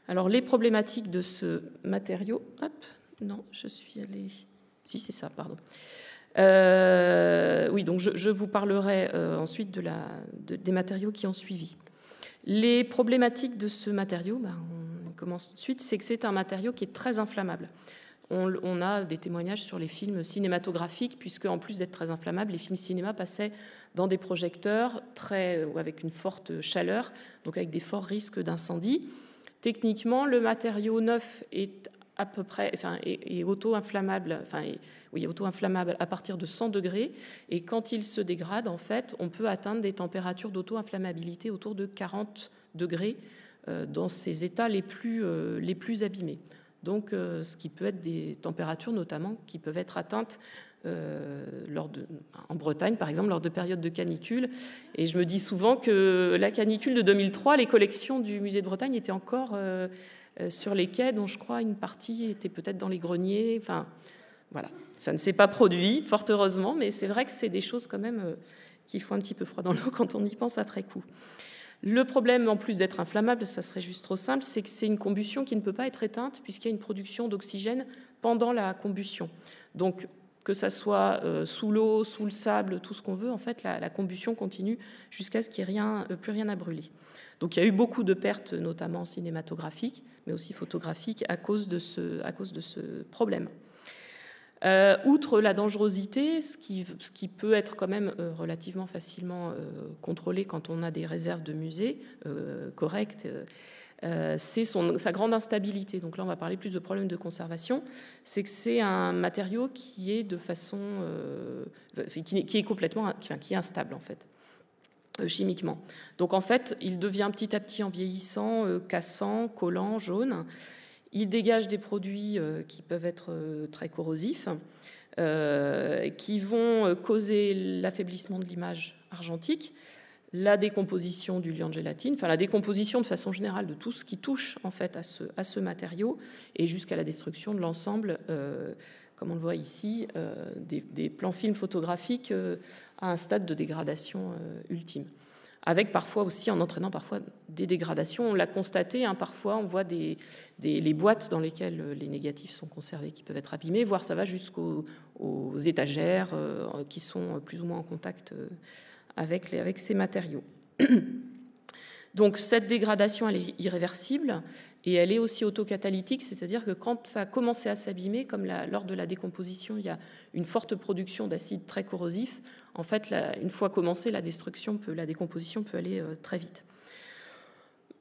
Alors, les problématiques de ce matériau. Non, je suis allée. Si, c'est ça, pardon. Euh, oui, donc je, vous parlerai euh, ensuite des matériaux qui ont suivi. Les problématiques de ce matériau, ben, on commence tout de suite, c'est que c'est un matériau qui est très inflammable. On, a des témoignages sur les films cinématographiques, puisque en plus d'être très inflammable, les films cinéma passaient dans des projecteurs très, avec une forte chaleur, donc avec des forts risques d'incendie. Techniquement, le matériau neuf est à peu près, enfin, est, auto-inflammable, enfin, oui, auto-inflammable à partir de 100 degrés. Et quand il se dégrade, en fait, on peut atteindre des températures d'auto-inflammabilité autour de 40 degrés euh, dans ces états les plus, euh, les plus abîmés. Donc, euh, ce qui peut être des températures notamment qui peuvent être atteintes lors de, en Bretagne, par exemple, lors de périodes de canicule. Et je me dis souvent que la canicule de 2003, les collections du musée de Bretagne étaient encore sur les quais, dont je crois une partie était peut-être dans les greniers. Enfin, voilà, ça ne s'est pas produit, fort heureusement, mais c'est vrai que c'est des choses quand même euh, qui font un petit peu froid dans l'eau quand on y pense après coup. Le problème, en plus d'être inflammable, ça serait juste trop simple, c'est que c'est une combustion qui ne peut pas être éteinte puisqu'il y a une production d'oxygène pendant la combustion. Donc, que ça soit euh, sous l'eau, sous le sable, tout ce qu'on veut, en fait, la, combustion continue jusqu'à ce qu'il n'y ait plus rien à brûler. Donc il y a eu beaucoup de pertes, notamment cinématographiques, mais aussi photographiques, à cause de ce, problème. Euh, outre la dangerosité, ce qui, peut être quand même euh, relativement facilement euh, contrôlé quand on a des réserves de musée correctes, c'est sa grande instabilité. Donc là, on va parler plus de problèmes de conservation. C'est que c'est un matériau qui est de façon, qui, est complètement, qui est instable en fait. Euh, chimiquement. Donc en fait, il devient petit à petit en vieillissant, euh, cassant, collant, jaune. Il dégage des produits euh, qui peuvent être très corrosifs, qui vont causer l'affaiblissement de l'image argentique, la décomposition du liant de gélatine, enfin la décomposition de façon générale de tout ce qui touche en fait à ce, à ce matériau, et jusqu'à la destruction de l'ensemble, comme on le voit ici, des, des, plans films photographiques à un stade de dégradation euh, ultime. Avec parfois aussi, en entraînant parfois des dégradations. On l'a constaté, hein, parfois on voit des, les boîtes dans lesquelles euh, les négatifs sont conservés qui peuvent être abîmés, voire ça va jusqu'aux étagères euh, qui sont plus ou moins en contact avec, avec ces matériaux. Donc cette dégradation, elle est irréversible et elle est aussi autocatalytique, c'est-à-dire que quand ça a commencé à s'abîmer, comme lors de la décomposition, il y a une forte production d'acides très corrosifs, en fait, une fois commencée, la destruction, la décomposition peut aller euh, très vite.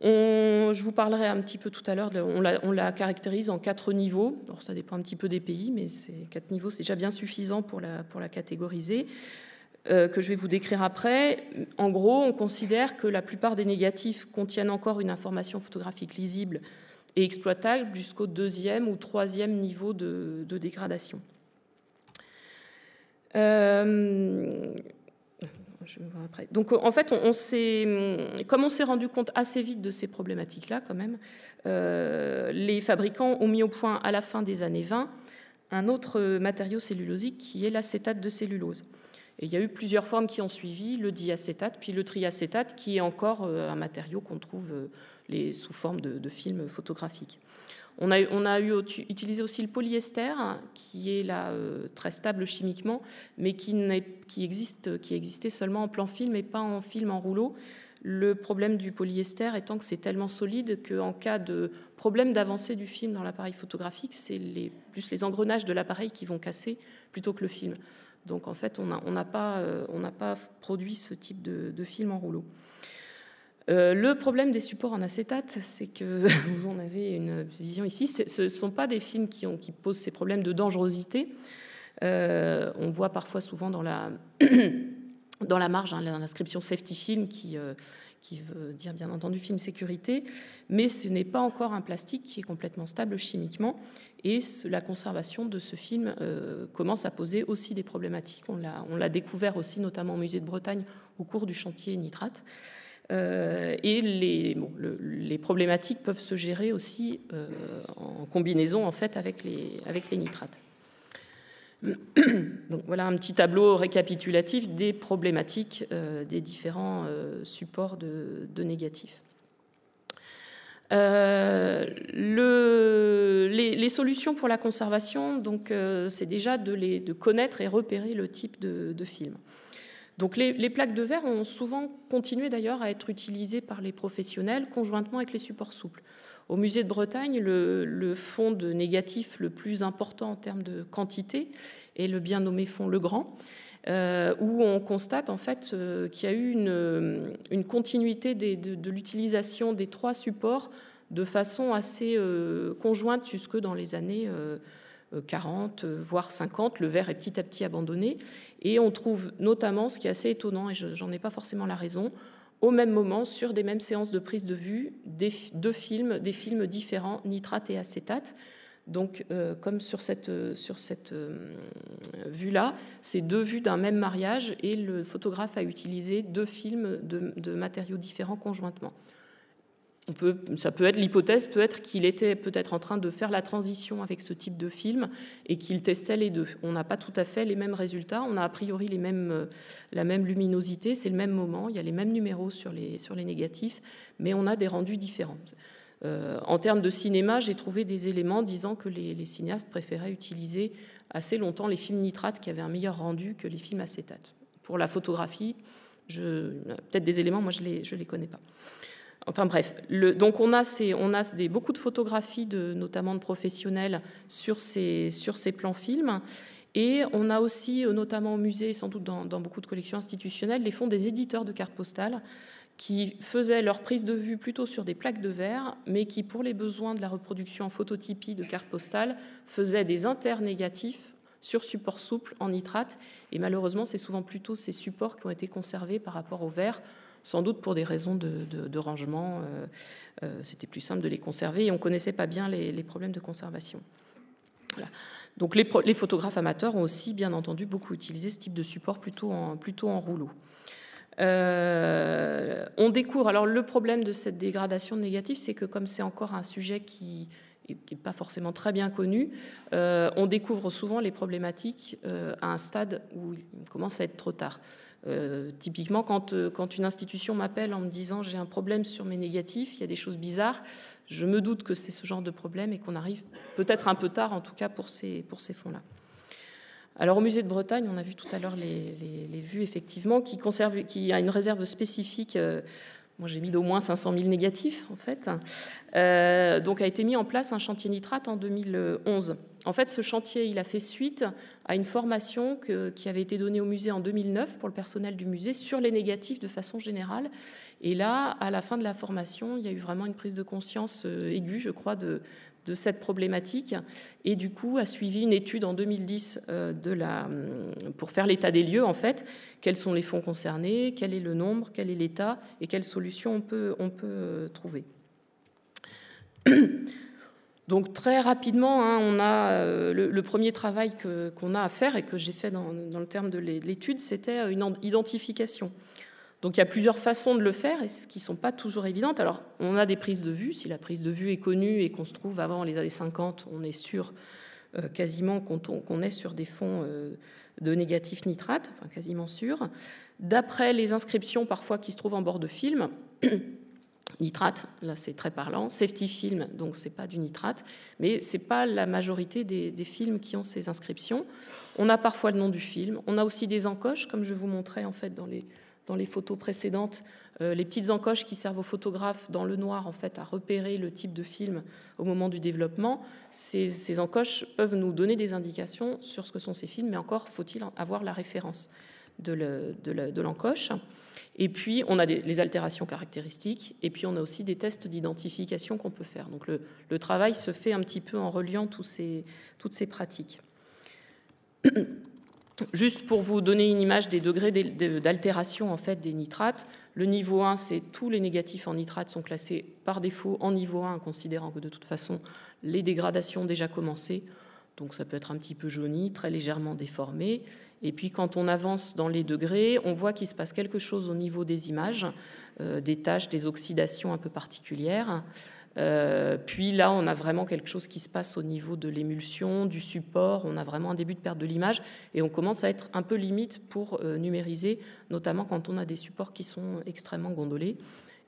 je vous parlerai un petit peu tout à l'heure, on, on la, caractérise en quatre niveaux. Alors ça dépend un petit peu des pays, mais ces quatre niveaux, c'est déjà bien suffisant pour la, pour la catégoriser. Euh, que je vais vous décrire après. En gros, on considère que la plupart des négatifs contiennent encore une information photographique lisible et exploitable jusqu'au deuxième ou troisième niveau de, dégradation. Euh. Donc, en fait, on, comme on s'est rendu compte assez vite de ces problématiques-là, quand même, euh, les fabricants ont mis au point à la fin des années 20 un autre matériau cellulosique qui est l'acétate de cellulose. Il y a eu plusieurs formes qui ont suivi, le diacétate, puis le triacétate, qui est encore euh, un matériau qu'on trouve euh, sous forme de, films photographiques. On a, utilisé aussi le polyester, qui est euh, très stable chimiquement, mais qui, existe, existait seulement en plan film et pas en film en rouleau. Le problème du polyester étant que c'est tellement solide qu'en cas de problème d'avancée du film dans l'appareil photographique, c'est plus les engrenages de l'appareil qui vont casser plutôt que le film. Donc en fait, on n'a pas, euh, produit ce type de, film en rouleau. Euh, le problème des supports en acétate, c'est que vous en avez une vision ici. Ce ne sont pas des films qui, posent ces problèmes de dangerosité. on voit parfois souvent dans la, dans la marge hein, l'inscription safety film qui qui veut dire bien entendu film sécurité, mais ce n'est pas encore un plastique qui est complètement stable chimiquement, et la conservation de ce film euh, commence à poser aussi des problématiques. On l'a découvert aussi notamment au musée de Bretagne au cours du chantier nitrate. Euh, et les, les, problématiques peuvent se gérer aussi euh, en combinaison en fait avec les, avec les nitrates. Voilà un petit tableau récapitulatif des problématiques euh, des différents euh, supports de, négatifs. Euh, les, solutions pour la conservation, donc c'est déjà de, connaître et repérer le type de, film. Donc les, les, plaques de verre ont souvent continué d'ailleurs à être utilisées par les professionnels conjointement avec les supports souples. Au musée de Bretagne, le, fond de négatif le plus important en termes de quantité est le bien nommé fond Legrand, euh, où on constate en fait euh, qu'il y a eu une, continuité de, l'utilisation des trois supports de façon assez euh, conjointe jusque dans les années 40, voire 50. Le verre est petit à petit abandonné. Et on trouve notamment, ce qui est assez étonnant, et j'en ai pas forcément la raison, au même moment sur des mêmes séances de prise de vue des, deux films, des films différents, nitrate et acétate. Donc, euh, comme sur cette, sur cette euh, vue-là, c'est deux vues d'un même mariage et le photographe a utilisé deux films de matériaux différents conjointement ça peut être l'hypothèse, peut être qu'il était peut-être en train de faire la transition avec ce type de film et qu'il testait les deux. On n'a pas tout à fait les mêmes résultats, on a a priori la même luminosité, c'est le même moment, il y a les mêmes numéros sur les, sur les négatifs, mais on a des rendus différents. Euh, en termes de cinéma, j'ai trouvé des éléments disant que les, cinéastes préféraient utiliser assez longtemps les films nitrates qui avaient un meilleur rendu que les films acétates. Pour la photographie, peut-être des éléments, moi je ne les, je les connais pas. Enfin bref, donc on a, beaucoup de photographies, de, notamment de professionnels, sur ces, sur ces plans films. Et on a aussi, euh, notamment au musée, sans doute dans, beaucoup de collections institutionnelles, les fonds des éditeurs de cartes postales qui faisaient leur prise de vue plutôt sur des plaques de verre, mais qui, pour les besoins de la reproduction en phototypie de cartes postales, faisaient des internégatifs sur support souple en nitrate. Et malheureusement, c'est souvent plutôt ces supports qui ont été conservés par rapport au verre sans doute pour des raisons de, rangement. Euh, euh, c'était plus simple de les conserver et on connaissait pas bien les, problèmes de conservation. Donc les, photographes amateurs ont aussi, bien entendu, beaucoup utilisé ce type de support plutôt en, plutôt en rouleau. Euh, on découvre, alors le problème de cette dégradation négative, c'est que comme c'est encore un sujet qui n'est pas forcément très bien connu, on découvre souvent les problématiques à un stade où il commence à être trop tard. Euh, typiquement, quand, euh, quand, une institution m'appelle en me disant j'ai un problème sur mes négatifs, il y a des choses bizarres, je me doute que c'est ce genre de problème et qu'on arrive peut-être un peu tard, en tout cas pour ces, fonds-là. Alors au musée de Bretagne, on a vu tout à l'heure les, vues effectivement qui a une réserve spécifique. Euh, moi, j'ai mis d'au moins 500 000 négatifs, en fait. donc, a été mis en place un chantier nitrate en 2011. En fait, ce chantier, il a fait suite à une formation qui avait été donnée au musée en 2009 pour le personnel du musée sur les négatifs de façon générale. Et là, à la fin de la formation, il y a eu vraiment une prise de conscience euh, aiguë, je crois, de, cette problématique. Et du coup, a suivi une étude en 2010 euh, la, pour faire l'état des lieux, en fait. Quels sont les fonds concernés, quel est le nombre, quel est l'état et quelles solutions on peut, on peut euh, trouver. Donc très rapidement, hein, on a euh, le, premier travail qu'on a à faire et que j'ai fait dans, le terme de l'étude, c'était une identification. Donc il y a plusieurs façons de le faire et ce qui ne sont pas toujours évidentes. Alors on a des prises de vue. Si la prise de vue est connue et qu'on se trouve avant les années 50, on est sûr euh, quasiment qu'on est sur des fonds euh, de négatifs nitrates, enfin quasiment sûr. D'après les inscriptions parfois qui se trouvent en bord de film, nitrate, là c'est très parlant, safety film, donc c'est pas du nitrate, mais c'est pas la majorité des, films qui ont ces inscriptions. On a parfois le nom du film, on a aussi des encoches, comme je vous montrais en fait dans les, photos précédentes, euh, les petites encoches qui servent aux photographes dans le noir en fait à repérer le type de film au moment du développement. Ces encoches peuvent nous donner des indications sur ce que sont ces films, mais encore faut-il avoir la référence de l'encoche. Et puis, on a les altérations caractéristiques, et puis on a aussi des tests d'identification qu'on peut faire. Donc le, travail se fait un petit peu en reliant toutes ces pratiques. Juste pour vous donner une image des degrés d'altération en fait des nitrates, le niveau 1, c'est tous les négatifs en nitrate sont classés par défaut en niveau 1, considérant que de toute façon les dégradations ont déjà commencé. Donc ça peut être un petit peu jauni, très légèrement déformé. Et puis quand on avance dans les degrés, on voit qu'il se passe quelque chose au niveau des images, euh, des taches, des oxydations un peu particulières. Euh, puis là, on a vraiment quelque chose qui se passe au niveau de l'émulsion, du support. On a vraiment un début de perte de l'image et on commence à être un peu limite pour euh, numériser, notamment quand on a des supports qui sont extrêmement gondolés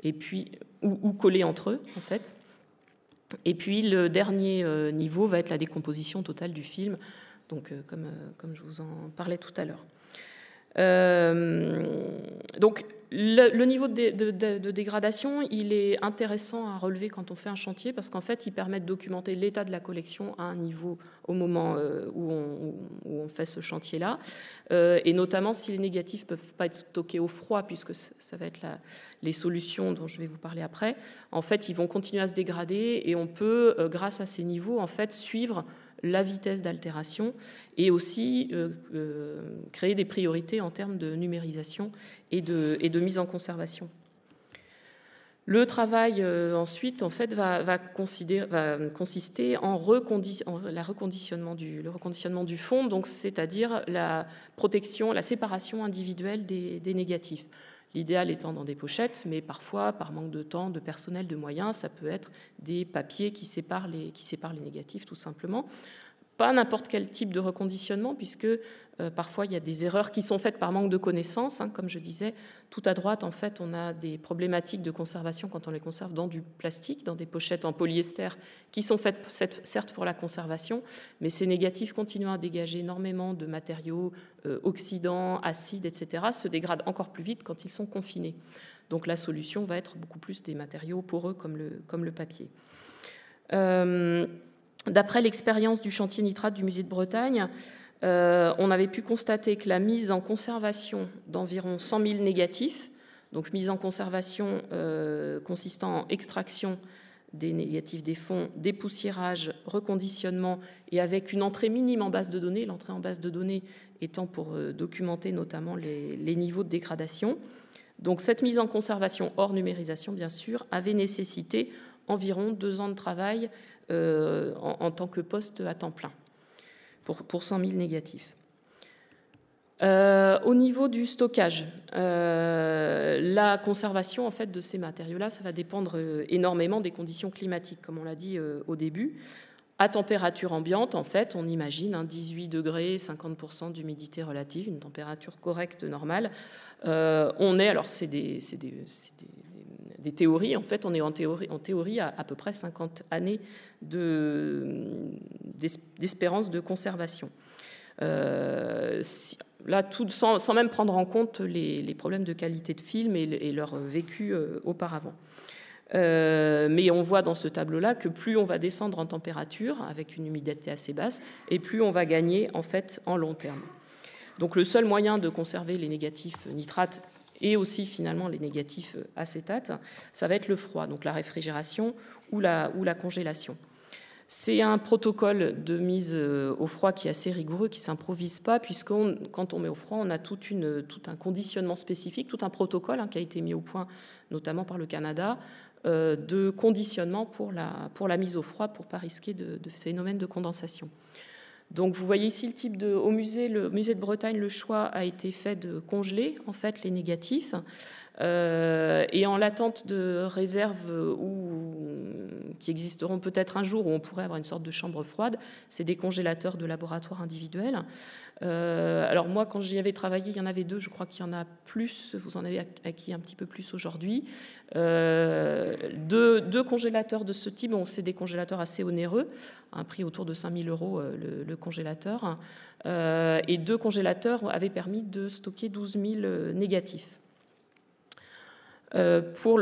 et puis ou, collés entre eux en fait. Et puis le dernier euh, niveau va être la décomposition totale du film, donc comme, comme je vous en parlais tout à l'heure. Donc le, niveau de, dégradation, il est intéressant à relever quand on fait un chantier parce qu'en fait, il permet de documenter l'état de la collection à un niveau au moment euh, où, on, fait ce chantier-là, euh, et notamment si les négatifs ne peuvent pas être stockés au froid, puisque ça va être les solutions dont je vais vous parler après. En fait, ils vont continuer à se dégrader et on peut, euh, grâce à ces niveaux, en fait, suivre la vitesse d'altération et aussi euh, euh, créer des priorités en termes de numérisation et de, mise en conservation. Le travail euh, ensuite va, consister en, reconditionnement du, le reconditionnement du fond, donc c'est-à-dire la protection, la séparation individuelle des négatifs. L'idéal étant dans des pochettes, mais parfois, par manque de temps, de personnel, de moyens, ça peut être des papiers qui séparent les, qui séparent négatifs, tout simplement. Pas n'importe quel type de reconditionnement, puisque euh, parfois il y a des erreurs qui sont faites par manque de connaissances. Hein, comme je disais, tout à droite, en fait, on a des problématiques de conservation quand on les conserve dans du plastique, dans des pochettes en polyester, qui sont faites certes pour la conservation, mais ces négatifs continuant à dégager énormément de matériaux euh, oxydants, acides, etc., se dégradent encore plus vite quand ils sont confinés. Donc la solution va être beaucoup plus des matériaux poreux comme le, comme le papier. Euh, D'après l'expérience du chantier nitrate du musée de Bretagne, euh, on avait pu constater que la mise en conservation d'environ 100 000 négatifs, donc mise en conservation euh, consistant en extraction des négatifs des fonds, dépoussiérage, reconditionnement et avec une entrée minime en base de données, l'entrée en base de données étant pour euh, documenter notamment les, niveaux de dégradation. Donc cette mise en conservation hors numérisation, bien sûr, avait nécessité environ deux ans de travail en, tant que poste à temps plein pour, pour 100 000 négatifs. Euh, au niveau du stockage, euh, la conservation en fait de ces matériaux-là, ça va dépendre énormément des conditions climatiques, comme on l'a dit au début. À température ambiante, en fait, on imagine 18 hein, degrés, 50% d'humidité relative, une température correcte normale. on est, alors c'est des, des, des théories. En fait, on est en théorie, à à peu près 50 années d'espérance de, conservation. Euh, là, sans, sans, même prendre en compte les, problèmes de qualité de film et, leur vécu euh, auparavant. Euh, mais on voit dans ce tableau-là que plus on va descendre en température, avec une humidité assez basse, et plus on va gagner en fait en long terme. Donc le seul moyen de conserver les négatifs nitrates et aussi finalement les négatifs acétates, ça va être le froid, donc la réfrigération ou la, congélation. C'est un protocole de mise euh, au froid qui est assez rigoureux, qui ne s'improvise pas, puisque quand on met au froid, on a tout un conditionnement spécifique, tout un protocole hein, qui a été mis au point notamment par le Canada, euh, de conditionnement pour la, mise au froid pour ne pas risquer de, de de condensation. Donc vous voyez ici le type de au musée le musée de Bretagne le choix a été fait de congeler en fait les négatifs et en l'attente de réserves où, qui existeront peut-être un jour où on pourrait avoir une sorte de chambre froide, c'est des congélateurs de laboratoire individuels. Euh, alors moi, quand j'y avais travaillé, il y en avait deux, je crois qu'il y en a plus, vous en avez acquis un petit peu plus aujourd'hui. Euh, deux, congélateurs de ce type, bon, c'est des congélateurs assez onéreux, un prix autour de 5000 euros le congélateur, et deux congélateurs avaient permis de stocker 12 000 négatifs. Euh, pour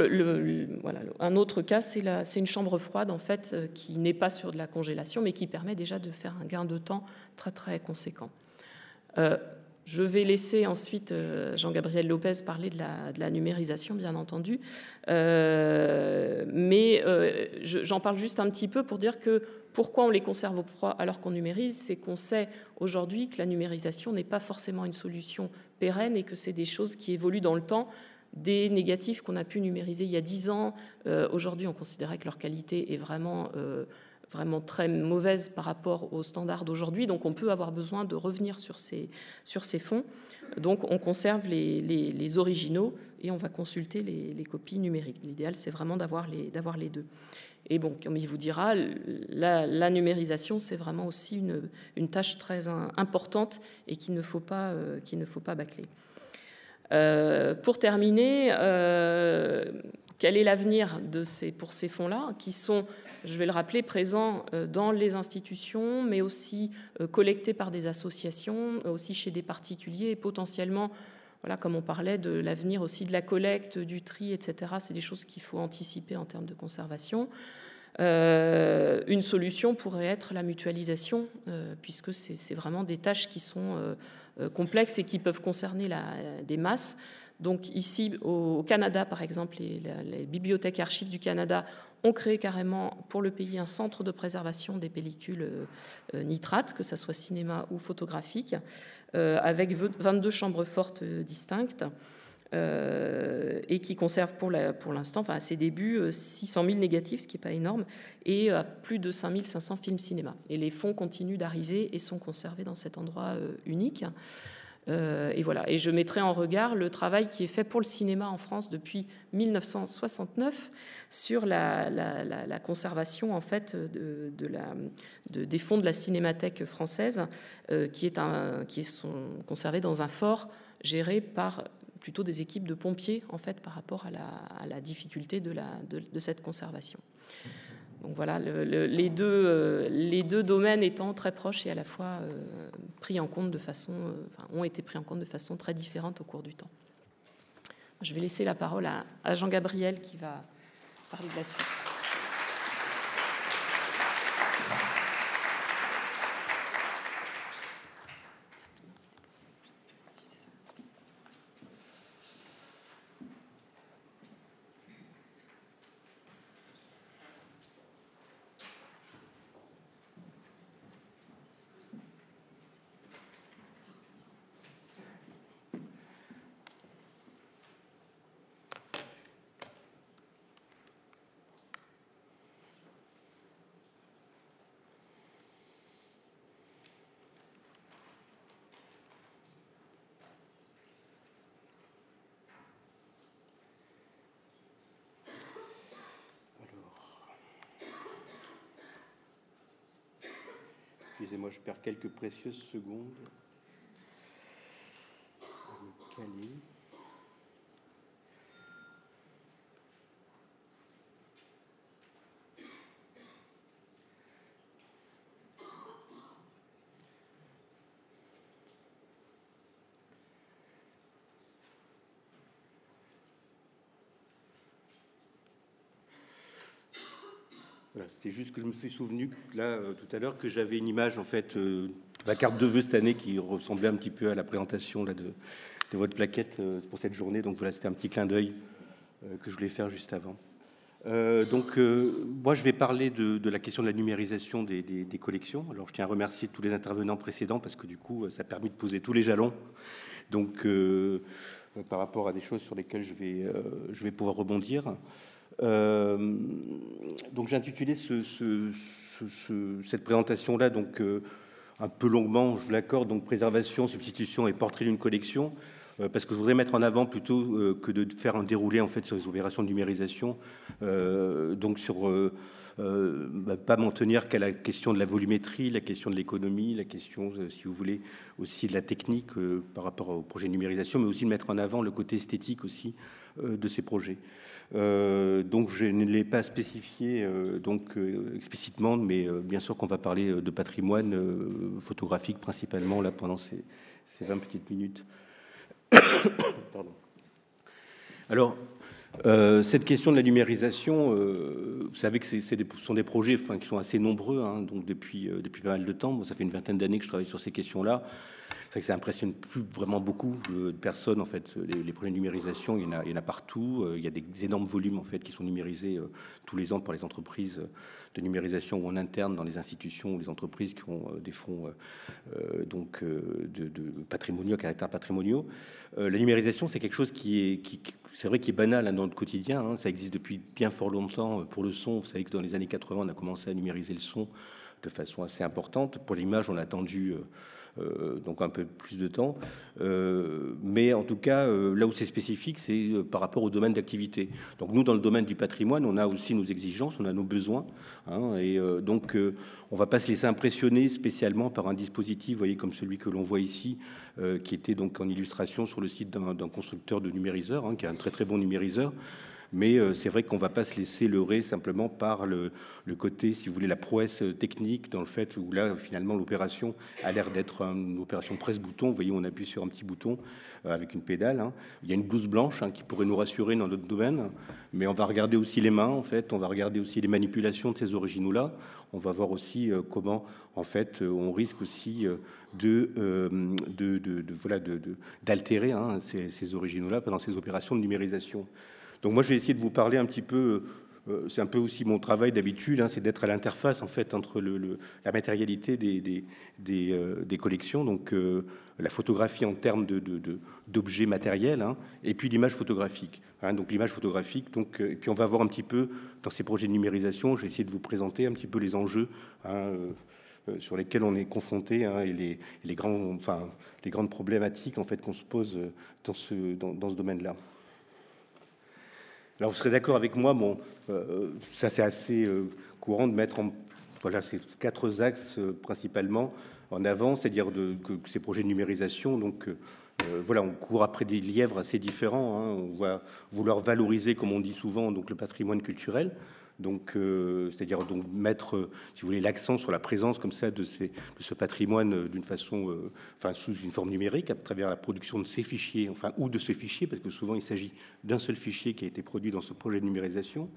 un autre cas, c'est une chambre froide en fait euh, qui n'est pas sur de la congélation, mais qui permet déjà de faire un gain de temps très très conséquent. Euh, Je vais laisser ensuite Jean-Gabriel Lopez parler de la, numérisation, bien entendu. mais j'en parle juste un petit peu pour dire que pourquoi on les conserve au froid alors qu'on numérise C'est qu'on sait aujourd'hui que la numérisation n'est pas forcément une solution pérenne et que c'est des choses qui évoluent dans le temps. Des négatifs qu'on a pu numériser il y a 10 ans, euh, aujourd'hui on considérait que leur qualité est vraiment, euh, vraiment très mauvaise par rapport aux standards d'aujourd'hui, donc on peut avoir besoin de revenir sur ces, sur ces fonds. Donc on conserve les, les, originaux et on va consulter les, les copies numériques. L'idéal c'est vraiment d'avoir les, les deux. Et bon, comme il vous dira, la, numérisation, c'est vraiment aussi une, tâche très importante et qu'il ne euh, qu'il ne faut pas bâcler. Euh, pour terminer, euh, quel est l'avenir ces, pour ces fonds-là, qui sont, je vais le rappeler, présents dans les institutions, mais aussi collectés par des associations, aussi chez des particuliers et potentiellement voilà, comme on parlait de l'avenir aussi de la collecte, du tri, etc. C'est des choses qu'il faut anticiper en termes de conservation. Euh, une solution pourrait être la mutualisation, euh, puisque c'est vraiment des tâches qui sont euh, complexes et qui peuvent concerner des masses. Donc ici, au Canada, par exemple, les, bibliothèques archives du Canada ont créé carrément pour le pays un centre de préservation des pellicules nitrates, que ce soit cinéma ou photographique. Euh, avec 22 chambres fortes euh, distinctes. Euh, et qui conserve pour l'instant, enfin à ses débuts, 600 000 négatifs, ce qui n'est pas énorme, et plus de 5500 films cinéma. Et les fonds continuent d'arriver et sont conservés dans cet endroit unique. Euh, et voilà. Et je mettrai en regard le travail qui est fait pour le cinéma en France depuis 1969 sur la, conservation en fait de, des fonds de la Cinémathèque française, euh, qui sont conservés dans un fort géré par plutôt des équipes de pompiers en fait par rapport à la, difficulté de, cette conservation. Donc voilà, les, deux, euh, les, deux, domaines étant très proches et à la fois euh, pris en compte de façon, euh, ont été pris en compte de façon très différente au cours du temps. Je vais laisser la parole à Jean-Gabriel qui va parler de la suite. Excusez-moi, je perds quelques précieuses secondes. C'était juste que je me suis souvenu là euh, tout à l'heure que j'avais une image en fait euh, la carte de vœux cette année qui ressemblait un petit peu à la présentation là, de, votre plaquette euh, pour cette journée. Donc voilà, c'était un petit clin d'œil que je voulais faire juste avant. donc moi je vais parler de, la question de la numérisation des, des, collections. Alors je tiens à remercier tous les intervenants précédents parce que du coup ça a permis de poser tous les jalons. Donc par rapport à des choses sur lesquelles je vais, je vais pouvoir rebondir. Euh, donc j'ai intitulé ce, cette présentation-là, donc euh, un peu longuement, je l'accorde, donc préservation, substitution et portrait d'une collection, euh, parce que je voudrais mettre en avant plutôt que de faire un déroulé en fait sur les opérations de numérisation, donc sur bah, pas m'en tenir qu'à la question de la volumétrie, la question de l'économie, la question, si vous voulez, aussi de la technique par rapport au projet de numérisation, mais aussi de mettre en avant le côté esthétique aussi de ces projets. Euh, donc je ne l'ai pas spécifié euh, donc euh, explicitement, mais bien sûr qu'on va parler de patrimoine photographique principalement là pendant ces, 20 petites minutes. Pardon. Alors, cette question de la numérisation, vous savez que ce sont des projets qui sont assez nombreux, hein, donc depuis pas mal de temps. ça fait une vingtaine d'années que je travaille sur ces questions-là. C'est que ça impressionne plus vraiment beaucoup de personnes en fait. Les, projets de numérisation, il y en a, partout. Il y a des énormes volumes en fait qui sont numérisés tous les ans par les entreprises de numérisation ou en interne dans les institutions ou les entreprises qui ont des fonds donc patrimoniaux, caractère patrimoniaux. la numérisation, c'est quelque chose qui est, c'est vrai, qui est banal hein, dans le quotidien. Hein. Ça existe depuis bien fort longtemps pour le son. Vous savez que dans les années 80, on a commencé à numériser le son de façon assez importante. Pour l'image, on a attendu euh, euh, donc un peu plus de temps. Euh, mais en tout cas, là où c'est spécifique, c'est par rapport au domaine d'activité. Donc nous, dans le domaine du patrimoine, on a aussi nos exigences, on a nos besoins. Hein, et donc, on va pas se laisser impressionner spécialement par un dispositif, voyez, comme celui que l'on voit ici, qui était donc en illustration sur le site d'un constructeur de numériseurs, hein, qui est un très très bon numériseur. Mais euh, c'est vrai qu'on ne va pas se laisser leurrer simplement par le, côté, si vous voulez, la prouesse technique, dans le fait où là, finalement, l'opération a l'air d'être une opération presse-bouton. Vous voyez, on appuie sur un petit bouton euh, avec une pédale. Hein. Il y a une blouse blanche hein, qui pourrait nous rassurer dans notre domaine, mais on va regarder aussi les mains, en fait, on va regarder aussi les manipulations de ces originaux-là. On va voir aussi euh, comment, en fait, on risque aussi de, d'altérer hein, ces, ces originaux-là pendant ces opérations de numérisation. Donc moi, je vais essayer de vous parler un petit peu. Euh, c'est un peu aussi mon travail d'habitude, hein, c'est d'être à l'interface en fait entre la matérialité des, euh, collections, donc euh, la photographie en termes d'objets matériels, hein, et puis l'image photographique. Hein, donc l'image photographique. Et puis on va voir un petit peu dans ces projets de numérisation. Je vais essayer de vous présenter un petit peu les enjeux. sur lesquels on est confronté et les, grandes problématiques qu'on se pose dans ce domaine-là. Alors vous serez d'accord avec moi, bon, euh, ça c'est assez euh, courant de mettre en voilà ces quatre axes euh, principalement en avant, c'est-à-dire que ces projets de numérisation, donc voilà, on court après des lièvres assez différents. Hein, on va vouloir valoriser, comme on dit souvent, donc le patrimoine culturel. Donc, euh, c'est-à-dire donc mettre, euh, si vous voulez, l'accent sur la présence comme ça de, ce patrimoine euh, d'une façon, enfin sous une forme numérique, à travers la production de ces fichiers, enfin ou de ce fichier, parce que souvent il s'agit d'un seul fichier qui a été produit dans ce projet de numérisation.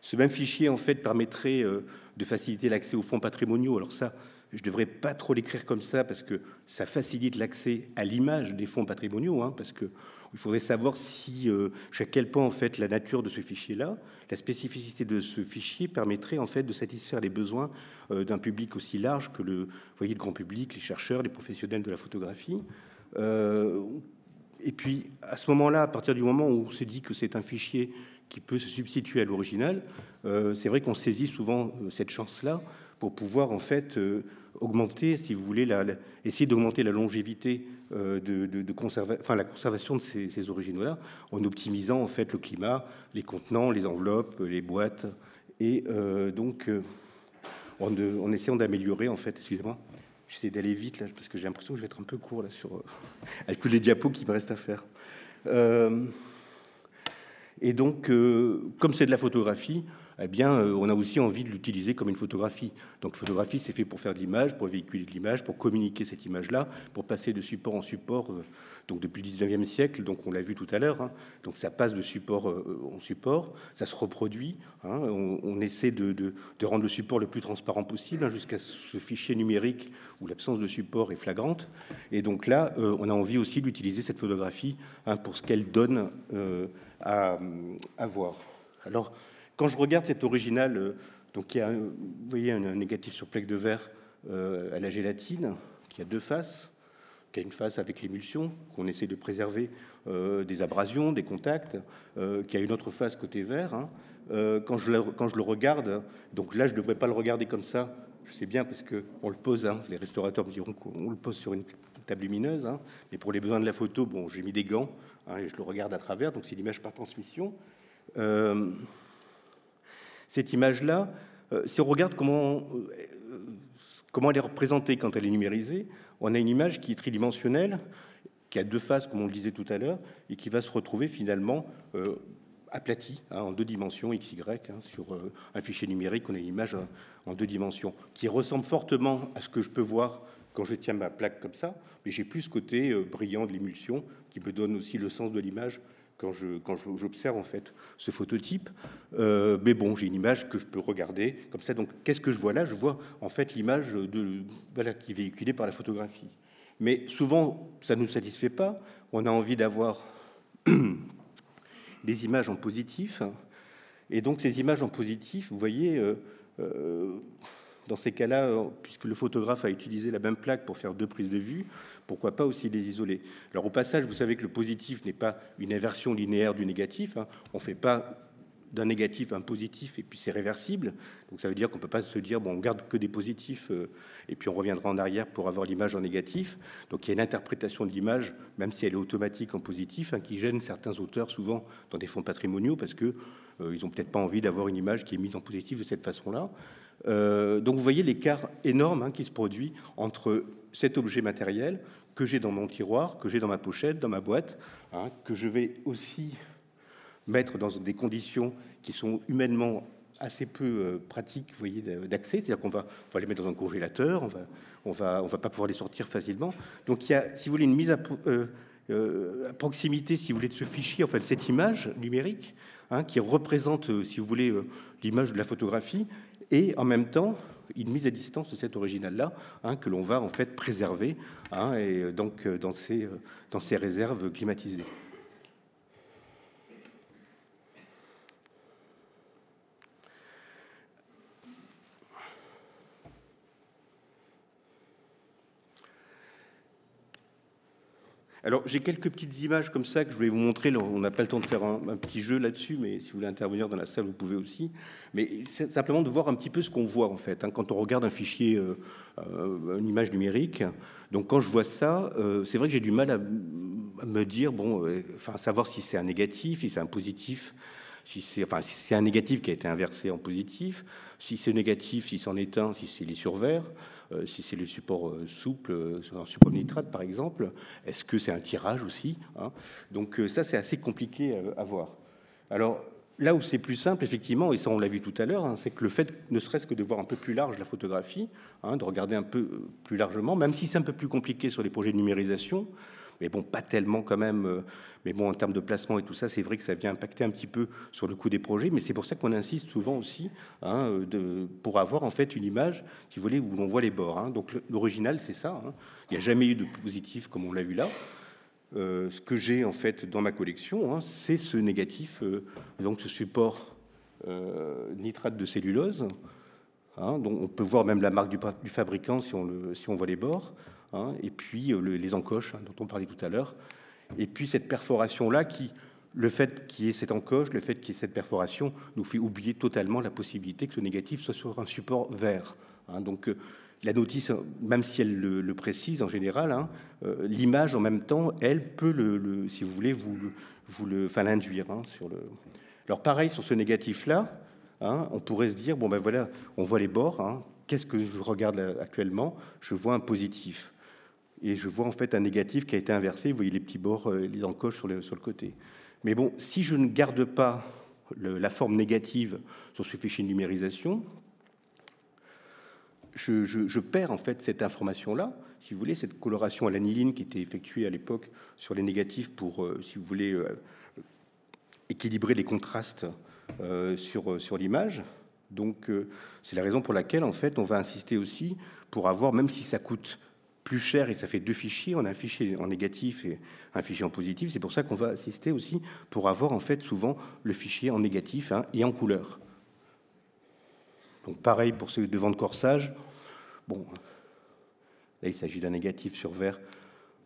Ce même fichier, en fait, permettrait de faciliter l'accès aux fonds patrimoniaux. Alors ça, je ne devrais pas trop l'écrire comme ça parce que ça facilite l'accès à l'image des fonds patrimoniaux, hein, parce que il faudrait savoir si, euh, à quel point en fait la nature de ce fichier-là, la spécificité de ce fichier permettrait en fait de satisfaire les besoins euh, d'un public aussi large que le, grand public, les chercheurs, les professionnels de la photographie. Euh, et puis à ce moment-là, à partir du moment où on se dit que c'est un fichier qui peut se substituer à l'original, c'est vrai qu'on saisit souvent cette chance-là pour pouvoir en fait augmenter, si vous voulez, essayer d'augmenter la longévité euh, de, la conservation de ces, originaux-là, en optimisant en fait le climat, les contenants, les enveloppes, les boîtes, et euh, donc euh, en, essayant d'améliorer en fait, excusez-moi, j'essaie d'aller vite là parce que j'ai l'impression que je vais être un peu court là sur avec tous les diapos qui me restent à faire. et donc, comme c'est de la photographie, eh bien, euh, on a aussi envie de l'utiliser comme une photographie. Donc, photographie, c'est fait pour faire de l'image, pour véhiculer de l'image, pour communiquer cette image-là, pour passer de support en support. Euh, donc, depuis le 19e siècle, donc on l'a vu tout à l'heure. Hein. donc, ça passe de support euh, en support, ça se reproduit. Hein. on, essaie de, rendre le support le plus transparent possible hein, jusqu'à ce fichier numérique où l'absence de support est flagrante. Et donc là, on a envie aussi d'utiliser cette photographie pour ce qu'elle donne à, à voir. Alors, quand je regarde cet original, euh, donc il a, vous voyez, un négatif sur plaque de verre euh, à la gélatine, qui a deux faces, qui a une face avec l'émulsion, qu'on essaie de préserver euh, des abrasions, des contacts, qui a une autre face côté vert. Hein. quand, je le, quand je le regarde, donc là, je ne devrais pas le regarder comme ça. Je sais bien parce qu'on le pose, hein, les restaurateurs me diront qu'on le pose sur une table lumineuse, hein, mais pour les besoins de la photo, bon, j'ai mis des gants et je le regarde à travers, donc c'est l'image par transmission. Cette image-là, euh, si on regarde comment, euh, comment elle est représentée quand elle est numérisée, on a une image qui est tridimensionnelle, qui a deux faces, comme on le disait tout à l'heure, et qui va se retrouver finalement euh, aplatie hein, en deux dimensions, XY, hein, sur un fichier numérique, on a une image en deux dimensions, qui ressemble fortement à ce que je peux voir quand je tiens ma plaque comme ça, mais j'ai plus ce côté brillant de l'émulsion qui me donne aussi le sens de l'image quand je j'observe en fait ce phototype. Euh, mais bon, j'ai une image que je peux regarder comme ça. Donc, qu'est-ce que je vois là? Je vois en fait l'image qui est véhiculée par la photographie. Mais souvent, ça ne nous satisfait pas. On a envie d'avoir des images en positif. Et donc ces images en positif, vous voyez, euh, euh, dans ces cas-là, puisque le photographe a utilisé la même plaque pour faire deux prises de vue, pourquoi pas aussi les isoler Alors au passage, vous savez que le positif n'est pas une inversion linéaire du négatif. Hein. On ne fait pas d'un négatif un positif et puis c'est réversible. Donc ça veut dire qu'on ne peut pas se dire bon on garde que des positifs euh, et puis on reviendra en arrière pour avoir l'image en négatif. Donc il y a une interprétation de l'image, même si elle est automatique en positif, hein, qui gêne certains auteurs souvent dans des fonds patrimoniaux parce que euh, ils ont peut-être pas envie d'avoir une image qui est mise en positif de cette façon-là. Euh, donc vous voyez l'écart énorme hein, qui se produit entre cet objet matériel que j'ai dans mon tiroir, que j'ai dans ma pochette, dans ma boîte, hein, que je vais aussi mettre dans des conditions qui sont humainement assez peu euh, pratiques, voyez, d'accès. C'est-à-dire qu'on va, va, les mettre dans un congélateur, on va, on va, on va pas pouvoir les sortir facilement. Donc il y a, si vous voulez, une mise à, euh, à proximité, si vous voulez, de ce fichier, en fait, cette image numérique, hein, qui représente, si vous voulez, l'image de la photographie, et en même temps une mise à distance de cet original-là, hein, que l'on va en fait préserver, hein, et euh, donc euh, dans ces, euh, dans ces réserves climatisées. Alors, j'ai quelques petites images comme ça que je voulais vous montrer. On n'a pas le temps de faire un, petit jeu là-dessus, mais si vous voulez intervenir dans la salle, vous pouvez aussi. Mais c'est simplement de voir un petit peu ce qu'on voit, en fait, hein, quand on regarde un fichier, euh, euh, une image numérique. Donc, quand je vois ça, euh, c'est vrai que j'ai du mal à, me dire, bon, enfin, savoir si c'est un négatif, si c'est un positif, si c'est un négatif qui a été inversé en positif, si c'est négatif, si c'en est un, si c'est les surverts. Euh, si c'est le support euh, souple, euh, un support nitrate par exemple, est-ce que c'est un tirage aussi hein? Donc ça, c'est assez compliqué à voir. Alors, Là où c'est plus simple, effectivement, et ça on l'a vu tout à l'heure, hein, c'est que le fait, ne serait-ce que de voir un peu plus large la photographie, hein, de regarder un peu plus largement, même si c'est un peu plus compliqué sur les projets de numérisation, mais bon, pas tellement quand même. Euh, mais bon, en termes de placement et tout ça, c'est vrai que ça vient impacter un petit peu sur le coût des projets. Mais c'est pour ça qu'on insiste souvent aussi hein, euh, pour avoir en fait une image, si vous voulez, où l'on voit les bords. Hein. Donc l'original, c'est ça. Hein. Il n'y a jamais eu de positif comme on l'a vu là. Euh, ce que j'ai en fait dans ma collection, c'est ce négatif, donc ce support nitrate de cellulose. dont on peut voir même la marque du, fabricant si on, voit les bords. Et puis euh, les encoches dont on parlait tout à l'heure, et puis cette perforation-là qui, le fait qu'il y ait cette encoche, le fait qu'il y ait cette perforation, nous fait oublier totalement la possibilité que ce négatif soit sur un support vert. Hein. donc euh, la notice, même si elle le, précise en général, euh, l'image en même temps, elle peut, si vous voulez, l'induire sur le. Alors pareil sur ce négatif-là, on pourrait se dire bon ben voilà, on voit les bords. Qu'est-ce que je regarde actuellement? Je vois un positif et je vois en fait un négatif qui a été inversé. Vous voyez les petits bords, euh, les encoches sur le, côté. Mais bon, si je ne garde pas la forme négative sur ce fichier de numérisation, je, perds en fait cette information-là. Si vous voulez, cette coloration à l'aniline qui était effectuée à l'époque sur les négatifs pour, euh, si vous voulez, euh, équilibrer les contrastes sur, sur l'image. Donc, c'est la raison pour laquelle, en fait, on va insister aussi pour avoir, même si ça coûte plus cher et ça fait deux fichiers. On a un fichier en négatif et un fichier en positif. C'est pour ça qu'on va assister aussi pour avoir en fait souvent le fichier en négatif hein, et en couleur. Donc pareil pour ceux devant de corsage. Bon, là il s'agit d'un négatif sur vert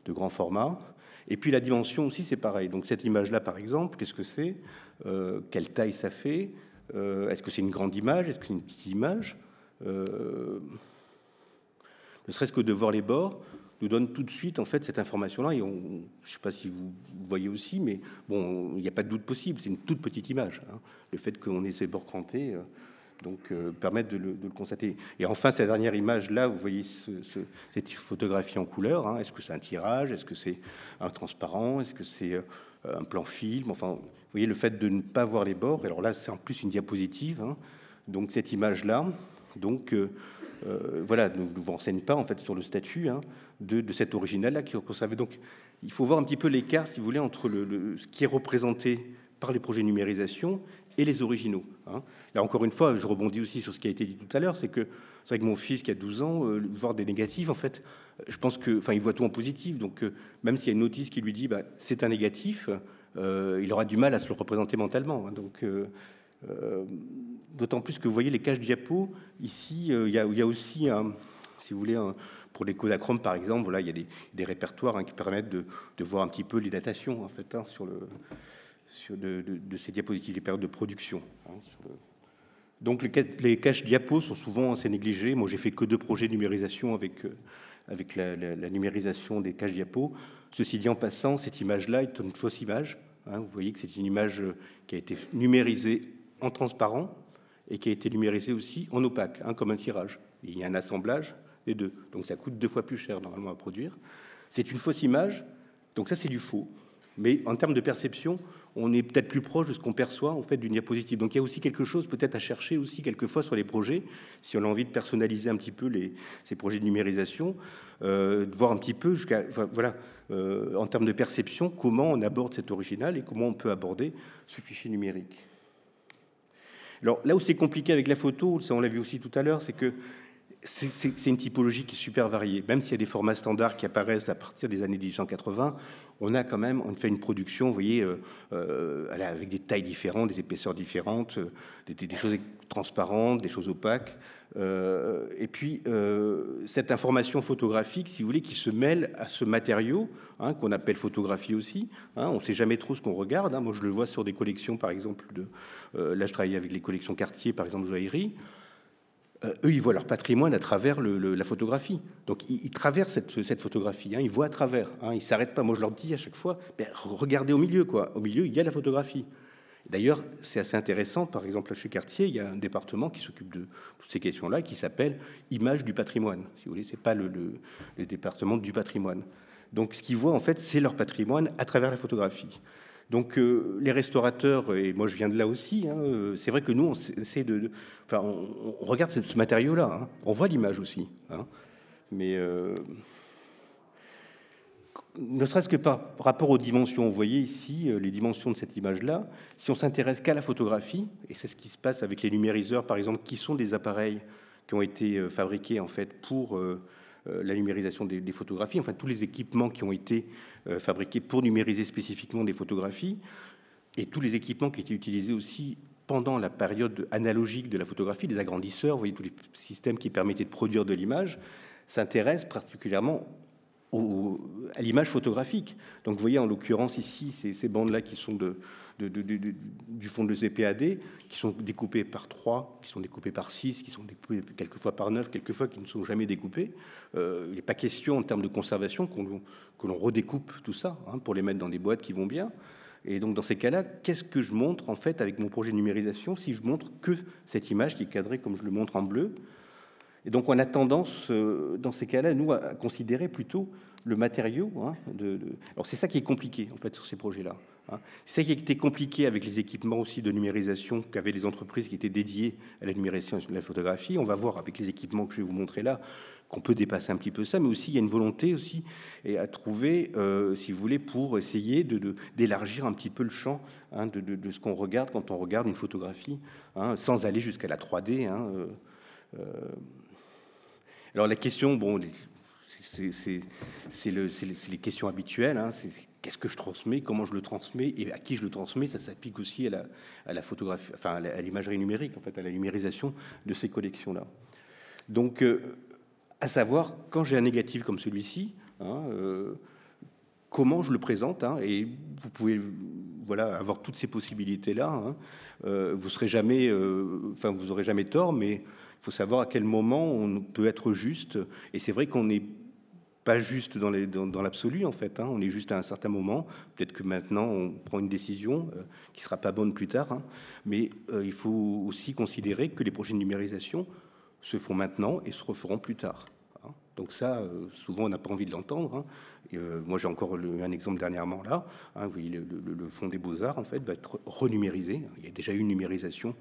de grand format. Et puis la dimension aussi c'est pareil. Donc cette image-là par exemple, qu'est-ce que c'est? Euh, Quelle taille ça fait? Euh, Est-ce que c'est une grande image? Est-ce que c'est une petite image? Euh, ne serait-ce que de voir les bords, nous donne tout de suite en fait cette information-là. Et on, je ne sais pas si vous voyez aussi, mais bon, il n'y a pas de doute possible. C'est une toute petite image. Hein. Le fait qu'on ait ces bords crantés, euh, donc euh, permettre de le, constater. Et enfin, cette dernière image là, vous voyez cette photographie en couleur. Hein. Est-ce que c'est un tirage? Est-ce que c'est un transparent Est-ce que c'est euh, un plan film? Enfin, vous voyez le fait de ne pas voir les bords. Alors là, c'est en plus une diapositive. Hein. Donc cette image là, donc euh, voilà, ne vous renseigne pas en fait sur le statut hein, de, cet original-là qui est conservé. Donc, il faut voir un petit peu l'écart, si vous voulez, entre le, ce qui est représenté par les projets de numérisation et les originaux. Hein. Là, encore une fois, je rebondis aussi sur ce qui a été dit tout à l'heure, c'est que c'est vrai mon fils qui a 12 ans, euh, voir des négatifs, en fait, je pense que, enfin, il voit tout en positif. Donc, euh, même s'il y a une notice qui lui dit, bah, c'est un négatif, euh, il aura du mal à se le représenter mentalement. Hein. donc, d'autant plus que vous voyez les caches diapos ici, il y, a aussi, si vous voulez, pour les Kodachrome par exemple, voilà, il y a des, répertoires hein, qui permettent de, voir un petit peu les datations en fait sur le sur de, ces diapositives, les périodes de production. Donc les, caches diapos sont souvent assez négligées. Moi, j'ai fait que deux projets de numérisation avec, euh, avec la, numérisation des caches diapos. Ceci dit, en passant, cette image-là est une fausse image. Hein. vous voyez que c'est une image euh, qui a été numérisée en transparent et qui a été numérisée aussi en opaque, hein, comme un tirage. il y a un assemblage des deux. Donc ça coûte deux fois plus cher normalement à produire. C'est une fausse image. Donc ça, c'est du faux. Mais en termes de perception, on est peut-être plus proche de ce qu'on perçoit en fait d'une diapositive. Donc il y a aussi quelque chose peut-être à chercher aussi quelquefois sur les projets, si on a envie de personnaliser un petit peu ces projets de numérisation, euh, de voir un petit peu jusqu'à voilà euh, en termes de perception comment on aborde cet original et comment on peut aborder ce fichier numérique. Alors là où c'est compliqué avec la photo, ça on l'a vu aussi tout à l'heure, c'est que c'est une typologie qui est super variée. Même s'il y a des formats standards qui apparaissent à partir des années 1880, on a quand même on fait une production, vous voyez, euh, euh, avec des tailles différentes, des épaisseurs différentes, euh, des, choses transparentes, des choses opaques. Et puis, cette information photographique, si vous voulez, qui se mêle à ce matériau, hein, qu'on appelle photographie aussi. Hein, on ne sait jamais trop ce qu'on regarde. Hein. Moi, je le vois sur des collections, par exemple, de, là, je travaille avec les collections Cartier, par exemple, joaillerie. Euh, eux, ils voient leur patrimoine à travers la photographie. Donc, ils, traversent cette, photographie, ils voient à travers. Ils ne s'arrêtent pas. Moi, je leur dis à chaque fois, ben, regardez au milieu. Au milieu, il y a la photographie. D'ailleurs, c'est assez intéressant. Par exemple, chez Cartier, il y a un département qui s'occupe de toutes ces questions-là, qui s'appelle Image du patrimoine. Si vous voulez, c'est pas le, département du patrimoine. Donc, ce qu'ils voient, en fait, c'est leur patrimoine à travers la photographie. Donc euh, les restaurateurs, et moi je viens de là aussi, hein, euh, c'est vrai que nous on essaie de, enfin on, regarde ce, matériau-là, hein. on voit l'image aussi, hein. mais euh, ne serait-ce que par rapport aux dimensions, vous voyez ici les dimensions de cette image-là, si on s'intéresse qu'à la photographie, et c'est ce qui se passe avec les numériseurs par exemple, qui sont des appareils qui ont été fabriqués en fait pour euh, la numérisation des, photographies, enfin tous les équipements qui ont été euh, fabriqués pour numériser spécifiquement des photographies, et tous les équipements qui étaient utilisés aussi pendant la période analogique de la photographie, les agrandisseurs, vous voyez tous les systèmes qui permettaient de produire de l'image, s'intéressent particulièrement à l'image photographique. Donc vous voyez en l'occurrence ici ces, ces bandes-là qui sont du fond de ZPAD, qui sont découpés par 3, qui sont découpés par 6, qui sont découpés quelquefois par 9, quelquefois qui ne sont jamais découpés. Euh, il n'est pas question en termes de conservation que l'on redécoupe tout ça hein, pour les mettre dans des boîtes qui vont bien. Et donc dans ces cas-là, qu'est-ce que je montre en fait avec mon projet de numérisation si je montre que cette image qui est cadrée comme je le montre en bleu Et donc on a tendance, dans ces cas-là, nous, à considérer plutôt le matériau. Hein, Alors c'est ça qui est compliqué en fait sur ces projets-là. Hein. C'est ça qui était compliqué avec les équipements aussi de numérisation qu'avaient les entreprises qui étaient dédiées à la numérisation de la photographie. On va voir avec les équipements que je vais vous montrer là qu'on peut dépasser un petit peu ça, mais aussi il y a une volonté aussi et à trouver, euh, si vous voulez, pour essayer d'élargir un petit peu le champ hein, de, ce qu'on regarde quand on regarde une photographie, sans aller jusqu'à la 3D. Euh, euh. Alors la question, bon, c'est les questions habituelles. Hein. c'est qu'est-ce que je transmets, comment je le transmets et à qui je le transmets. Ça s'applique aussi à la, photographie, enfin à l'imagerie numérique, en fait, à la numérisation de ces collections-là. Donc, euh, à savoir, quand j'ai un négatif comme celui-ci, hein, euh, comment je le présente hein, Et vous pouvez voilà, avoir toutes ces possibilités-là. Euh, vous serez jamais, enfin, vous aurez jamais tort, mais il faut savoir à quel moment on peut être juste. Et c'est vrai qu'on est pas juste dans l'absolu, en fait. Hein. On est juste à un certain moment. Peut-être que maintenant, on prend une décision euh, qui sera pas bonne plus tard. Hein. Mais euh, il faut aussi considérer que les projets de numérisation se font maintenant et se referont plus tard. Hein. Donc ça, euh, souvent, on n'a pas envie de l'entendre. moi, j'ai encore un exemple dernièrement là. vous voyez, le, Fonds des Beaux-Arts, en fait, va être renumérisé. Il y a déjà eu une numérisation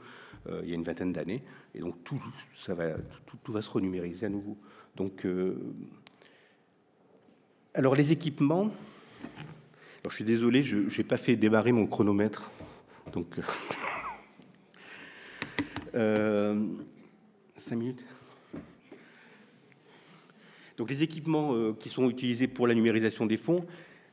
il y a une vingtaine d'années. Et donc, tout, ça va, tout, va se renumériser à nouveau. Donc, alors les équipements, je suis désolé, je n'ai pas fait démarrer mon chronomètre. Donc, euh, Euh, cinq minutes. Donc les équipements euh, qui sont utilisés pour la numérisation des fonds.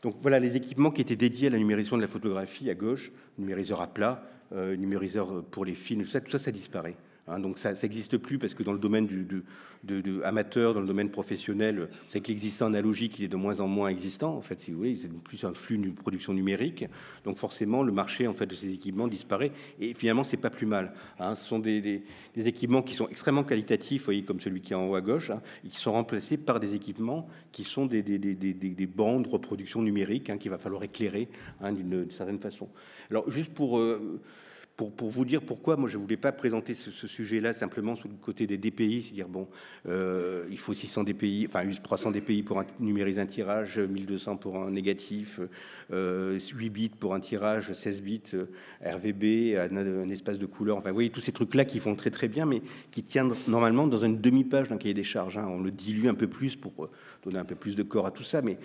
Donc voilà les équipements qui étaient dédiés à la numérisation de la photographie à gauche, numériseur à plat, euh, numériseur pour les films, tout ça, tout ça, ça disparaît. Hein, donc ça n'existe plus parce que dans le domaine amateur, dans le domaine professionnel, c'est que l'existant analogique il est de moins en moins existant. En fait, si vous voulez, c'est plus un flux de production numérique. Donc forcément, le marché en fait de ces équipements disparaît. Et finalement, c'est pas plus mal. Hein. Ce sont des, équipements qui sont extrêmement qualitatifs, voyez, comme celui qui est en haut à gauche, hein, et qui sont remplacés par des équipements qui sont des, des bandes de reproduction numérique qu'il va falloir éclairer d'une certaine façon. Alors juste pour euh, pour, vous dire pourquoi moi je voulais pas présenter ce, sujet-là simplement sous le côté des DPI, c'est-à-dire bon, euh, il faut 600 DPI, enfin 300 DPI pour numériser un tirage, 1200 pour un négatif, 8 euh, bits pour un tirage, 16 bits euh, RVB, un, espace de couleur, enfin vous voyez tous ces trucs-là qui font très très bien, mais qui tiennent normalement dans une demi-page d'un cahier des charges. Hein. On le dilue un peu plus pour donner un peu plus de corps à tout ça, mais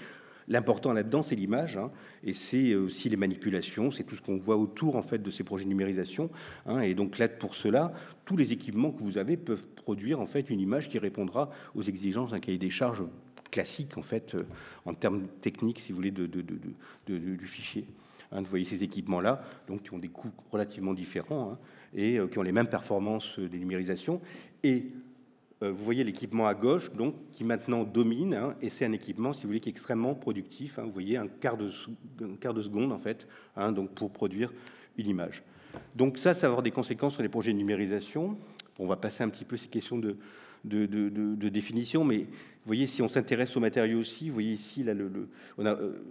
L'important là-dedans, c'est l'image, hein, et c'est aussi les manipulations, c'est tout ce qu'on voit autour en fait de ces projets de numérisation. Hein, et donc là, pour cela, tous les équipements que vous avez peuvent produire en fait une image qui répondra aux exigences d'un cahier des charges classique en fait euh, en termes techniques, si vous voulez, de, du fichier. Hein, vous voyez ces équipements-là, donc qui ont des coûts relativement différents et euh, qui ont les mêmes performances des numérisations et euh, vous voyez l'équipement à gauche, donc qui maintenant domine, hein, et c'est un équipement, si vous voulez, qui est extrêmement productif. Hein. vous voyez un quart de, de seconde en fait, hein, donc pour produire une image. Donc ça, ça va avoir des conséquences sur les projets de numérisation. On va passer un petit peu ces questions de, définition, mais vous voyez, si on s'intéresse aux matériaux aussi, vous voyez ici, là, on a euh,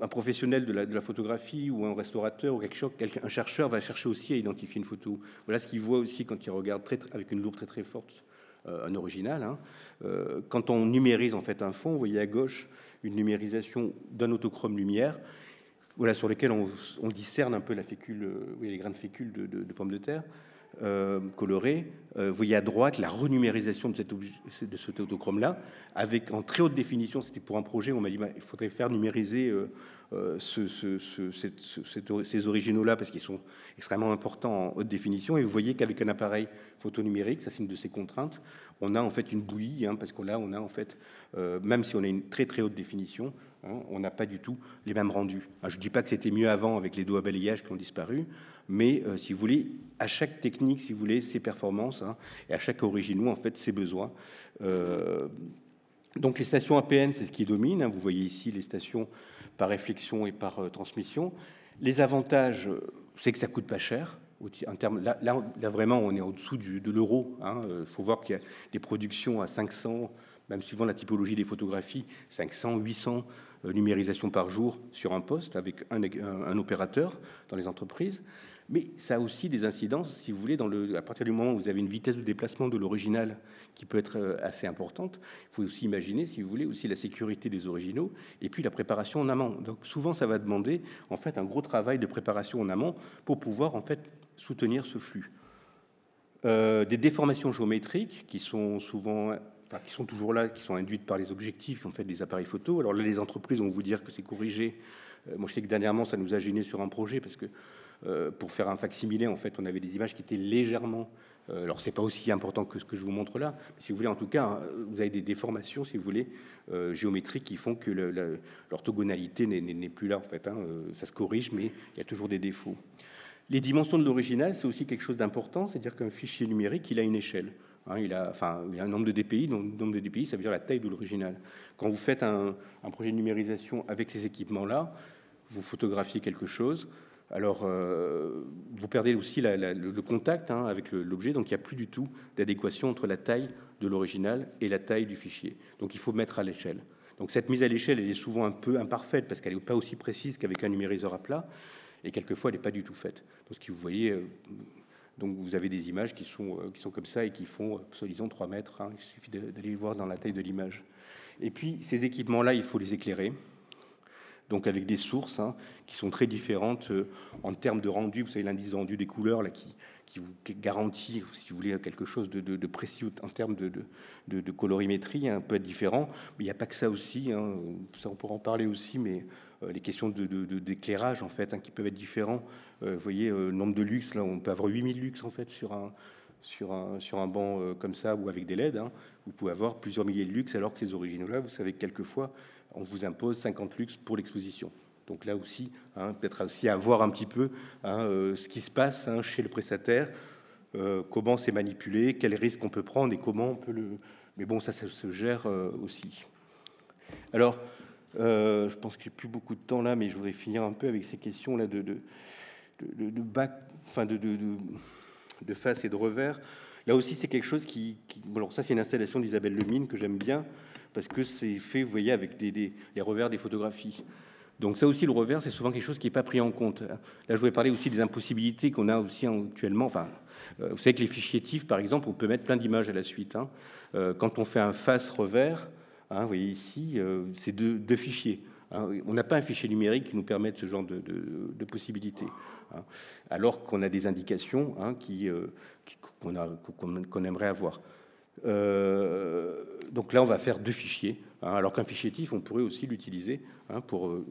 un professionnel de la, photographie ou un restaurateur ou un chercheur va chercher aussi à identifier une photo. Voilà ce qu'il voit aussi quand il regarde avec une loupe très très forte euh, un original. Hein. Euh, quand on numérise en fait un fond, vous voyez à gauche une numérisation d'un autochrome lumière, voilà, sur lequel on, discerne un peu la euh, les grains de fécule de, pommes de terre. Euh, vous voyez à droite la renumérisation de, cet autochrome-là, avec en très haute définition. C'était pour un projet, on m'a dit bah, il faudrait faire numériser euh, ces originaux-là parce qu'ils sont extrêmement importants en haute définition. Et vous voyez qu'avec un appareil photo numérique, ça c'est une de ces contraintes, on a en fait une bouillie, hein, parce que là on a en fait, euh, même si on a une très très haute définition, hein, on n'a pas du tout les mêmes rendus. je ne dis pas que c'était mieux avant avec les dos à balayage qui ont disparu, mais euh, si vous voulez, à chaque technique, si vous voulez, ses performances, hein, et à chaque originaux, en fait, ses besoins. donc les stations APN, c'est ce qui domine. vous voyez ici les stations par réflexion et par euh, transmission. Les avantages, c'est que ça coûte pas cher. En termes, là, vraiment, on est au-dessous de l'euro. Il hein. euh, faut voir qu'il y a des productions à 500, même suivant la typologie des photographies, 500, 800 euh, numérisations par jour sur un poste avec un opérateur dans les entreprises mais ça a aussi des incidences, si vous voulez, à partir du moment où vous avez une vitesse de déplacement de l'original qui peut être euh, assez importante, il faut aussi imaginer, si vous voulez, aussi la sécurité des originaux et puis la préparation en amont. Donc souvent, ça va demander en fait un gros travail de préparation en amont pour pouvoir en fait soutenir ce flux. Euh, des déformations géométriques qui sont souvent qui sont toujours là, qui sont induites par les objectifs qui ont fait des appareils photo. Alors là, les entreprises vont vous dire que c'est corrigé. Euh, moi, je sais que dernièrement, ça nous a gêné sur un projet parce que pour faire un facsimilé, en fait, on avait des images qui étaient légèrement. Euh, alors, c'est pas aussi important que ce que je vous montre là, mais si vous voulez, en tout cas, euh, vous avez des déformations, si vous voulez, géométriques qui font que l'orthogonalité n'est plus là, en fait. Hein. ça se corrige, mais il y a toujours des défauts. Les dimensions de l'original, c'est aussi quelque chose d'important, c'est-à-dire qu'un fichier numérique, il a une échelle. Hein, il, a, enfin, il a un nombre de DPI, donc nombre de DPI, ça veut dire la taille de l'original. Quand vous faites un, projet de numérisation avec ces équipements-là, vous photographiez quelque chose, alors, euh, vous perdez aussi le, contact hein, avec l'objet, donc il n'y a plus du tout d'adéquation entre la taille de l'original et la taille du fichier. Donc, il faut mettre à l'échelle. Donc, cette mise à l'échelle, elle est souvent un peu imparfaite parce qu'elle n'est pas aussi précise qu'avec un numériseur à plat, et quelquefois, elle n'est pas du tout faite. Donc, ce que vous voyez, euh, donc vous avez des images qui sont, euh, qui sont comme ça et qui font, soi-disant, 3 mètres. Hein. il suffit d'aller voir dans la taille de l'image. Et puis, ces équipements-là, il faut les éclairer donc avec des sources hein, qui sont très différentes euh, en termes de rendu. Vous savez, l'indice de rendu des couleurs là, qui, qui vous garantit, si vous voulez, quelque chose de, précis en termes de, colorimétrie, un hein, peu différent. Mais il n'y a pas que ça aussi, hein, ça on pourra en parler aussi, mais euh, les questions d'éclairage en fait, qui peuvent être différents. Euh, vous voyez, le nombre de luxe, là, on peut avoir 8000 lux en fait sur un, sur un, sur un banc comme ça ou avec des LED. Hein. Vous pouvez avoir plusieurs milliers de lux, alors que ces originaux-là, vous savez que quelquefois, on vous impose 50 lux pour l'exposition. Donc là aussi, hein, peut-être aussi à voir un petit peu hein, euh, ce qui se passe chez le prestataire, euh, comment c'est manipulé, quels risques on peut prendre et comment on peut le. Mais bon, ça, ça se gère aussi. Alors, je pense qu'il n'y a plus beaucoup de temps là, mais je voudrais finir un peu avec ces questions là de, de, de, enfin de, face et de revers. Là aussi, c'est quelque chose qui, alors ça, c'est une installation d'Isabelle Lemine que j'aime bien parce que c'est fait, vous voyez, avec les revers des photographies. Donc ça aussi, le revers, c'est souvent quelque chose qui n'est pas pris en compte. Là, je voulais parler aussi des impossibilités qu'on a aussi actuellement. Enfin, euh, vous savez que les fichiers TIFF, par exemple, on peut mettre plein d'images à la suite. Hein. Euh, quand on fait un face-revers, hein, vous voyez ici, euh, c'est deux, fichiers. Hein. On n'a pas un fichier numérique qui nous permette ce genre de, possibilités. Alors qu'on a des indications hein, qui, euh, qu'on aimerait avoir. Euh, donc là, on va faire deux fichiers, hein, alors qu'un fichier TIFF, on pourrait aussi l'utiliser pour euh,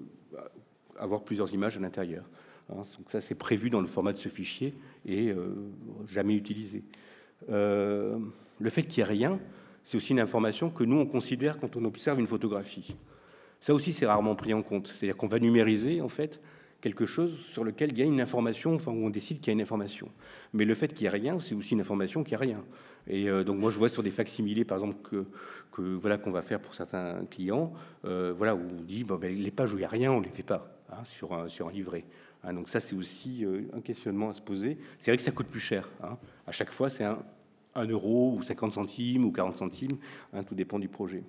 avoir plusieurs images à l'intérieur. donc ça, c'est prévu dans le format de ce fichier et jamais utilisé. le fait qu'il n'y ait rien, c'est aussi une information que nous, on considère quand on observe une photographie. Ça aussi, c'est rarement pris en compte. C'est-à-dire qu'on va numériser, en fait, quelque chose sur lequel il y a une information, enfin où on décide qu'il y a une information. Mais le fait qu'il n'y ait rien, c'est aussi une information qu'il n'y a rien. Et euh, donc moi je vois sur des facsimilés par exemple que, voilà qu'on va faire pour certains clients, euh, voilà où on dit ben, les pages où il n'y a rien, on les fait pas hein, sur un sur un livret. Hein, donc ça c'est aussi euh, un questionnement à se poser. C'est vrai que ça coûte plus cher. Hein. À chaque fois c'est un, euro ou 50 centimes ou 40 centimes, tout dépend du projet.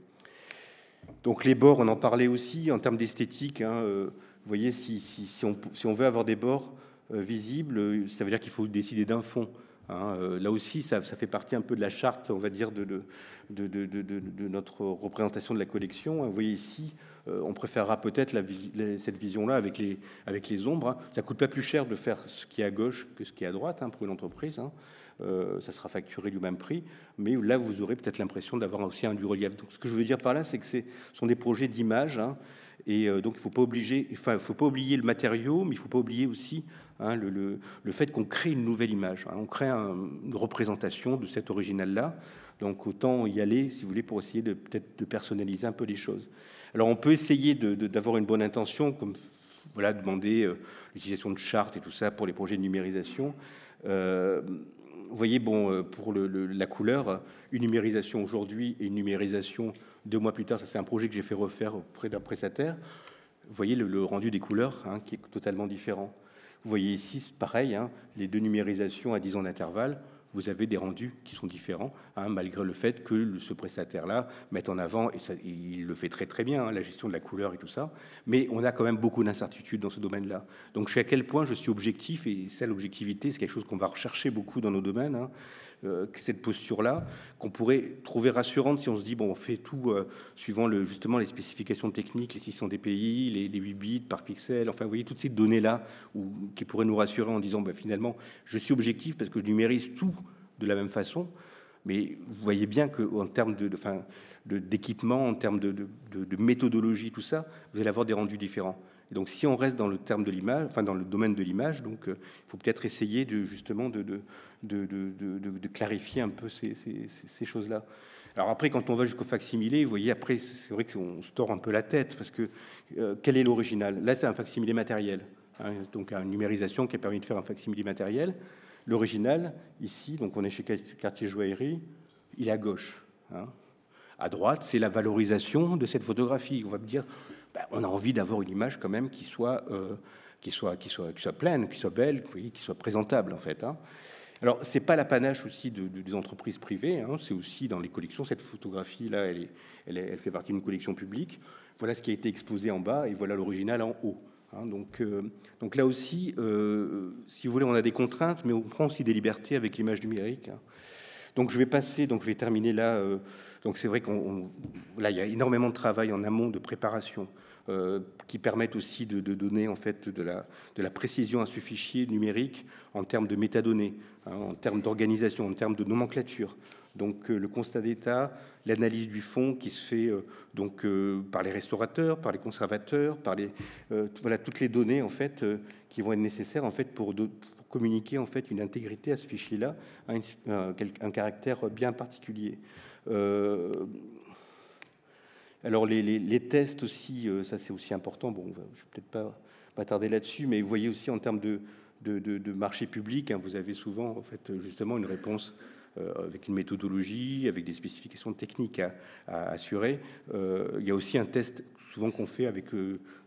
Donc les bords, on en parlait aussi en termes d'esthétique. Vous voyez, si, on, veut avoir des bords euh, visibles, euh, ça veut dire qu'il faut décider d'un fond. Hein. Euh, là aussi, ça, fait partie un peu de la charte, on va dire, de, notre représentation de la collection. Vous voyez ici, on préférera peut-être cette vision-là avec les, ombres. Hein. Ça coûte pas plus cher de faire ce qui est à gauche que ce qui est à droite hein, pour une entreprise. ça sera facturé du même prix, mais là vous aurez peut-être l'impression d'avoir aussi un du relief. Donc ce que je veux dire par là, c'est que ce sont des projets d'image et euh, donc, il ne faut pas oublier le matériau, mais il ne faut pas oublier aussi hein, le, fait qu'on crée une nouvelle image. Hein. on crée une représentation de cet original-là. Donc, autant y aller, si vous voulez, pour essayer peut-être de personnaliser un peu les choses. Alors, on peut essayer d'avoir une bonne intention, comme voilà, demander euh, l'utilisation de chartes et tout ça pour les projets de numérisation. Euh, vous voyez, bon, pour le, la couleur, une numérisation aujourd'hui et une numérisation deux mois plus tard, ça c'est un projet que j'ai fait refaire auprès d'un prestataire. Vous voyez le, rendu des couleurs hein, qui est totalement différent. Vous voyez ici, pareil, hein, les deux numérisations à 10 ans d'intervalle, vous avez des rendus qui sont différents, hein, malgré le fait que ce prestataire-là mette en avant, et ça, il le fait très très bien, la gestion de la couleur et tout ça, mais on a quand même beaucoup d'incertitudes dans ce domaine-là. Donc, je sais à quel point je suis objectif, et ça, l'objectivité, c'est quelque chose qu'on va rechercher beaucoup dans nos domaines. Euh, cette posture-là, qu'on pourrait trouver rassurante si on se dit, bon, on fait tout euh, suivant justement les spécifications techniques, les 600 dpi, les, les 8 bits par pixel, enfin, vous voyez, toutes ces données-là qui pourraient nous rassurer en disant, ben, finalement, je suis objectif parce que je numérise tout de la même façon. Mais vous voyez bien qu'en termes de, d'équipement, en termes de, méthodologie, tout ça, vous allez avoir des rendus différents. Donc, si on reste dans le terme de l'image, enfin dans le domaine de l'image, donc euh, il faut peut-être essayer de justement de, de, clarifier un peu ces, choses-là. Alors après, quand on va jusqu'au facsimilé, vous voyez, après, c'est vrai qu'on se tord un peu la tête, parce que euh, quel est l'original? Là, c'est un facsimilé matériel, hein, donc une numérisation qui a permis de faire un facsimilé matériel. L'original, ici, donc on est chez Cartier Joaillerie, il est à gauche. Hein. À droite, c'est la valorisation de cette photographie. On va me dire, ben, on a envie d'avoir une image quand même qui soit, euh, qui soit, qui soit, qui soit pleine, qui soit belle, qui soit présentable en fait. Hein. Alors, c'est pas l'apanage aussi de, des entreprises privées, hein, c'est aussi dans les collections. Cette photographie-là, elle, elle, fait partie d'une collection publique. Voilà ce qui a été exposé en bas et voilà l'original en haut. Hein. donc, euh, donc là aussi, euh, si vous voulez, on a des contraintes, mais on prend aussi des libertés avec l'image numérique. Donc je vais passer, donc je vais terminer là. Donc c'est vrai qu'on là il y a énormément de travail en amont de préparation. Euh, qui permettent aussi de, donner en fait de la, de la précision à ce fichier numérique en termes de métadonnées, hein, en termes d'organisation, en termes de nomenclature. Donc euh, le constat d'état, l'analyse du fond qui se fait euh, donc par les restaurateurs, par les conservateurs, par les voilà toutes les données en fait qui vont être nécessaires en fait pour, communiquer en fait une intégrité à ce fichier-là, un, un, caractère bien particulier. Euh, alors les, tests aussi, euh, ça c'est aussi important. Bon, je ne vais peut-être pas m'attarder là-dessus, mais vous voyez aussi en termes de, marché public, hein, vous avez souvent en fait justement une réponse euh, avec une méthodologie, avec des spécifications techniques à, assurer. il y a aussi un test souvent qu'on fait avec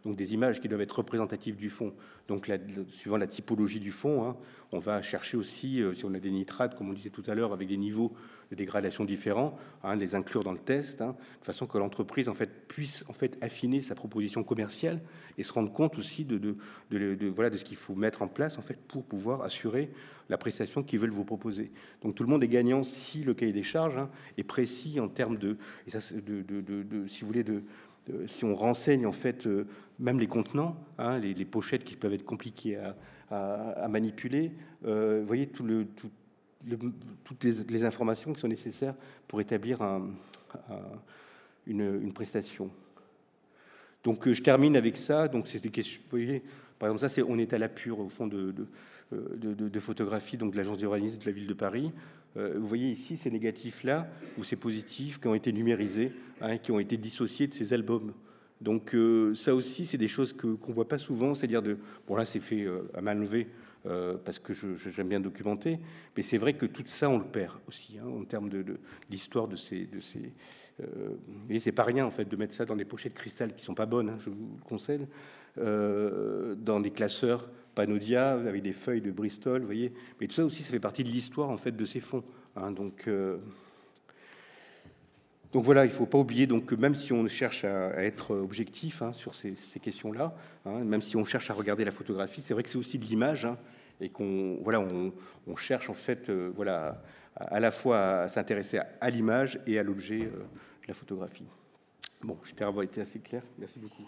donc des images qui doivent être représentatives du fond. Donc, suivant la typologie du fond, hein, on va chercher aussi, si on a des nitrates, comme on disait tout à l'heure, avec des niveaux de dégradation différents, hein, les inclure dans le test, hein, de façon que l'entreprise en fait puisse en fait affiner sa proposition commerciale et se rendre compte aussi de, voilà de ce qu'il faut mettre en place en fait pour pouvoir assurer la prestation qu'ils veulent vous proposer. Donc tout le monde est gagnant si le cahier des charges hein, est précis en termes de, si vous voulez si on renseigne en fait euh, même les contenants, les, pochettes qui peuvent être compliquées à, manipuler, euh, vous voyez tout le, toutes les, informations qui sont nécessaires pour établir une, prestation. Donc euh, je termine avec ça. Donc c'est. Vous voyez, par exemple, ça on est à la pure au fond de, de, euh, photographie donc de l'agence d'urbanisme de la ville de Paris. Euh, vous voyez ici ces négatifs là ou ces positifs qui ont été numérisés, hein, qui ont été dissociés de ces albums. Donc ça aussi c'est des choses que qu'on voit pas souvent, c'est-à-dire de bon là c'est fait à main levée euh, parce que j'aime bien documenter. Mais c'est vrai que tout ça, on le perd aussi, hein, en termes de, l'histoire de ces... De ces euh, et c'est pas rien, en fait, de mettre ça dans des pochettes cristal qui sont pas bonnes, hein, je vous le conseille, euh, dans des classeurs Panodia, avec des feuilles de Bristol, vous voyez. Mais tout ça aussi, ça fait partie de l'histoire, en fait, de ces fonds. Hein, donc... Donc voilà, il ne faut pas oublier donc, que même si on cherche à, être objectif sur ces, questions-là, même si on cherche à regarder la photographie, c'est vrai que c'est aussi de l'image et qu'on voilà, on, cherche en fait euh, voilà, à, la fois à s'intéresser à, l'image et à l'objet euh, de la photographie. Bon, j'espère avoir été assez clair. Merci beaucoup.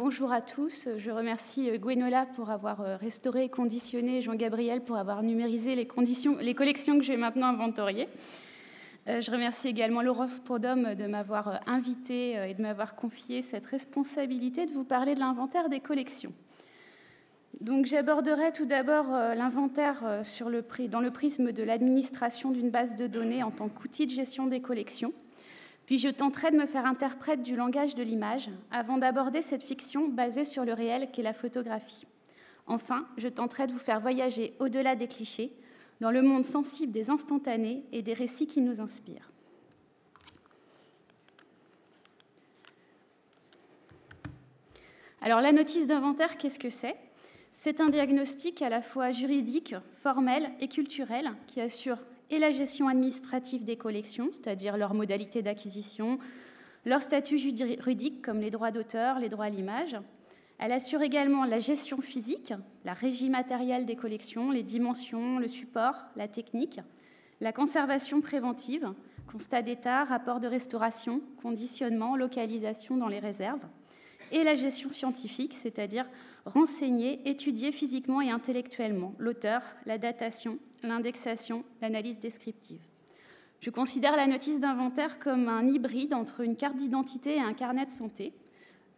Bonjour à tous. Je remercie euh, Gwenola pour avoir euh, restauré et conditionné, Jean-Gabriel pour avoir numérisé les, collections que je vais maintenant inventorier. Euh, je remercie également Laurence Prodhomme de m'avoir invité et de m'avoir confié cette responsabilité de vous parler de l'inventaire des collections. Donc j'aborderai tout d'abord l'inventaire dans le prisme de l'administration d'une base de données en tant qu'outil de gestion des collections. Puis je tenterai de me faire interprète du langage de l'image avant d'aborder cette fiction basée sur le réel qu'est la photographie. Enfin, je tenterai de vous faire voyager au-delà des clichés, dans le monde sensible des instantanés et des récits qui nous inspirent. Alors la notice d'inventaire, qu'est-ce que c'est? C'est un diagnostic à la fois juridique, formel et culturel qui assure et la gestion administrative des collections, c'est-à-dire leurs modalités d'acquisition, leur statut juridique comme les droits d'auteur, les droits à l'image. Elle assure également la gestion physique, la régie matérielle des collections, les dimensions, le support, la technique, la conservation préventive, constat d'état, rapport de restauration, conditionnement, localisation dans les réserves, et la gestion scientifique, c'est-à-dire renseigner, étudier physiquement et intellectuellement l'auteur, la datation, l'indexation, l'analyse descriptive. Je considère la notice d'inventaire comme un hybride entre une carte d'identité et un carnet de santé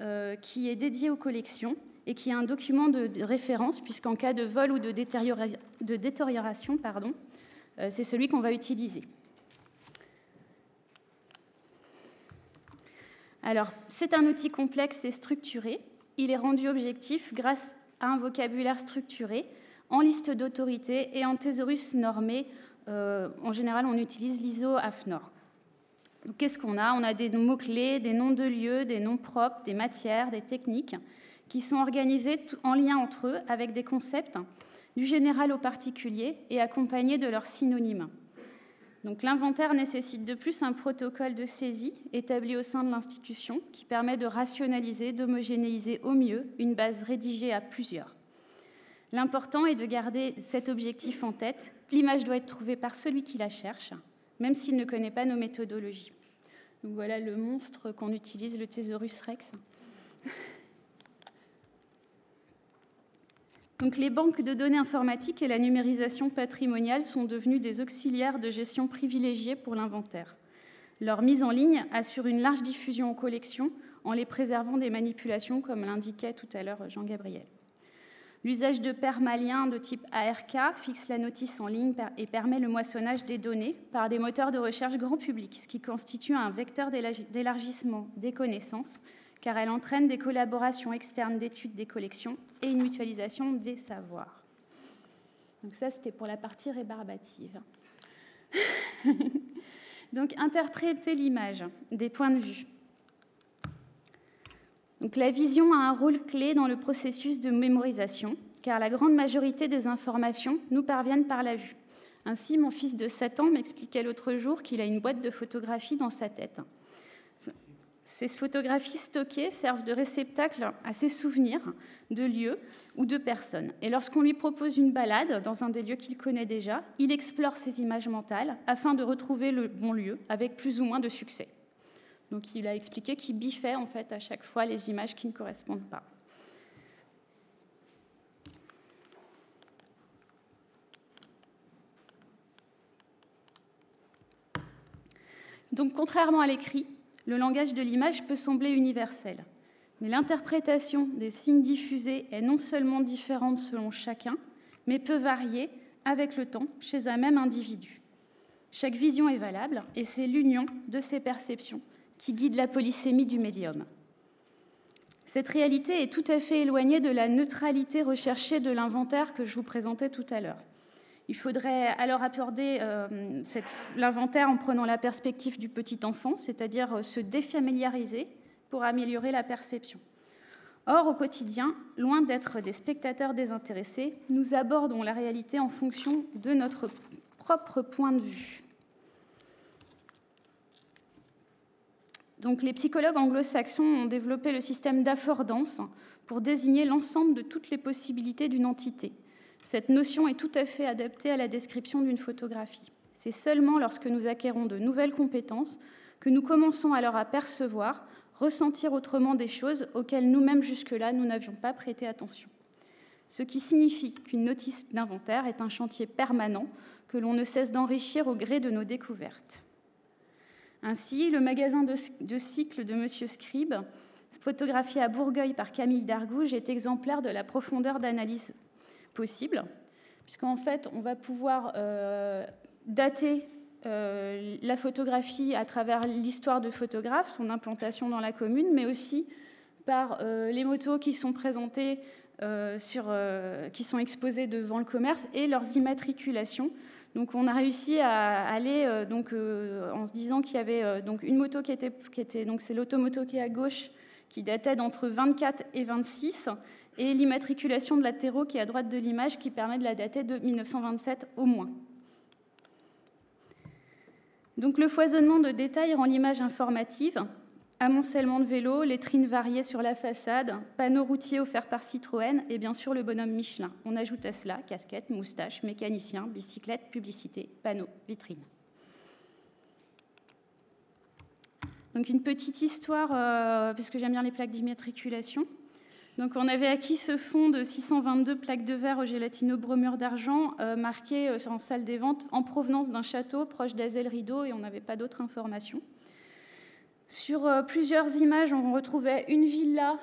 euh, qui est dédié aux collections et qui est un document de, référence puisqu'en cas de vol ou de, détérioration, euh, c'est celui qu'on va utiliser. Alors, c'est un outil complexe et structuré. Il est rendu objectif grâce à un vocabulaire structuré en liste d'autorité et en thésaurus normé. Euh, en général, on utilise l'ISO AFNOR. Qu'est-ce qu'on a? On a des mots-clés, des noms de lieux, des noms propres, des matières, des techniques qui sont organisés en lien entre eux avec des concepts du général au particulier et accompagnés de leurs synonymes. Donc l'inventaire nécessite de plus un protocole de saisie établi au sein de l'institution qui permet de rationaliser, d'homogénéiser au mieux une base rédigée à plusieurs. L'important est de garder cet objectif en tête. L'image doit être trouvée par celui qui la cherche, même s'il ne connaît pas nos méthodologies. Voilà le monstre qu'on utilise, le Thesaurus rex. Les banques de données informatiques et la numérisation patrimoniale sont devenues des auxiliaires de gestion privilégiés pour l'inventaire. Leur mise en ligne assure une large diffusion aux collections en les préservant des manipulations, comme l'indiquait tout à l'heure Jean-Gabriel. L'usage de permaliens de type ARK fixe la notice en ligne et permet le moissonnage des données par des moteurs de recherche grand public, ce qui constitue un vecteur d'élargissement des connaissances car elle entraîne des collaborations externes d'études des collections et une mutualisation des savoirs. Donc ça, c'était pour la partie rébarbative. Donc interpréter l'image, des points de vue. Donc la vision a un rôle clé dans le processus de mémorisation, car la grande majorité des informations nous parviennent par la vue. Ainsi, mon fils de 7 ans m'expliquait l'autre jour qu'il a une boîte de photographies dans sa tête. Ces photographies stockées servent de réceptacle à ses souvenirs de lieux ou de personnes. Et lorsqu'on lui propose une balade dans un des lieux qu'il connaît déjà, il explore ces images mentales afin de retrouver le bon lieu avec plus ou moins de succès. Donc il a expliqué qu'il biffait en fait à chaque fois les images qui ne correspondent pas. Donc contrairement à l'écrit, le langage de l'image peut sembler universel, mais l'interprétation des signes diffusés est non seulement différente selon chacun, mais peut varier avec le temps chez un même individu. Chaque vision est valable et c'est l'union de ces perceptions qui guide la polysémie du médium. Cette réalité est tout à fait éloignée de la neutralité recherchée de l'inventaire que je vous présentais tout à l'heure. Il faudrait alors aborder euh, l'inventaire en prenant la perspective du petit enfant, c'est-à-dire euh, se défamiliariser pour améliorer la perception. Or, au quotidien, loin d'être des spectateurs désintéressés, nous abordons la réalité en fonction de notre propre point de vue. Donc, les psychologues anglo-saxons ont développé le système d'affordance pour désigner l'ensemble de toutes les possibilités d'une entité. Cette notion est tout à fait adaptée à la description d'une photographie. C'est seulement lorsque nous acquérons de nouvelles compétences que nous commençons alors à percevoir, ressentir autrement des choses auxquelles nous-mêmes jusque-là nous n'avions pas prêté attention. Ce qui signifie qu'une notice d'inventaire est un chantier permanent que l'on ne cesse d'enrichir au gré de nos découvertes. Ainsi, le magasin de, cycle de M. Scribe, photographié à Bourgueil par Camille Dargouge, est exemplaire de la profondeur d'analyse possible, puisqu'en fait, on va pouvoir euh, dater euh, la photographie à travers l'histoire de photographe, son implantation dans la commune, mais aussi par euh, les motos qui sont présentées, sur, qui sont exposées devant le commerce et leurs immatriculations. Donc on a réussi à aller donc, en se disant qu'il y avait donc une moto qui était, qui était donc c'est l'automoto qui est à gauche, qui datait d'entre 24 et 26, et l'immatriculation de la qui est à droite de l'image qui permet de la dater de 1927 au moins. Donc le foisonnement de détails rend l'image informative. Amoncellement de vélos, lettrines variées sur la façade, panneaux routiers offerts par Citroën et bien sûr le bonhomme Michelin. On ajoute à cela casquette, moustache, mécanicien, bicyclette, publicité, panneaux, vitrines. Donc une petite histoire, euh, puisque j'aime bien les plaques d'immatriculation. Donc on avait acquis ce fonds de 622 plaques de verre au gélatino-bromure d'argent euh, marquées euh, en salle des ventes en provenance d'un château proche d'Azel Rideau et on n'avait pas d'autres informations. Sur euh, plusieurs images, on retrouvait une villa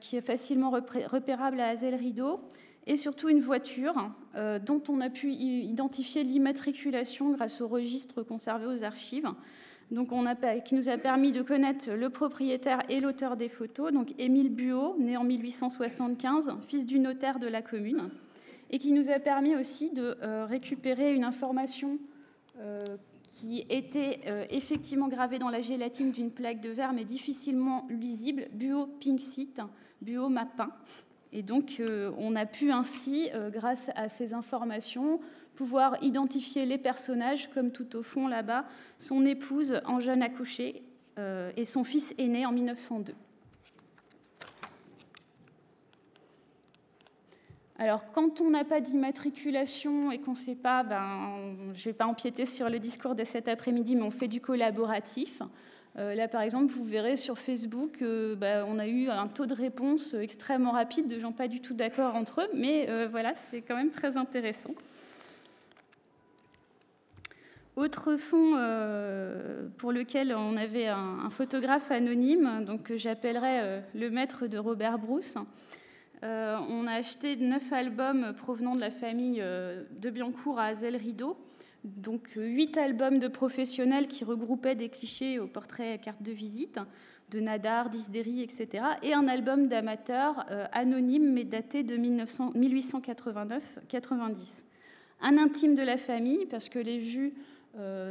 qui est facilement repérable à Azel Rideau et surtout une voiture dont on a pu identifier l'immatriculation grâce au registre conservé aux archives donc qui nous a permis de connaître le propriétaire et l'auteur des photos, donc Émile Buot, né en 1875, fils du notaire de la commune, et qui nous a permis aussi de euh, récupérer une information euh, qui était euh, effectivement gravée dans la gélatine d'une plaque de verre, mais difficilement lisible, Buot Pink Site, Buot Mapin. Et donc, on a pu ainsi, grâce à ces informations, pouvoir identifier les personnages, comme tout au fond là-bas, son épouse en jeune accouché euh, et son fils aîné en 1902. Alors, quand on n'a pas d'immatriculation et qu'on ne sait pas, ben, je ne vais pas empiéter sur le discours de cet après-midi, mais on fait du collaboratif. Euh, là, par exemple, vous verrez sur Facebook, euh, ben, on a eu un taux de réponse extrêmement rapide de gens pas du tout d'accord entre eux, mais voilà, c'est quand même très intéressant. Autre fonds pour lequel on avait un, photographe anonyme, donc j'appellerais le maître de Robert Bruce. Euh, on a acheté neuf albums provenant de la famille euh, de Biancourt à Azel Rideau. Donc huit albums de professionnels qui regroupaient des clichés au portrait carte de visite de Nadar, d'Isderi, etc. Et un album d'amateurs euh, anonyme mais daté de 1889-90. Un intime de la famille parce que les vues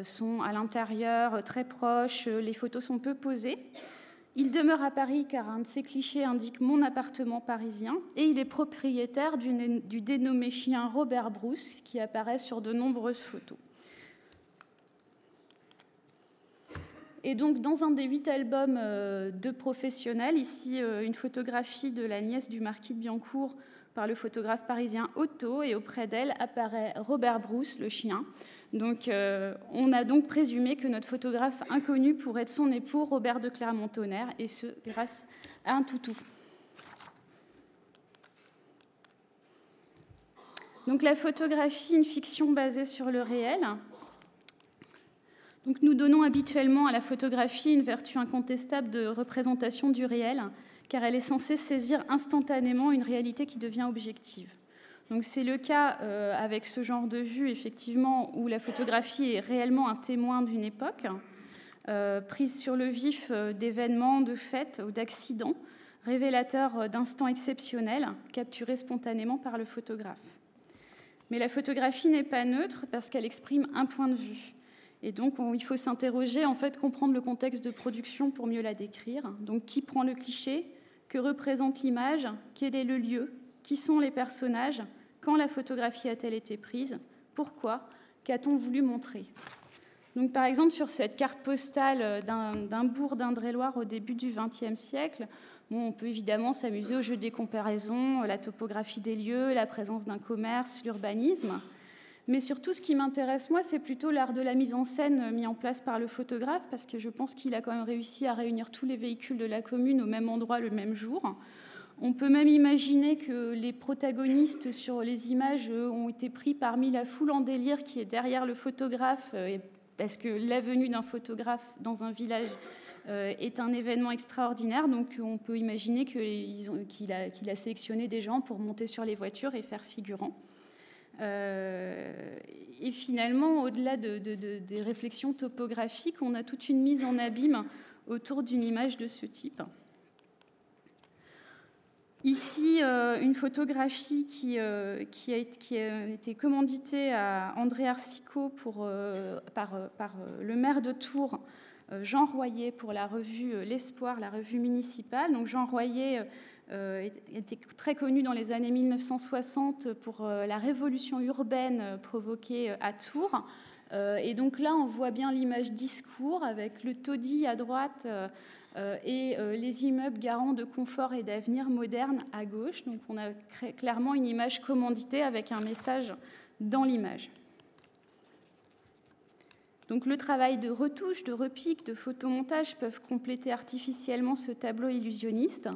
sont à l'intérieur, très proches, les photos sont peu posées. Il demeure à Paris car un de ses clichés indique mon appartement parisien et il est propriétaire du dénommé chien Robert Bruce qui apparaît sur de nombreuses photos. Et donc, dans un des huit albums euh, de professionnels, ici euh, une photographie de la nièce du marquis de Biancourt par le photographe parisien Otto, et auprès d'elle apparaît Robert Bruce, le chien, donc, euh, on a donc présumé que notre photographe inconnu pourrait être son époux, Robert de Clermont-Tonnerre, et ce, grâce à un toutou. Donc, la photographie, une fiction basée sur le réel. Donc, nous donnons habituellement à la photographie une vertu incontestable de représentation du réel, car elle est censée saisir instantanément une réalité qui devient objective. C'est le cas euh, avec ce genre de vue, effectivement, où la photographie est réellement un témoin d'une époque, euh, prise sur le vif euh, d'événements, de fêtes ou d'accidents, révélateurs d'instants exceptionnels, capturés spontanément par le photographe. Mais la photographie n'est pas neutre parce qu'elle exprime un point de vue. Et donc, il faut s'interroger, en fait, comprendre le contexte de production pour mieux la décrire. Donc, qui prend le cliché? Que représente l'image? Quel est le lieu? Qui sont les personnages? Quand la photographie a-t-elle été prise? Pourquoi Qu'a-t-on voulu montrer? Donc, par exemple, sur cette carte postale d'un bourg d'Indre-et-Loire au début du XXe siècle, on peut évidemment s'amuser au jeu des comparaisons, la topographie des lieux, la présence d'un commerce, l'urbanisme. Mais surtout, ce qui m'intéresse, moi, c'est plutôt l'art de la mise en scène mis en place par le photographe, parce que je pense qu'il a quand même réussi à réunir tous les véhicules de la commune au même endroit le même jour. On peut même imaginer que les protagonistes sur les images ont été pris parmi la foule en délire qui est derrière le photographe, euh, parce que la venue d'un photographe dans un village euh, est un événement extraordinaire. Donc on peut imaginer qu'il a, sélectionné des gens pour monter sur les voitures et faire figurant. Euh, et finalement, au-delà des réflexions topographiques, on a toute une mise en abîme autour d'une image de ce type. Ici, euh, une photographie qui, euh, qui, a, été commanditée à André Arsico euh, par, le maire de Tours, Jean Royer, pour la revue L'Espoir, la revue municipale. Donc Jean Royer était très connu dans les années 1960 pour la révolution urbaine provoquée à Tours. et donc là, on voit bien l'image discours avec le taudis à droite et euh, les immeubles garants de confort et d'avenir moderne à gauche. Donc on a clairement une image commanditée avec un message dans l'image. Donc le travail de retouche, de repique, de photomontage peuvent compléter artificiellement ce tableau illusionniste,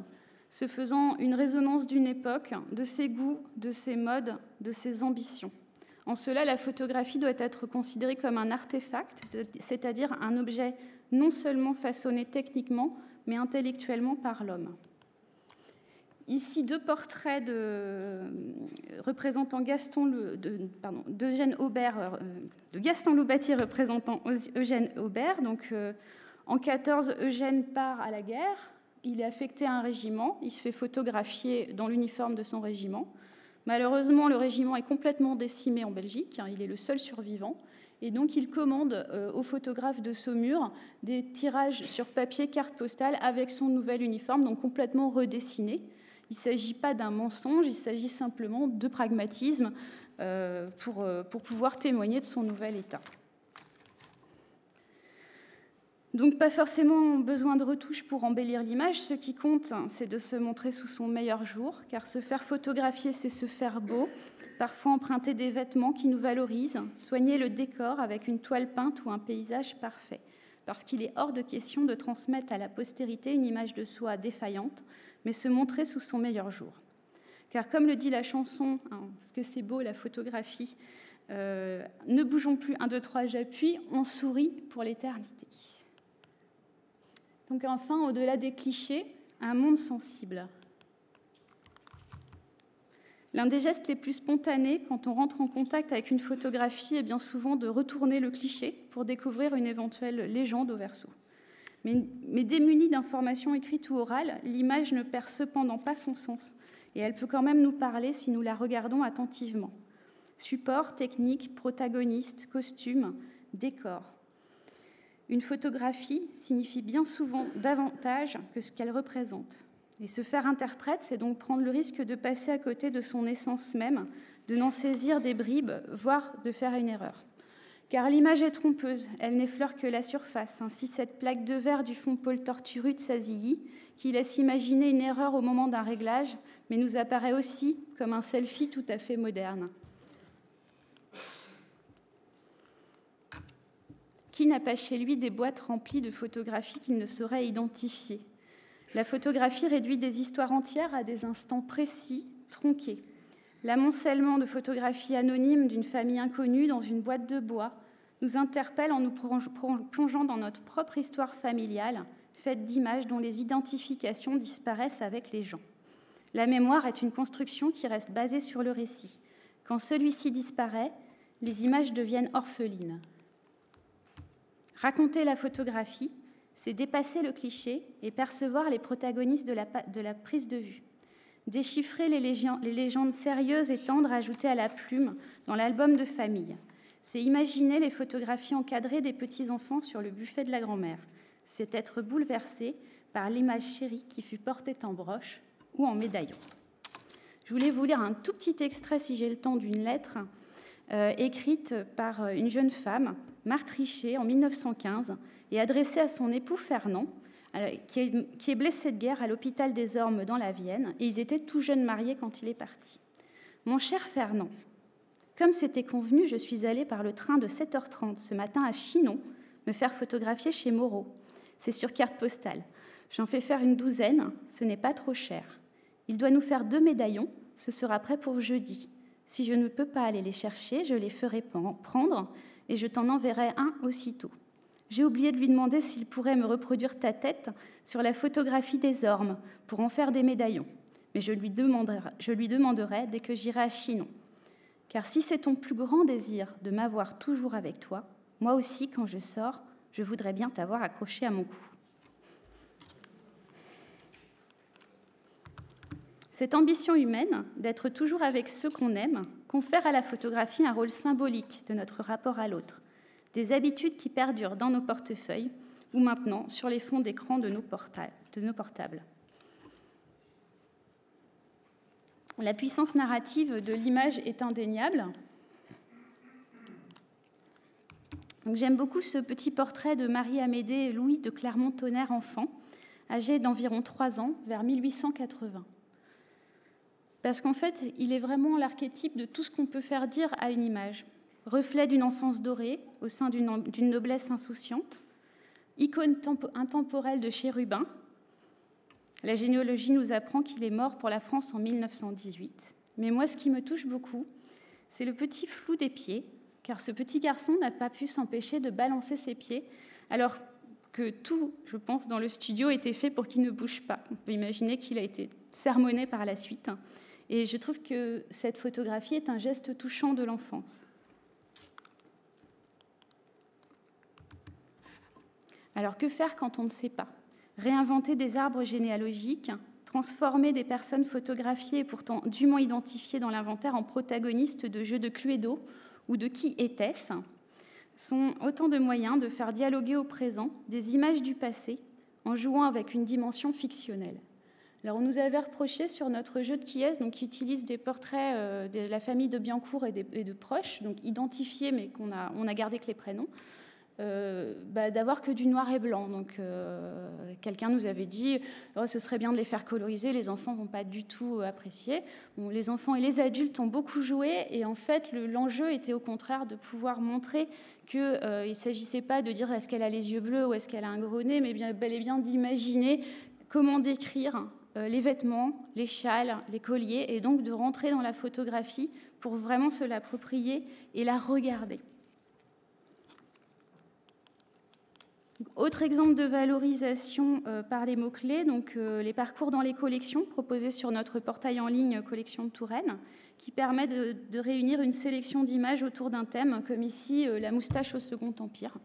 se faisant une résonance d'une époque, de ses goûts, de ses modes, de ses ambitions. En cela, la photographie doit être considérée comme un artefact, c'est-à-dire un objet non seulement façonné techniquement, mais intellectuellement par l'homme. Ici, deux portraits de, représentant Gaston, euh, Loubatier représentant Eugène Aubert. Donc, euh, en 14, Eugène part à la guerre. Il est affecté à un régiment. Il se fait photographier dans l'uniforme de son régiment. Malheureusement, le régiment est complètement décimé en Belgique. Il est le seul survivant. Et donc, il commande euh, au photographe de Saumur des tirages sur papier carte postale avec son nouvel uniforme, donc complètement redessiné. Il ne s'agit pas d'un mensonge, il s'agit simplement de pragmatisme euh, pour, euh, pour pouvoir témoigner de son nouvel état. Donc pas forcément besoin de retouches pour embellir l'image. Ce qui compte, c'est de se montrer sous son meilleur jour, car se faire photographier, c'est se faire beau, parfois emprunter des vêtements qui nous valorisent, soigner le décor avec une toile peinte ou un paysage parfait, parce qu'il est hors de question de transmettre à la postérité une image de soi défaillante, mais se montrer sous son meilleur jour. Car comme le dit la chanson, hein, parce que c'est beau la photographie, euh, ne bougeons plus, un, deux, trois, j'appuie, on sourit pour l'éternité. Donc enfin, au-delà des clichés, un monde sensible. L'un des gestes les plus spontanés quand on rentre en contact avec une photographie est bien souvent de retourner le cliché pour découvrir une éventuelle légende au verso. Mais, démunie d'informations écrites ou orales, l'image ne perd cependant pas son sens et elle peut quand même nous parler si nous la regardons attentivement. Support, technique, protagoniste, costume, décor. Une photographie signifie bien souvent davantage que ce qu'elle représente. Et se faire interprète, c'est donc prendre le risque de passer à côté de son essence même, de n'en saisir des bribes, voire de faire une erreur. Car l'image est trompeuse, elle n'effleure que la surface. Ainsi, cette plaque de verre du fond pôle torturu de Sazilly, qui laisse imaginer une erreur au moment d'un réglage, mais nous apparaît aussi comme un selfie tout à fait moderne. Qui n'a pas chez lui des boîtes remplies de photographies qu'il ne saurait identifier? La photographie réduit des histoires entières à des instants précis, tronqués. L'amoncellement de photographies anonymes d'une famille inconnue dans une boîte de bois nous interpelle en nous plongeant dans notre propre histoire familiale, faite d'images dont les identifications disparaissent avec les gens. La mémoire est une construction qui reste basée sur le récit. Quand celui-ci disparaît, les images deviennent orphelines. Raconter la photographie, c'est dépasser le cliché et percevoir les protagonistes de la, prise de vue. Déchiffrer les, légendes sérieuses et tendres ajoutées à la plume dans l'album de famille. C'est imaginer les photographies encadrées des petits-enfants sur le buffet de la grand-mère. C'est être bouleversé par l'image chérie qui fut portée en broche ou en médaillon. Je voulais vous lire un tout petit extrait, si j'ai le temps, d'une lettre euh, écrite par une jeune femme Marthe Richer en 1915 et adressée à son époux Fernand, euh, qui est, blessé de guerre à l'hôpital des Ormes dans la Vienne, et ils étaient tout jeunes mariés quand il est parti. Mon cher Fernand, comme c'était convenu, je suis allée par le train de 7h30 ce matin à Chinon me faire photographier chez Moreau. C'est sur carte postale. J'en fais faire une douzaine, ce n'est pas trop cher. Il doit nous faire deux médaillons, ce sera prêt pour jeudi. Si je ne peux pas aller les chercher, je les ferai prendre et je t'en enverrai un aussitôt. J'ai oublié de lui demander s'il pourrait me reproduire ta tête sur la photographie des ormes pour en faire des médaillons. Mais je lui demanderai, dès que j'irai à Chinon. Car si c'est ton plus grand désir de m'avoir toujours avec toi, moi aussi, quand je sors, je voudrais bien t'avoir accroché à mon cou. Cette ambition humaine d'être toujours avec ceux qu'on aime confère à la photographie un rôle symbolique de notre rapport à l'autre, des habitudes qui perdurent dans nos portefeuilles ou maintenant sur les fonds d'écran de, nos portables. La puissance narrative de l'image est indéniable. J'aime beaucoup ce petit portrait de Marie-Amédée Louis de Clermont-Tonnerre enfant, âgé d'environ 3 ans, vers 1880. Parce qu'en fait, il est vraiment l'archétype de tout ce qu'on peut faire dire à une image. Reflet d'une enfance dorée au sein d'une noblesse insouciante, icône intemporelle de chérubin. La généalogie nous apprend qu'il est mort pour la France en 1918. Mais moi, ce qui me touche beaucoup, c'est le petit flou des pieds, car ce petit garçon n'a pas pu s'empêcher de balancer ses pieds, alors que tout, je pense, dans le studio était fait pour qu'il ne bouge pas. On peut imaginer qu'il a été sermonné par la suite. Et je trouve que cette photographie est un geste touchant de l'enfance. Alors que faire quand on ne sait pas? Réinventer des arbres généalogiques, transformer des personnes photographiées et pourtant dûment identifiées dans l'inventaire en protagonistes de jeux de Cluedo ou de qui était-ce? Sont autant de moyens de faire dialoguer au présent des images du passé en jouant avec une dimension fictionnelle. Alors, on nous avait reproché sur notre jeu de qui est, donc qui utilise des portraits euh, de la famille de Biancourt et, de proches, donc identifiés, mais qu'on a, on a gardé que les prénoms, euh, bah, d'avoir que du noir et blanc. Donc, euh, quelqu'un nous avait dit oh, ce serait bien de les faire coloriser, les enfants vont pas du tout apprécier. Les enfants et les adultes ont beaucoup joué, et en fait, l'enjeu était au contraire de pouvoir montrer qu'il euh, ne s'agissait pas de dire est-ce qu'elle a les yeux bleus ou est-ce qu'elle a un gros nez, mais bel et bien d'imaginer comment décrire les vêtements, les châles, les colliers, et donc de rentrer dans la photographie pour vraiment se l'approprier et la regarder. Autre exemple de valorisation euh, par les mots-clés, donc euh, les parcours dans les collections proposés sur notre portail en ligne Collection de Touraine, qui permet de, réunir une sélection d'images autour d'un thème, comme ici euh, la moustache au Second Empire.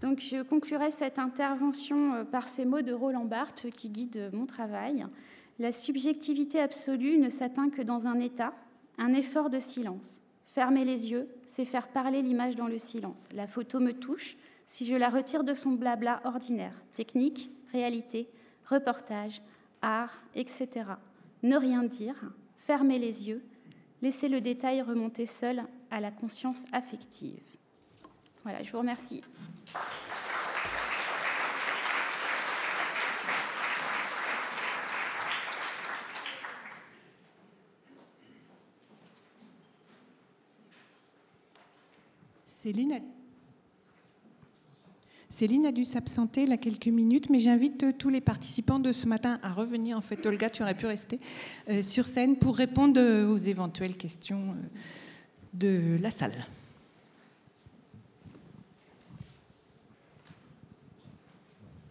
Donc je conclurai cette intervention par ces mots de Roland Barthes qui guident mon travail. La subjectivité absolue ne s'atteint que dans un état, un effort de silence. Fermer les yeux, c'est faire parler l'image dans le silence. La photo me touche si je la retire de son blabla ordinaire. Technique, réalité, reportage, art, etc. Ne rien dire, fermer les yeux, laisser le détail remonter seul à la conscience affective. Voilà, je vous remercie. Céline a... dû s'absenter là quelques minutes, mais j'invite euh, tous les participants de ce matin à revenir. En fait, Olga, tu aurais pu rester euh, sur scène pour répondre euh, aux éventuelles questions de la salle.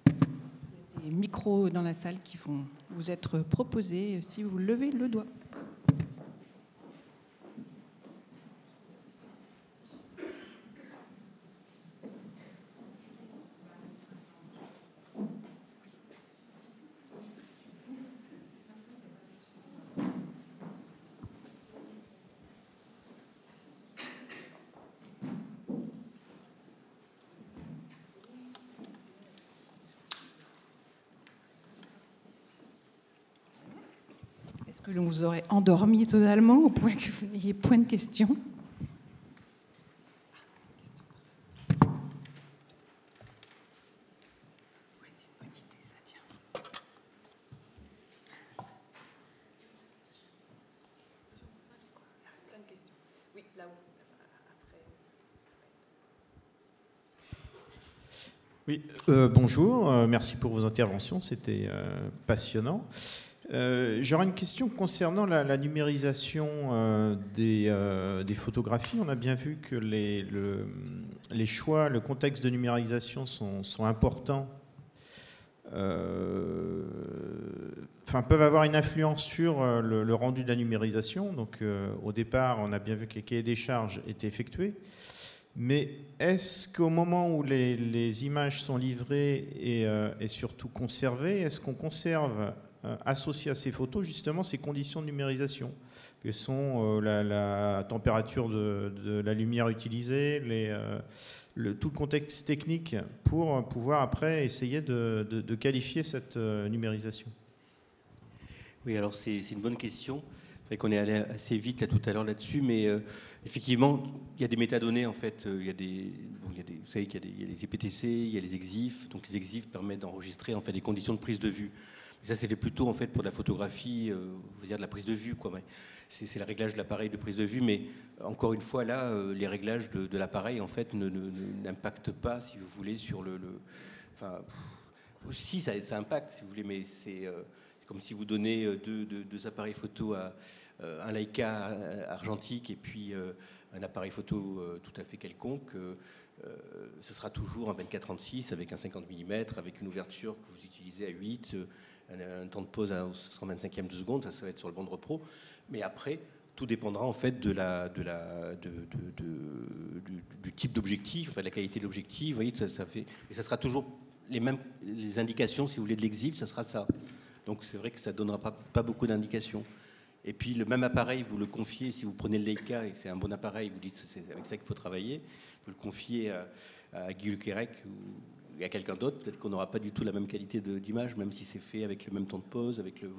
Des micros dans la salle qui vont vous être proposés si vous levez le doigt. Que l'on vous aurait endormi totalement au point que vous n'ayez point de questions. Oui, euh, bonjour, euh, merci pour vos interventions, c'était euh, passionnant. Euh, j'aurais une question concernant la, numérisation euh, euh, des, photographies. On a bien vu que les, choix, le contexte de numérisation sont, importants, enfin, peuvent avoir une influence sur le, rendu de la numérisation. Donc, au départ, on a bien vu que les cahiers des charges étaient effectués. Mais est-ce qu'au moment où les, images sont livrées et, surtout conservées, est-ce qu'on conserve associer à ces photos justement ces conditions de numérisation que sont euh, la, température de, la lumière utilisée, euh, tout le contexte technique pour pouvoir après essayer de, qualifier cette numérisation Oui, alors c'est une bonne question. C'est vrai qu'on est allé assez vite là tout à l'heure là-dessus, mais effectivement, il y a des métadonnées en fait. Il y a des, y vous savez qu'il y, a les IPTC, il y a les EXIF. Donc les EXIF permettent d'enregistrer en fait des conditions de prise de vue ça, c'est fait plutôt en fait pour la photographie, euh, dire de la prise de vue, quoi. C'est le réglage de l'appareil de prise de vue, mais encore une fois, là, euh, les réglages de, l'appareil, en fait, n'impactent pas, si vous voulez, sur le. enfin, aussi, ça, impacte, si vous voulez, mais c'est euh, comme si vous donnez deux, deux, appareils photo à un Leica argentique et puis un appareil photo tout à fait quelconque. ce sera toujours un 24-36 avec un 50 mm, avec une ouverture que vous utilisez à 8, un, temps de pause à 125e de seconde, ça, va être sur le banc repos. Mais après, tout dépendra en fait de la, de la, de, du, type d'objectif, enfin, de la qualité de l'objectif. Voyez, ça, fait, et ça sera toujours les mêmes les indications, si vous voulez, de l'exif, ça sera ça. Donc c'est vrai que ça ne donnera pas, pas beaucoup d'indications. Et puis le même appareil, vous le confiez, si vous prenez le Leica et que c'est un bon appareil, vous dites c'est avec ça qu'il faut travailler, vous le confiez à, à Guy Lequerec ou il y a quelqu'un d'autre, peut-être qu'on n'aura pas du tout la même qualité d'image, même si c'est fait avec le même temps de pause, avec le.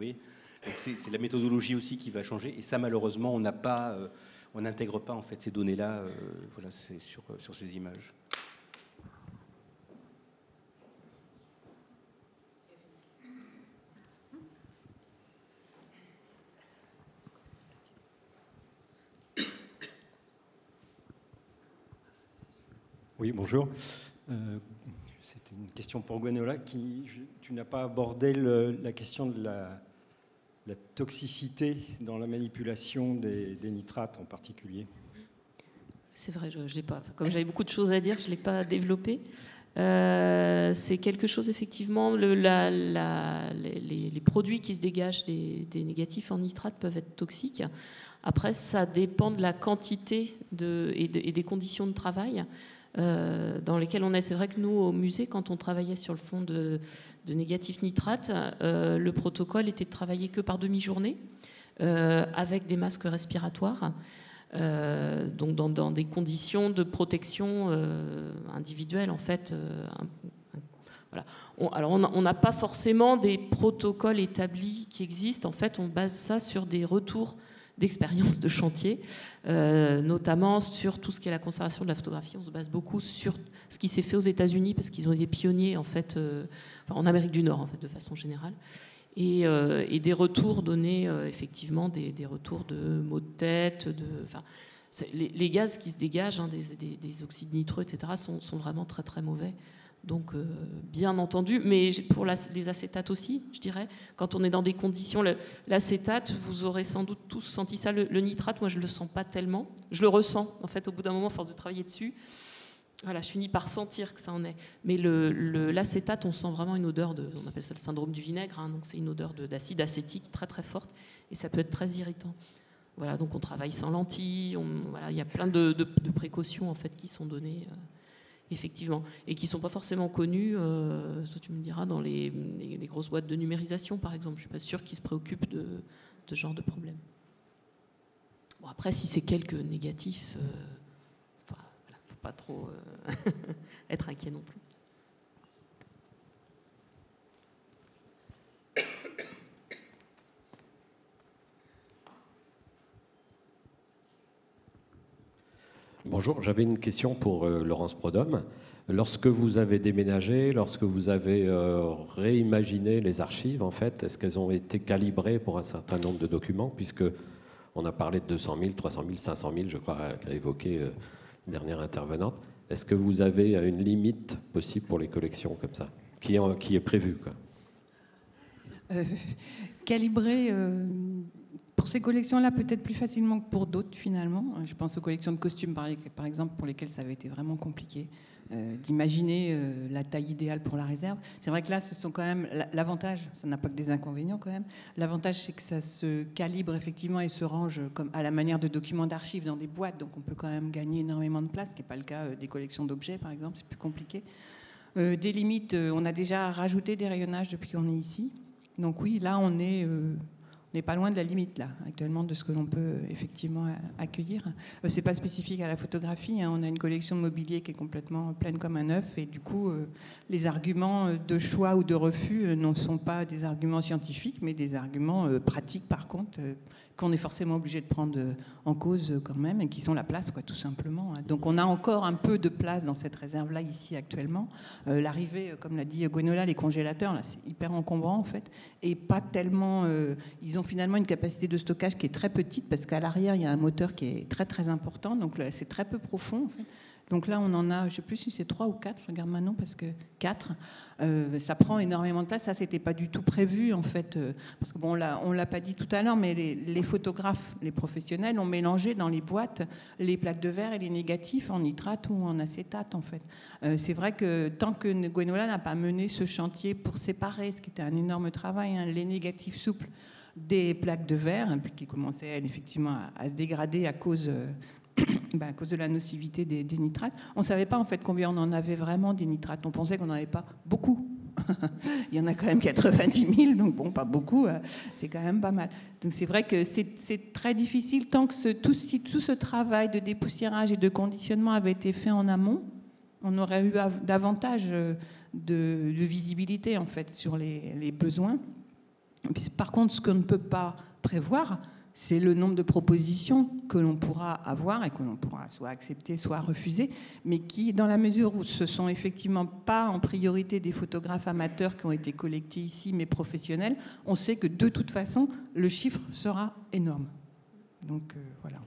C'est la méthodologie aussi qui va changer. Et ça, malheureusement, on on n'intègre pas en fait ces données-là. voilà, c'est sur, sur ces images. Oui, bonjour. Euh, question pour Gwenola. Qui, tu n'as pas abordé la question de la, toxicité dans la manipulation des, nitrates en particulier. C'est vrai, je, je pas. Comme j'avais beaucoup de choses à dire, je ne l'ai pas développé. Euh, c'est quelque chose, effectivement, les, produits qui se dégagent des, négatifs en nitrate peuvent être toxiques. Après, ça dépend de la quantité et, des conditions de travail. Euh, dans lesquels on est. C'est vrai que nous, au musée, quand on travaillait sur le fond de, de négatif nitrate, euh, le protocole était de travailler que par demi-journée, euh, avec des masques respiratoires. donc dans, des conditions de protection individuelle en fait. voilà. alors on n'a pas forcément des protocoles établis qui existent. En fait, on base ça sur des retours d'expérience de chantier, euh, notamment sur tout ce qui est la conservation de la photographie. On se base beaucoup sur ce qui s'est fait aux États-Unis parce qu'ils ont été pionniers en fait, euh, en Amérique du Nord en fait, de façon générale. Et, euh, des retours donnés, effectivement, des, retours de maux de tête, de, les, gaz qui se dégagent, hein, des, oxydes nitreux, etc., sont, sont, vraiment très très mauvais. Donc, euh, bien entendu, mais pour les acétates aussi, je dirais, quand on est dans des conditions, l'acétate, vous aurez sans doute tous senti ça. Le, nitrate, moi, je ne le sens pas tellement. Je le ressens, en fait, au bout d'un moment, force de travailler dessus. Voilà, je finis par sentir que ça en est. Mais l'acétate, on sent vraiment une odeur de. On appelle ça le syndrome du vinaigre, hein, donc c'est une odeur d'acide acétique très très forte, et ça peut être très irritant. Voilà, donc on travaille sans lentilles, voilà, il y a plein de, précautions en fait qui sont données. Euh, effectivement, et qui ne sont pas forcément connus, euh, tu me diras, dans les, grosses boîtes de numérisation, par exemple. Je ne suis pas sûre qu'ils se préoccupent de, ce genre de problème. Bon, après, si c'est quelques négatifs, il euh, ne faut pas trop euh, être inquiet non plus. Bonjour, j'avais une question pour euh, Laurence Prodhomme. Lorsque vous avez déménagé, lorsque vous avez euh, réimaginé les archives, en fait, est-ce qu'elles ont été calibrées pour un certain nombre de documents? Puisque on a parlé de 200 000, 300 000, 500 000, je crois, qu'a évoqué euh, une dernière intervenante. Est-ce que vous avez une limite possible pour les collections comme ça, qui, est prévue quoi? Pour ces collections-là, peut-être plus facilement que pour d'autres, finalement. Je pense aux collections de costumes, par exemple, pour lesquelles ça avait été vraiment compliqué euh, d'imaginer euh, la taille idéale pour la réserve. C'est vrai que là, ce sont quand même l'avantage, ça n'a pas que des inconvénients quand même. L'avantage, c'est que ça se calibre effectivement et se range à la manière de documents d'archives dans des boîtes, donc on peut quand même gagner énormément de place, ce qui n'est pas le cas euh, des collections d'objets, par exemple, c'est plus compliqué. des limites, on a déjà rajouté des rayonnages depuis qu'on est ici. Donc oui, là, on est on n'est pas loin de la limite là actuellement de ce que l'on peut euh, effectivement accueillir. Euh, c'est pas spécifique à la photographie. Hein. On a une collection de mobilier qui est complètement pleine comme un œuf et du coup euh, les arguments de choix ou de refus ne sont pas des arguments scientifiques mais des arguments pratiques par contre qu'on est forcément obligé de prendre en cause quand même, et qui sont la place, quoi, tout simplement. Hein. Donc on a encore un peu de place dans cette réserve-là, ici, actuellement. Euh, l'arrivée, euh, comme l'a dit Gwenola, les congélateurs, là, c'est hyper encombrant, en fait, et pas tellement... Euh, ils ont finalement une capacité de stockage qui est très petite, parce qu'à l'arrière, il y a un moteur qui est très, très important, donc c'est très peu profond, en fait. Donc là, on en a, je ne sais plus si c'est trois ou quatre, regarde maintenant parce que quatre, euh, ça prend énormément de place. Ça, c'était pas du tout prévu en fait, euh, parce que bon, on l'a pas dit tout à l'heure, mais les, photographes, les professionnels ont mélangé dans les boîtes les plaques de verre et les négatifs en nitrate ou en acétate en fait. Euh, c'est vrai que tant que Gwenola n'a pas mené ce chantier pour séparer, ce qui était un énorme travail, hein, les négatifs souples des plaques de verre, hein, qui commençaient effectivement à, se dégrader à cause bah, à cause de la nocivité des, nitrates. On ne savait pas en fait combien on en avait vraiment des nitrates. On pensait qu'on n'en avait pas beaucoup. Il y en a quand même 90 000, donc bon, pas beaucoup, euh, c'est quand même pas mal. Donc c'est vrai que c'est très difficile tant que tout, si tout ce travail de dépoussiérage et de conditionnement avait été fait en amont, on aurait eu davantage euh, de, visibilité en fait sur les besoins. Par contre, ce qu'on ne peut pas prévoir, c'est le nombre de propositions que l'on pourra avoir et que l'on pourra soit accepter, soit refuser, mais qui, dans la mesure où ce sont effectivement pas en priorité des photographes amateurs qui ont été collectés ici, mais professionnels, on sait que de toute façon, le chiffre sera énorme. Donc euh, voilà.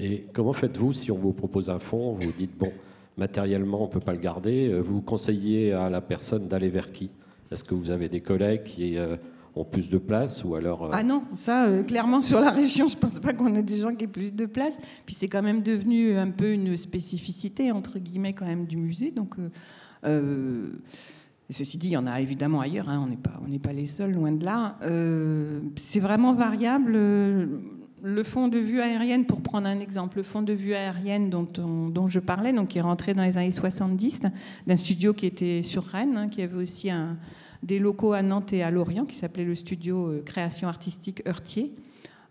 Et comment faites-vous si on vous propose un fonds, vous dites, bon, matériellement, on ne peut pas le garder, euh, vous conseillez à la personne d'aller vers qui? Est-ce que vous avez des collègues qui euh, ont plus de place ou alors... Ah non, ça, clairement, sur la région, je ne pense pas qu'on ait des gens qui aient plus de place. Puis c'est quand même devenu un peu une spécificité, entre guillemets, quand même, du musée. Donc... Ceci dit, il y en a évidemment ailleurs, hein, on n'est pas, pas les seuls, loin de là. c'est vraiment variable le fond de vue aérienne, pour prendre un exemple, le fond de vue aérienne dont, dont je parlais, donc qui est rentré dans les années 70, d'un studio qui était sur Rennes, hein, qui avait aussi un, des locaux à Nantes et à Lorient, qui s'appelait le studio euh, création artistique Heurtier.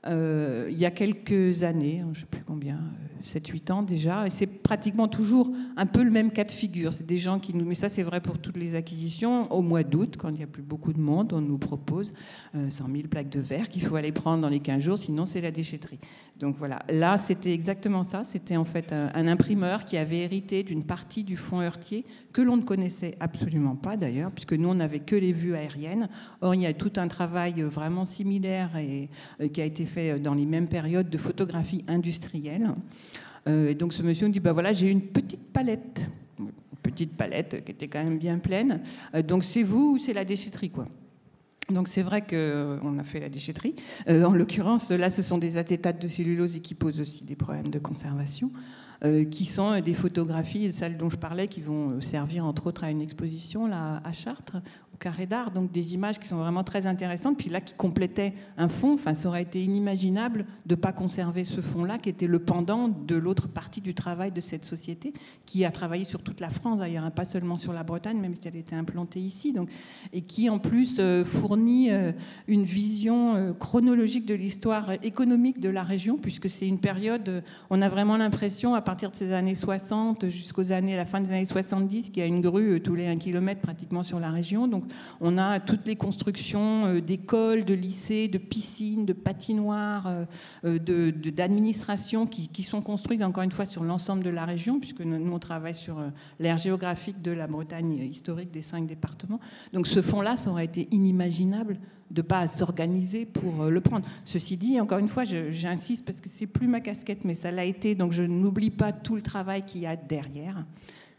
Euh, il y a quelques années, je ne sais plus combien, 7-8 ans déjà, c'est pratiquement toujours un peu le même cas de figure. C'est des gens qui nous, mais ça c'est vrai pour toutes les acquisitions, au mois d'août, quand il n'y a plus beaucoup de monde, on nous propose 100 euh, 000 plaques de verre qu'il faut aller prendre dans les 15 jours, sinon c'est la déchetterie. Donc voilà, là c'était exactement ça, c'était en fait un, imprimeur qui avait hérité d'une partie du fonds heurtier que l'on ne connaissait absolument pas d'ailleurs, puisque nous on n'avait que les vues aériennes. Or il y a tout un travail vraiment similaire et euh, qui a été fait dans les mêmes périodes de photographie industrielle. Euh, et donc ce monsieur me dit, bah voilà, j'ai une petite palette, une petite palette qui était quand même bien pleine. Euh, donc c'est vous ou c'est la déchetterie, quoi? Donc c'est vrai qu'on a fait la déchetterie. Euh, en l'occurrence, là, ce sont des acétates de cellulose et qui posent aussi des problèmes de conservation, qui sont des photographies, celles dont je parlais, qui vont servir entre autres à une exposition là, à Chartres, carré d'art, donc des images qui sont vraiment très intéressantes, puis là qui complétaient un fond. Enfin, ça aurait été inimaginable de ne pas conserver ce fond-là, qui était le pendant de l'autre partie du travail de cette société, qui a travaillé sur toute la France d'ailleurs, hein, pas seulement sur la Bretagne, même si elle était implantée ici, donc, et qui en plus euh, fournit euh, une vision euh, chronologique de l'histoire économique de la région, puisque c'est une période, on a vraiment l'impression, à partir de ces années 60 jusqu'aux années, la fin des années 70, qu'il y a une grue tous les 1 km pratiquement sur la région. Donc on a toutes les constructions euh, d'écoles, de lycées, de piscines, de patinoires, euh, euh, d'administrations qui, sont construites encore une fois sur l'ensemble de la région, puisque nous, on travaille sur l'aire géographique de la Bretagne historique des cinq départements. Donc ce fonds-là, ça aurait été inimaginable de pas s'organiser pour le prendre. Ceci dit, encore une fois, j'insiste parce que c'est plus ma casquette, mais ça l'a été, donc je n'oublie pas tout le travail qu'il y a derrière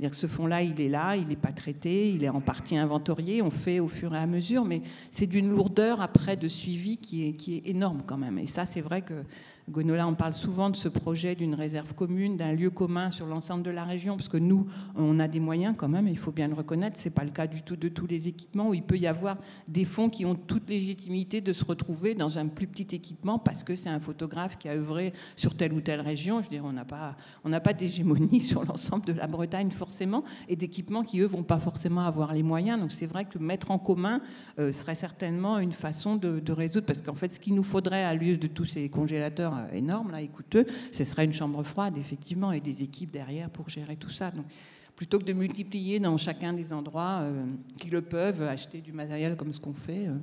dire ce fonds-là, il est là, il n'est pas traité, il est en partie inventorié, on fait au fur et à mesure, mais c'est d'une lourdeur après de suivi qui est, qui est énorme quand même. Et ça, c'est vrai que Gonola, on parle souvent de ce projet d'une réserve commune, d'un lieu commun sur l'ensemble de la région, parce que nous, on a des moyens quand même, il faut bien le reconnaître, ce n'est pas le cas du tout de tous les équipements, où il peut y avoir des fonds qui ont toute légitimité de se retrouver dans un plus petit équipement, parce que c'est un photographe qui a œuvré sur telle ou telle région. Je veux dire, on n'a pas, on pas d'hégémonie sur l'ensemble de la Bretagne forcément, et d'équipements qui, eux, vont pas forcément avoir les moyens. Donc c'est vrai que mettre en commun euh, serait certainement une façon de, de résoudre, parce qu'en fait, ce qu'il nous faudrait à lieu de tous ces congélateurs, euh, énorme, là, et coûteux, ce serait une chambre froide, effectivement, et des équipes derrière pour gérer tout ça. Donc, plutôt que de multiplier dans chacun des endroits euh, qui le peuvent, acheter du matériel comme ce qu'on fait, euh,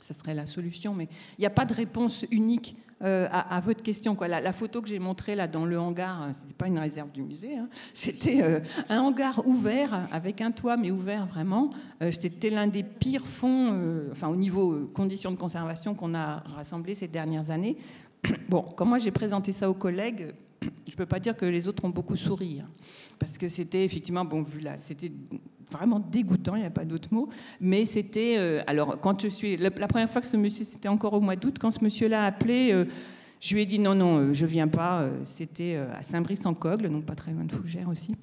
ça serait la solution. Mais il n'y a pas de réponse unique à, votre question. La, photo que j'ai montrée là dans le hangar, ce n'était pas une réserve du musée, hein. c'était un hangar ouvert avec un toit, mais ouvert vraiment. c'était l'un des pires fonds, enfin au niveau conditions de conservation qu'on a rassemblé ces dernières années. Bon, quand moi j'ai présenté ça aux collègues, je ne peux pas dire que les autres ont beaucoup souri, hein, parce que c'était effectivement, bon, vu là, c'était vraiment dégoûtant, il n'y a pas d'autre mot, mais c'était, euh, alors quand je suis, la, première fois que ce monsieur, c'était encore au mois d'août, quand ce monsieur-là a appelé, euh, je lui ai dit non, non, euh, je viens pas, c'était à Saint-Brice-en-Cogle, donc pas très loin de Fougères aussi.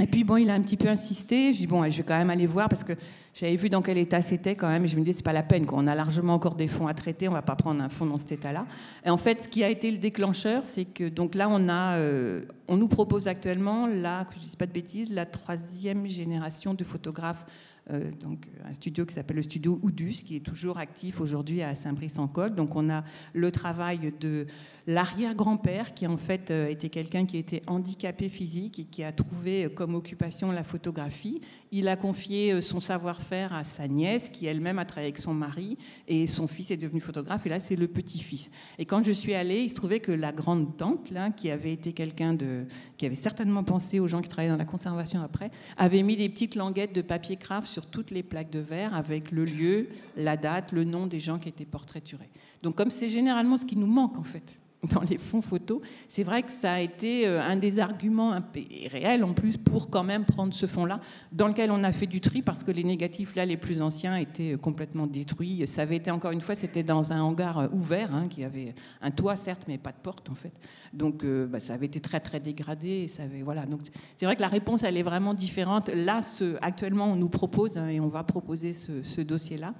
Et puis bon, il a un petit peu insisté. Je dis bon, je vais quand même aller voir parce que j'avais vu dans quel état c'était quand même. Et je me dis c'est pas la peine. On a largement encore des fonds à traiter. On va pas prendre un fonds dans cet état-là. Et en fait, ce qui a été le déclencheur, c'est que donc là, on a, euh, on nous propose actuellement là, que je dis pas de bêtises, la troisième génération de photographes. Euh, donc un studio qui s'appelle le studio Oudus, qui est toujours actif aujourd'hui à Saint-Brice-en-Colle. Donc on a le travail de l'arrière-grand-père qui en fait euh, était quelqu'un qui était handicapé physique et qui a trouvé euh, comme occupation la photographie. Il a confié euh, son savoir-faire à sa nièce qui elle-même a travaillé avec son mari et son fils est devenu photographe et là c'est le petit-fils. Et quand je suis allée, il se trouvait que la grande tante là qui avait été quelqu'un de qui avait certainement pensé aux gens qui travaillaient dans la conservation après, avait mis des petites languettes de papier craft sur toutes les plaques de verre avec le lieu, la date, le nom des gens qui étaient portraiturés. Donc comme c'est généralement ce qui nous manque en fait dans les fonds photos, c'est vrai que ça a été euh, un des arguments réels en plus pour quand même prendre ce fonds-là, dans lequel on a fait du tri parce que les négatifs là les plus anciens étaient euh, complètement détruits. Ça avait été encore une fois, c'était dans un hangar euh, ouvert hein, qui avait un toit certes, mais pas de porte en fait. Donc bah, ça avait été très très dégradé. C'est vrai que la réponse elle est vraiment différente. Là, actuellement, on nous propose hein, et on va proposer ce, dossier-là.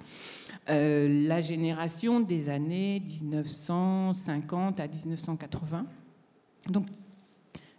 La génération des années 1950 à 1980. Donc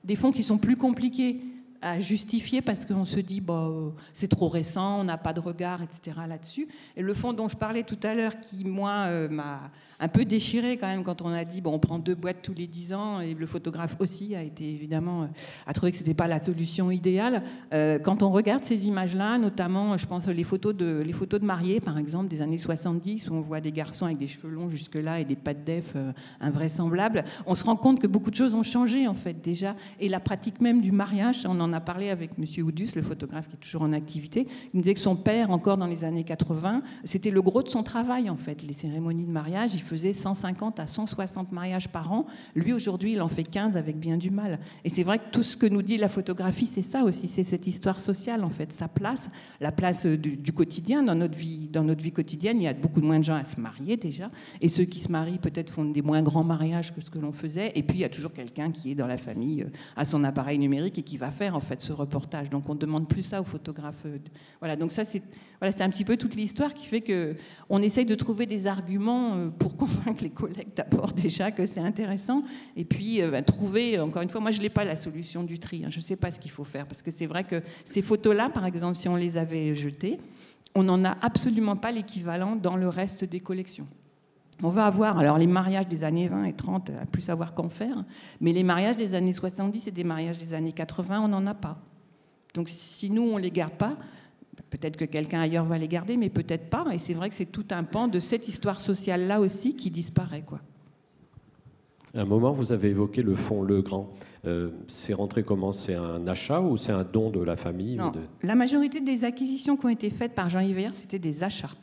des fonds qui sont plus compliqués à justifier parce qu'on se dit bah, euh, c'est trop récent, on n'a pas de regard, etc. là-dessus. Et le fonds dont je parlais tout à l'heure, qui moi euh, m'a un peu déchiré quand même quand on a dit bon on prend deux boîtes tous les dix ans et le photographe aussi a été évidemment a trouvé que c'était pas la solution idéale. quand on regarde ces images-là, notamment je pense les photos de les photos de mariés par exemple des années 70 où on voit des garçons avec des cheveux longs jusque là et des pattes d'ef invraisemblables, on se rend compte que beaucoup de choses ont changé en fait déjà et la pratique même du mariage, on en on a parlé avec M. Oudus, le photographe qui est toujours en activité. Il nous disait que son père, encore dans les années 80, c'était le gros de son travail, en fait, les cérémonies de mariage. Il faisait 150 à 160 mariages par an. Lui, aujourd'hui, il en fait 15 avec bien du mal. Et c'est vrai que tout ce que nous dit la photographie, c'est ça aussi, c'est cette histoire sociale, en fait, sa place, la place du, quotidien dans notre, vie, dans notre vie quotidienne. Il y a beaucoup moins de gens à se marier déjà. Et ceux qui se marient, peut-être, font des moins grands mariages que ce que l'on faisait. Et puis, il y a toujours quelqu'un qui est dans la famille, euh, à son appareil numérique et qui va faire en fait ce reportage. Donc on demande plus ça aux photographes. Euh, voilà, donc ça c'est voilà, un petit peu toute l'histoire qui fait que on essaye de trouver des arguments euh, pour convaincre les collègues d'abord déjà que c'est intéressant et puis euh, bah, trouver encore une fois moi je n'ai pas la solution du tri, hein. je ne sais pas ce qu'il faut faire parce que c'est vrai que ces photos là par exemple si on les avait jetées, on n'en a absolument pas l'équivalent dans le reste des collections. On va avoir, alors les mariages des années 20 et 30, à plus savoir qu'en faire, mais les mariages des années 70 et des mariages des années 80, on n'en a pas. Donc si nous, on ne les garde pas, peut-être que quelqu'un ailleurs va les garder, mais peut-être pas. Et c'est vrai que c'est tout un pan de cette histoire sociale-là aussi qui disparaît. Quoi. À un moment, vous avez évoqué le fonds Legrand. Euh, c'est rentré comment? C'est un achat ou c'est un don de la famille non. La majorité des acquisitions qui ont été faites par Jean-Yves c'était des achats.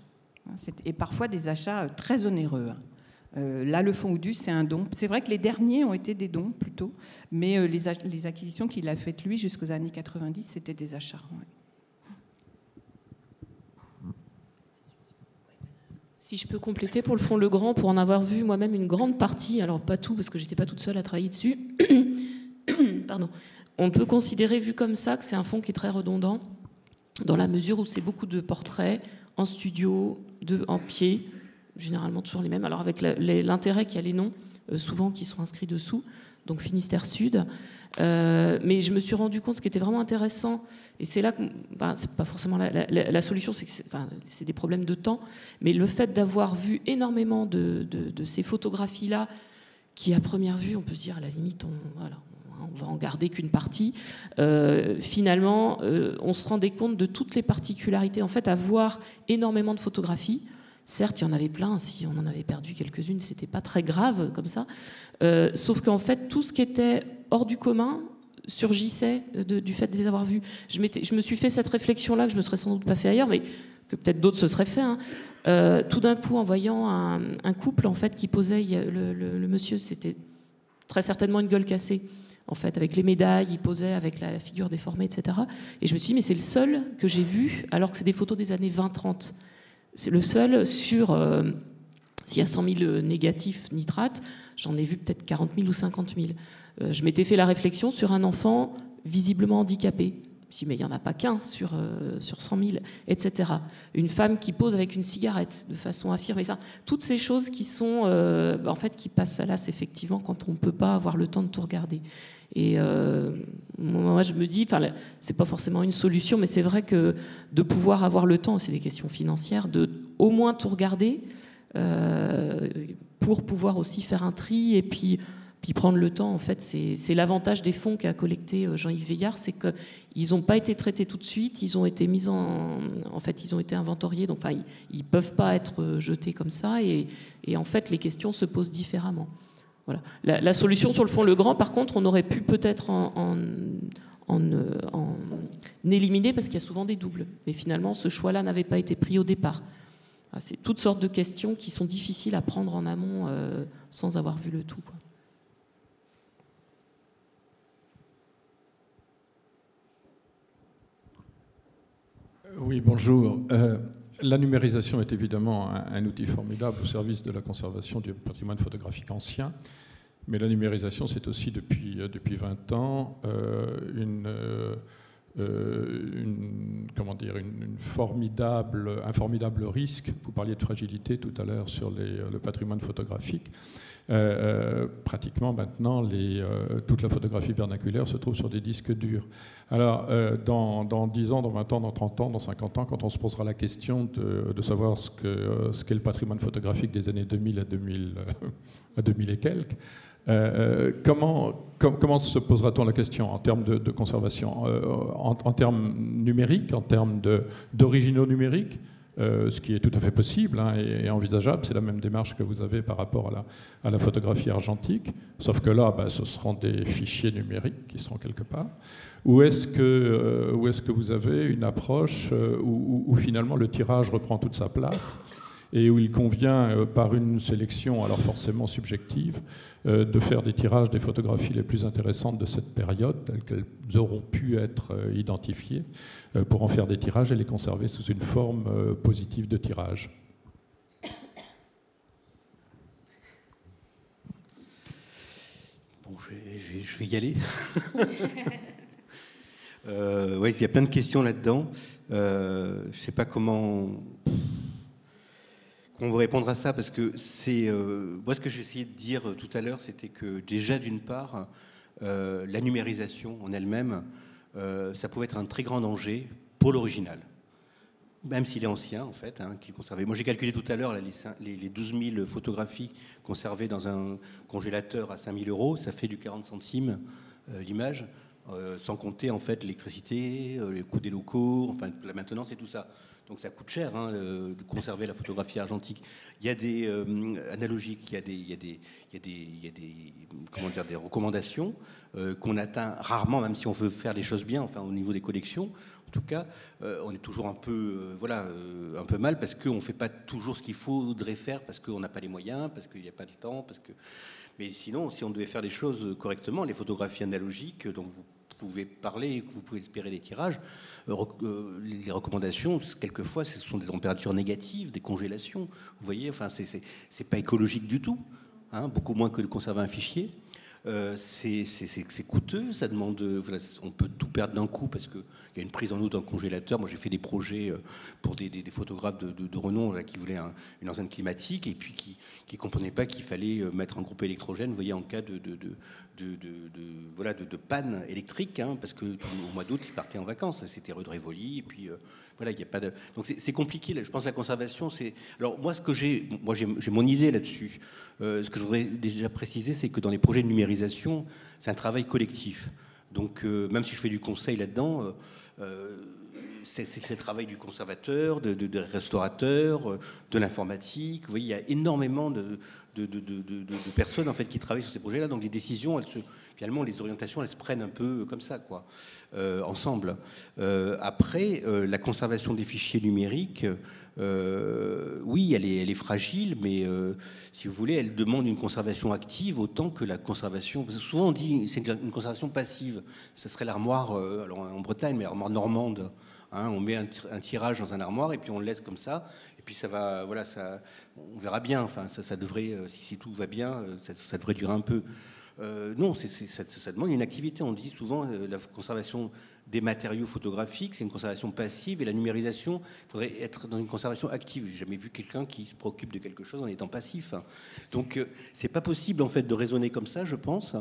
Hein, et parfois des achats euh, très onéreux. Hein. Euh, là, le fonds Oudus, c'est un don. C'est vrai que les derniers ont été des dons plutôt, mais euh, les, acquisitions qu'il a faites lui jusqu'aux années 90, c'était des achats. Si je peux compléter pour le fonds Legrand, pour en avoir vu moi-même une grande partie, alors pas tout parce que j'étais pas toute seule à travailler dessus, pardon, on peut considérer vu comme ça que c'est un fonds qui est très redondant dans la mesure où c'est beaucoup de portraits en studio, de, en pied, généralement toujours les mêmes. Alors avec l'intérêt qu'il y a les noms, euh, souvent qui sont inscrits dessous, donc Finistère Sud. Euh, mais je me suis rendu compte, ce qui était vraiment intéressant, et c'est là que, ben, c'est pas forcément la, solution, c'est des problèmes de temps, mais le fait d'avoir vu énormément de, ces photographies-là, qui à première vue, on peut se dire à la limite, on, voilà, on va en garder qu'une partie. Euh, finalement, on se rendait compte de toutes les particularités. En fait, à voir énormément de photographies, Certes, il y en avait plein, si on en avait perdu quelques-unes, c'était pas très grave comme ça. Euh, sauf qu'en fait, tout ce qui était hors du commun surgissait du fait de les avoir vus. Je, me suis fait cette réflexion-là que je me serais sans doute pas fait ailleurs, mais que peut-être d'autres se seraient fait. Hein. Euh, tout d'un coup, en voyant un, couple en fait qui posait, le, monsieur, c'était très certainement une gueule cassée en fait, avec les médailles, il posait avec la figure déformée, etc. Et je me suis dit, mais c'est le seul que j'ai vu, alors que c'est des photos des années 20-30. C'est le seul sur. Euh, s'il y a 100 000 négatifs nitrates, j'en ai vu peut-être 40 000 ou 50 000. Euh, je m'étais fait la réflexion sur un enfant visiblement handicapé. Je me mais il n'y en a pas qu'un sur, euh, sur 100 000, etc. Une femme qui pose avec une cigarette de façon affirmée. Enfin, toutes ces choses qui sont, en fait, qui passent à l'as, effectivement, quand on ne peut pas avoir le temps de tout regarder. Et euh, moi, je me dis, enfin, c'est pas forcément une solution, mais c'est vrai que de pouvoir avoir le temps, c'est des questions financières, de au moins tout regarder euh, pour pouvoir aussi faire un tri et puis Puis prendre le temps, en fait, c'est l'avantage des fonds qu'a collecté Jean-Yves Veillard, c'est qu'ils n'ont pas été traités tout de suite, ils ont été mis en, en fait, ils ont été inventoriés, donc enfin, ils, ne peuvent pas être jetés comme ça, et, et, en fait, les questions se posent différemment. La, solution sur le fond Le Grand, par contre, on aurait pu peut-être en, en, en, éliminer parce qu'il y a souvent des doubles. Mais finalement, ce choix-là n'avait pas été pris au départ. Ah, c'est toutes sortes de questions qui sont difficiles à prendre en amont euh, sans avoir vu le tout. Oui, bonjour. Euh, la numérisation est évidemment un, outil formidable au service de la conservation du patrimoine photographique ancien. Mais la numérisation, c'est aussi depuis, euh, depuis 20 ans euh, euh, comment dire, un formidable risque. Vous parliez de fragilité tout à l'heure sur le patrimoine photographique. Pratiquement maintenant, les, toute la photographie vernaculaire se trouve sur des disques durs. Alors, dans, dans, 10 ans, dans 20 ans, dans 30 ans, dans 50 ans, quand on se posera la question de, savoir ce qu'est le patrimoine photographique des années 2000 à 2000, à 2000 et quelques, euh, euh, comment, se posera-t-on la question en termes de, conservation euh, en, termes numériques, en termes d'originaux numériques? Ce qui est tout à fait possible hein, et, envisageable. C'est la même démarche que vous avez par rapport à la, photographie argentique, sauf que là, bah, ce seront des fichiers numériques qui seront quelque part. Ou est-ce que, que, vous avez une approche où, finalement le tirage reprend toute sa place et où il convient, euh, par une sélection alors forcément subjective, euh, de faire des tirages des photographies les plus intéressantes de cette période, telles qu'elles auront pu être euh, identifiées, pour en faire des tirages et les conserver sous une forme positive de tirage. Bon, je vais, y aller. oui, il y a plein de questions là-dedans. je ne sais pas comment on vous répondre à ça parce que c'est euh, moi ce que j'ai essayé de dire euh, tout à l'heure, c'était que déjà d'une part, euh, la numérisation en elle-même, ça pouvait être un très grand danger pour l'original, même s'il est ancien en fait, hein, qu'il conservait. Moi j'ai calculé tout à l'heure les, les, 12 000 photographies conservées dans un congélateur à 5 000 euros, ça fait du 40 centimes l'image. sans compter en fait l'électricité, les coûts des locaux, enfin la maintenance et tout ça. Donc ça coûte cher hein, de conserver la photographie argentique. Il y a des euh, analogiques, il y a des, il y a des, il y a des, comment dire, des recommandations euh, qu'on atteint rarement, même si on veut faire les choses bien, enfin au niveau des collections. En tout cas, euh, on est toujours un peu, voilà, un peu mal parce qu'on ne fait pas toujours ce qu'il faudrait faire, parce qu'on n'a pas les moyens, parce qu'il n'y a pas de temps, parce que. Mais sinon, si on devait faire les choses correctement, les photographies analogiques dont vous pouvez parler, que vous pouvez espérer des tirages, euh, euh, les recommandations, quelquefois, ce sont des températures négatives, des congélations. Vous voyez, enfin, c'est pas écologique du tout, hein, beaucoup moins que de conserver un fichier. Euh, c'est coûteux, ça demande, on peut tout perdre d'un coup parce qu'il y a une prise en eau d'un congélateur. Moi, j'ai fait des projets pour des, photographes de, renom qui voulaient une enceinte climatique et puis qui ne comprenaient pas qu'il fallait mettre un groupe électrogène, voyez, en cas de, voilà, de, panne électrique, hein, parce que au mois d'août, ils partaient en vacances. C'était rue de et puis euh, voilà, il n'y a pas de. Donc c'est compliqué. Je pense que la conservation, c'est. Alors moi, ce que j'ai, moi j'ai mon idée là-dessus. Euh, ce que je voudrais déjà préciser, c'est que dans les projets de numérisation, c'est un travail collectif. Donc euh, même si je fais du conseil là-dedans. c'est le travail du conservateur, de, de, de restaurateur, de l'informatique. Vous voyez, il y a énormément de, de, personnes en fait qui travaillent sur ces projets-là. Donc les décisions, elles se, finalement, les orientations, elles se prennent un peu comme ça, quoi, euh, ensemble. Euh, après, euh, la conservation des fichiers numériques, oui, elle est, fragile, mais si vous voulez, elle demande une conservation active autant que la conservation. souvent on dit c'est une conservation passive. Ce serait l'armoire, alors en Bretagne, mais l'armoire normande. Hein, on met un, tirage dans un armoire et puis on le laisse comme ça puis ça va, voilà, ça, on verra bien. Enfin, ça, devrait, si, tout va bien, ça, devrait durer un peu. Euh, non, ça, demande une activité. On dit souvent la conservation des matériaux photographiques, c'est une conservation passive, et la numérisation, il faudrait être dans une conservation active. J'ai jamais vu quelqu'un qui se préoccupe de quelque chose en étant passif. Donc, c'est pas possible en fait de raisonner comme ça, je pense.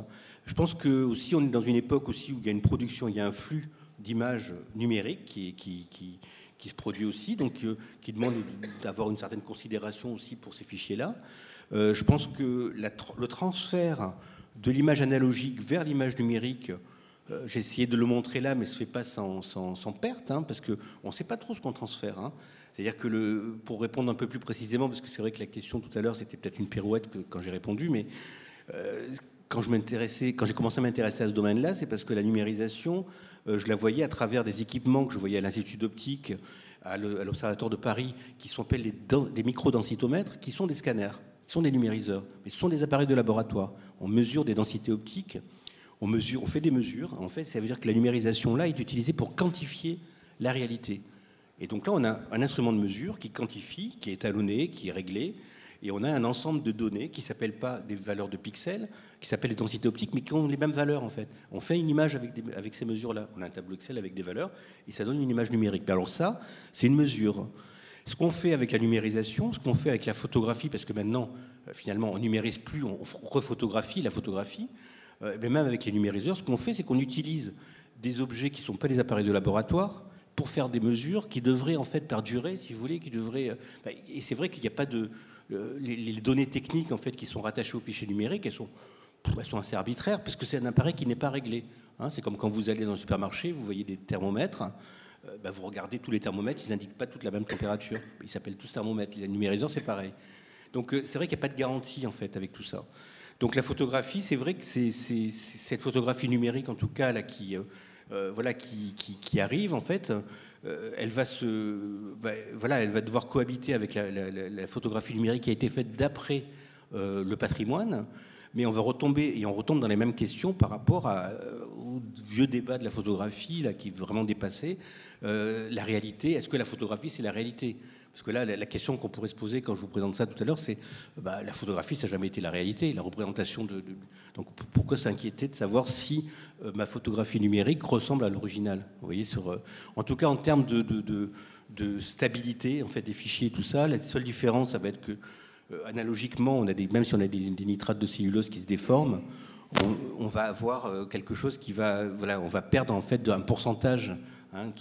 Je pense que aussi on est dans une époque aussi où il y a une production, il y a un flux d'images numériques qui, se produit aussi, donc euh, qui demande d'avoir une certaine considération aussi pour ces fichiers-là. Euh, je pense que le transfert de l'image analogique vers l'image numérique, euh, j'ai essayé de le montrer là, mais ce ne fait pas sans, perte, hein, parce qu'on ne sait pas trop ce qu'on transfère. Hein. C'est-à-dire que, pour répondre un peu plus précisément, parce que c'est vrai que la question tout à l'heure, c'était peut-être une pirouette quand j'ai répondu, mais euh, quand, j'ai commencé à m'intéresser à ce domaine-là, c'est parce que la numérisation, euh, je la voyais à travers des équipements que je voyais à l'Institut d'optique, à l'Observatoire de Paris, qui sont appelés les, microdensitomètres, qui sont des scanners, qui sont des numériseurs, mais ce sont des appareils de laboratoire. On mesure des densités optiques, on, mesure, on fait des mesures. En fait, ça veut dire que la numérisation là est utilisée pour quantifier la réalité. Et donc là, on a un instrument de mesure qui quantifie, qui est étalonné, qui est réglé, et on a un ensemble de données qui s'appellent pas des valeurs de pixels, qui s'appellent les densités optiques, mais qui ont les mêmes valeurs en fait. On fait une image avec, ces mesures-là. On a un tableau Excel avec des valeurs, et ça donne une image numérique. Mais alors ça, c'est une mesure. Ce qu'on fait avec la numérisation, ce qu'on fait avec la photographie, parce que maintenant, finalement, on numérise plus, on refotographie la photographie, euh, mais même avec les numériseurs, ce qu'on fait, c'est qu'on utilise des objets qui ne sont pas des appareils de laboratoire, pour faire des mesures qui devraient en fait perdurer, si vous voulez, qui devraient. Euh, bah, et c'est vrai qu'il n'y a pas de euh, les, données techniques en fait qui sont rattachées au fichier numérique, elles sont, elles sont assez arbitraires parce que c'est un appareil qui n'est pas réglé. Hein. c'est comme quand vous allez dans le supermarché, vous voyez des thermomètres. Euh, bah, vous regardez tous les thermomètres, ils n'indiquent pas toute la même température. Ils s'appellent tous thermomètres. Les numériseurs, c'est pareil. Donc c'est vrai qu'il n'y a pas de garantie en fait avec tout ça. Donc la photographie, c'est vrai que c'est cette photographie numérique en tout cas qui voilà qui, arrive en fait. Euh, elle va devoir cohabiter avec la, photographie numérique qui a été faite d'après euh, le patrimoine. Mais on va retomber et on retombe dans les mêmes questions par rapport euh, au vieux débat de la photographie là, qui est vraiment dépassé. la réalité, est-ce que la photographie c'est la réalité? Parce que là, la question qu'on pourrait se poser quand je vous présente ça tout à l'heure, c'est bah, la photographie, ça n'a jamais été la réalité, la représentation de. donc pourquoi s'inquiéter de savoir si euh, ma photographie numérique ressemble à l'original? Vous voyez, euh, en tout cas en termes de, stabilité en fait des fichiers, et tout ça, la seule différence, ça va être que euh, analogiquement, on a des, même si on a des, nitrates de cellulose qui se déforment, on, va avoir quelque chose qui va, voilà, on va perdre en fait un pourcentage Hein,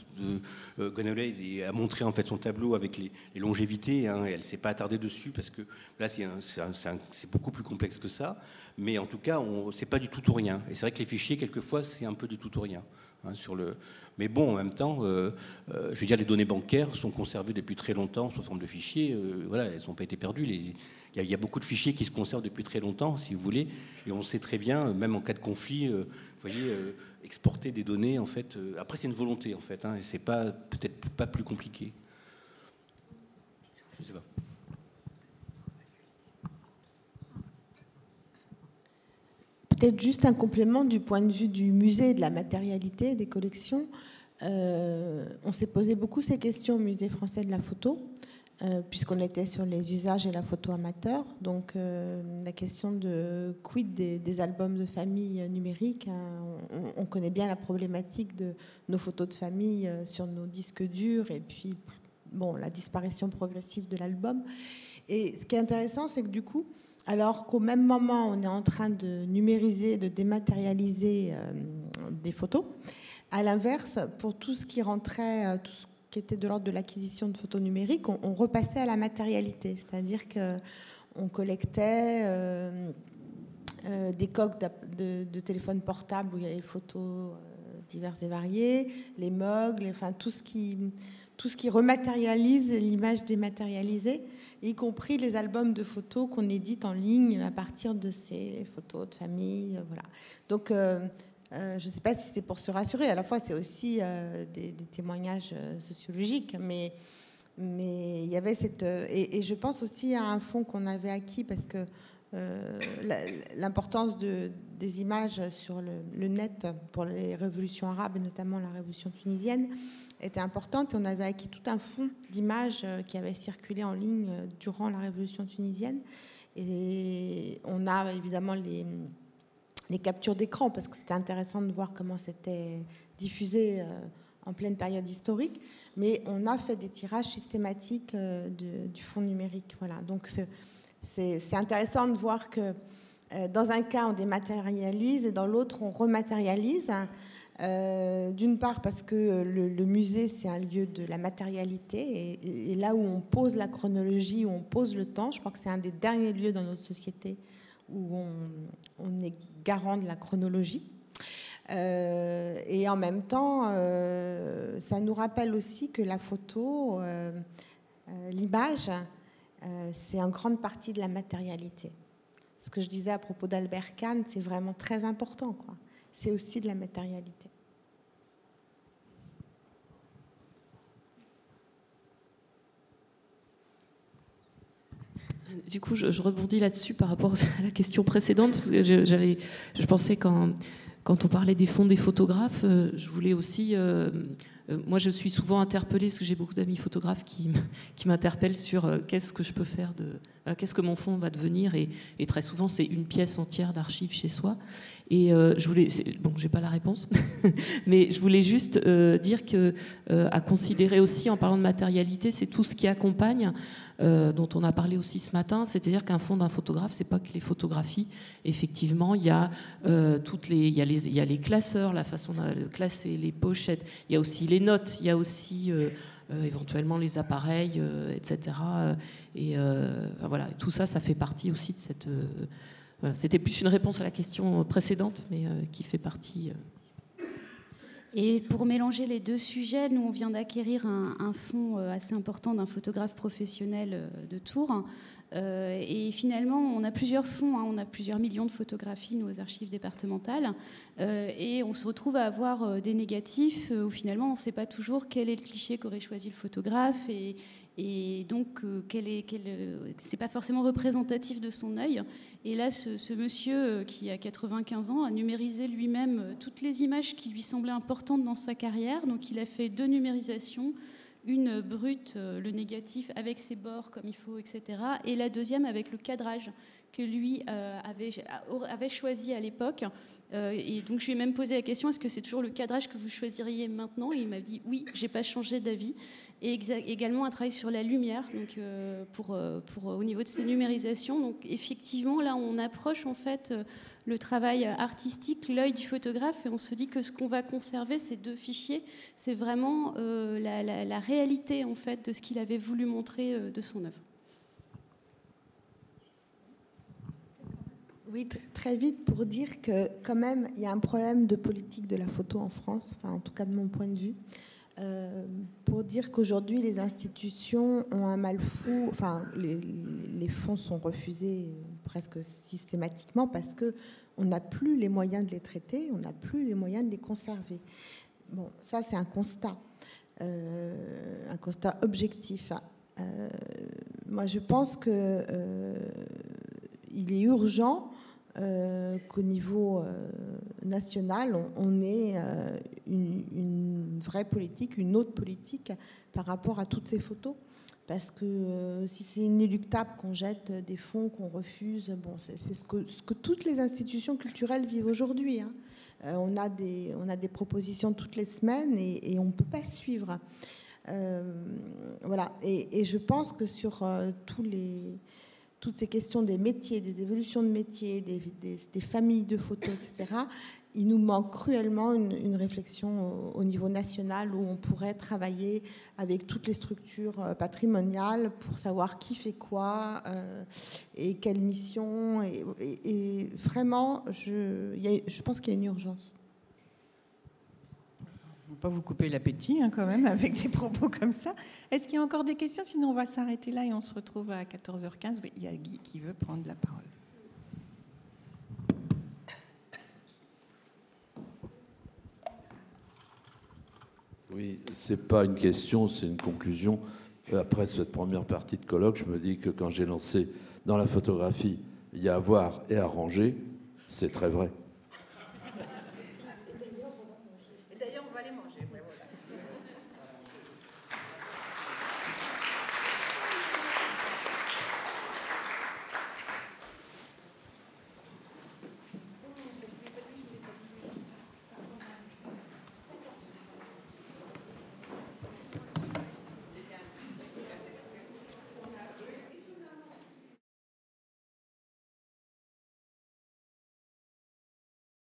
euh, a montré en fait son tableau avec les, longévités. Hein, et elle s'est pas attardée dessus parce que là c'est beaucoup plus complexe que ça. Mais en tout cas, c'est pas du tout ou rien. Et c'est vrai que les fichiers quelquefois c'est un peu du tout ou rien. Hein, sur le... Mais bon, en même temps, euh, euh, je veux dire, les données bancaires sont conservées depuis très longtemps sous forme de fichiers. voilà, elles n'ont pas été perdues. Il y, a beaucoup de fichiers qui se conservent depuis très longtemps, si vous voulez, et on sait très bien, même en cas de conflit, vous voyez, exporter des données, en fait. Euh, après, c'est une volonté, en fait, hein, et c'est pas peut-être pas plus compliqué. Je sais pas. Peut-être juste un complément du point de vue du musée, de la matérialité des collections. Euh, on s'est posé beaucoup ces questions au Musée français de la photo. Euh, puisqu'on était sur les usages et la photo amateur. Donc euh, la question de quid des, albums de famille numériques, hein, on, connaît bien la problématique de nos photos de famille euh, sur nos disques durs et puis bon, la disparition progressive de l'album. Et ce qui est intéressant, c'est que du coup, alors qu'au même moment, on est en train de numériser, de dématérialiser des photos, à l'inverse, pour tout ce qui rentrait, tout ce qui était de l'ordre de l'acquisition de photos numériques, on, repassait à la matérialité, c'est-à-dire que on collectait euh, euh, des coques de, de, téléphones portables où il y avait des photos euh, diverses et variées, les mugs, enfin tout ce qui tout ce qui rematérialise l'image dématérialisée, y compris les albums de photos qu'on édite en ligne à partir de ces photos de famille, voilà. Donc euh, je ne sais pas si c'est pour se rassurer, à la fois c'est aussi euh, des, témoignages euh, sociologiques, mais, il y avait cette... Et, je pense aussi à un fond qu'on avait acquis parce que l'importance de, des images sur le, net pour les révolutions arabes et notamment la révolution tunisienne était importante et on avait acquis tout un fond d'images qui avait circulé en ligne durant la révolution tunisienne. Et on a évidemment les les captures d'écran, parce que c'était intéressant de voir comment c'était diffusé euh, en pleine période historique. Mais on a fait des tirages systématiques euh, du fonds numérique. Voilà. Donc c'est intéressant de voir que euh, dans un cas, on dématérialise et dans l'autre, on rematérialise. D'une part parce que le, musée, c'est un lieu de la matérialité, et, et, là où on pose la chronologie, où on pose le temps, je crois que c'est un des derniers lieux dans notre société où on, est garant de la chronologie. et en même temps, ça nous rappelle aussi que la photo, l'image, c'est en grande partie de la matérialité. Ce que je disais à propos d'Albert Kahn, c'est vraiment très important. C'est aussi de la matérialité. Du coup, je, rebondis là-dessus par rapport à la question précédente, parce que j'avais, je pensais quand, quand on parlait des fonds des photographes, euh, je voulais aussi euh, euh, moi, je suis souvent interpellée, parce que j'ai beaucoup d'amis photographes qui, m'interpellent sur qu'est-ce que je peux faire de. qu'est-ce que mon fond va devenir. Et, très souvent, c'est une pièce entière d'archives chez soi. Et je voulais. Bon, j'ai pas la réponse, mais je voulais juste dire que, à considérer aussi, en parlant de matérialité, c'est tout ce qui accompagne euh, dont on a parlé aussi ce matin, c'est-à-dire qu'un fond d'un photographe, c'est pas que les photographies. Effectivement, il y a euh, toutes les, il y a les, il y a les classeurs, la façon de classer les pochettes. Il y a aussi les notes. Il y a aussi euh, éventuellement les appareils, etc. Et voilà, tout ça, ça fait partie aussi de cette. C'était plus une réponse à la question précédente, mais qui fait partie. Et pour mélanger les deux sujets, nous, on vient d'acquérir un, fonds euh, assez important d'un photographe professionnel euh, de Tours. Euh, et finalement, on a plusieurs fonds, hein. on a plusieurs millions de photographies, nos archives départementales. et on se retrouve à avoir des négatifs où finalement, on ne sait pas toujours quel est le cliché qu'aurait choisi le photographe. Et donc euh, quel est, euh, c'est pas forcément représentatif de son œil. Et là, ce, monsieur euh, qui a 95 ans a numérisé lui-même toutes les images qui lui semblaient importantes dans sa carrière. Donc il a fait deux numérisations, une brute, le négatif avec ses bords comme il faut, etc. Et la deuxième avec le cadrage que lui avait, avait choisi à l'époque. Et donc je lui ai même posé la question est-ce que c'est toujours le cadrage que vous choisiriez maintenant? Et il m'a dit oui, j'ai pas changé d'avis et également un travail sur la lumière donc, euh, pour, euh, au niveau de ces numérisations. Donc effectivement, là, on approche en fait euh, le travail artistique, l'œil du photographe, et on se dit que ce qu'on va conserver, ces deux fichiers, c'est vraiment la, la, réalité en fait de ce qu'il avait voulu montrer de son œuvre. Oui, très vite pour dire que quand même, il y a un problème de politique de la photo en France, enfin en tout cas de mon point de vue. Euh, pour dire qu'aujourd'hui, les institutions ont un mal fou, enfin, les, fonds sont refusés presque systématiquement parce qu'on n'a plus les moyens de les traiter, on n'a plus les moyens de les conserver. Bon, ça, c'est un constat, euh, un constat objectif. Euh, moi, je pense qu'il il est urgent euh, qu'au niveau euh, national, on, ait euh, une, vraie politique, une autre politique par rapport à toutes ces photos. Parce que si c'est inéluctable qu'on jette des fonds, qu'on refuse, bon, c'est ce que, toutes les institutions culturelles vivent aujourd'hui. Hein. on, a des, on a des propositions toutes les semaines et, on ne peut pas suivre. voilà. Et, je pense que sur tous les toutes ces questions des métiers, des évolutions de métiers, des, familles de photos, etc., il nous manque cruellement une, réflexion au, niveau national où on pourrait travailler avec toutes les structures euh, patrimoniales pour savoir qui fait quoi euh, et quelle mission. Et, vraiment, je, je pense qu'il y a une urgence pas vous couper l'appétit hein, quand même avec des propos comme ça. Est-ce qu'il y a encore des questions? Sinon, on va s'arrêter là et on se retrouve à 14h15. Il y a Guy qui veut prendre la parole. Oui, c'est pas une question, c'est une conclusion. Après cette première partie de colloque, je me dis que quand j'ai lancé dans la photographie, il y a à voir et à ranger, c'est très vrai.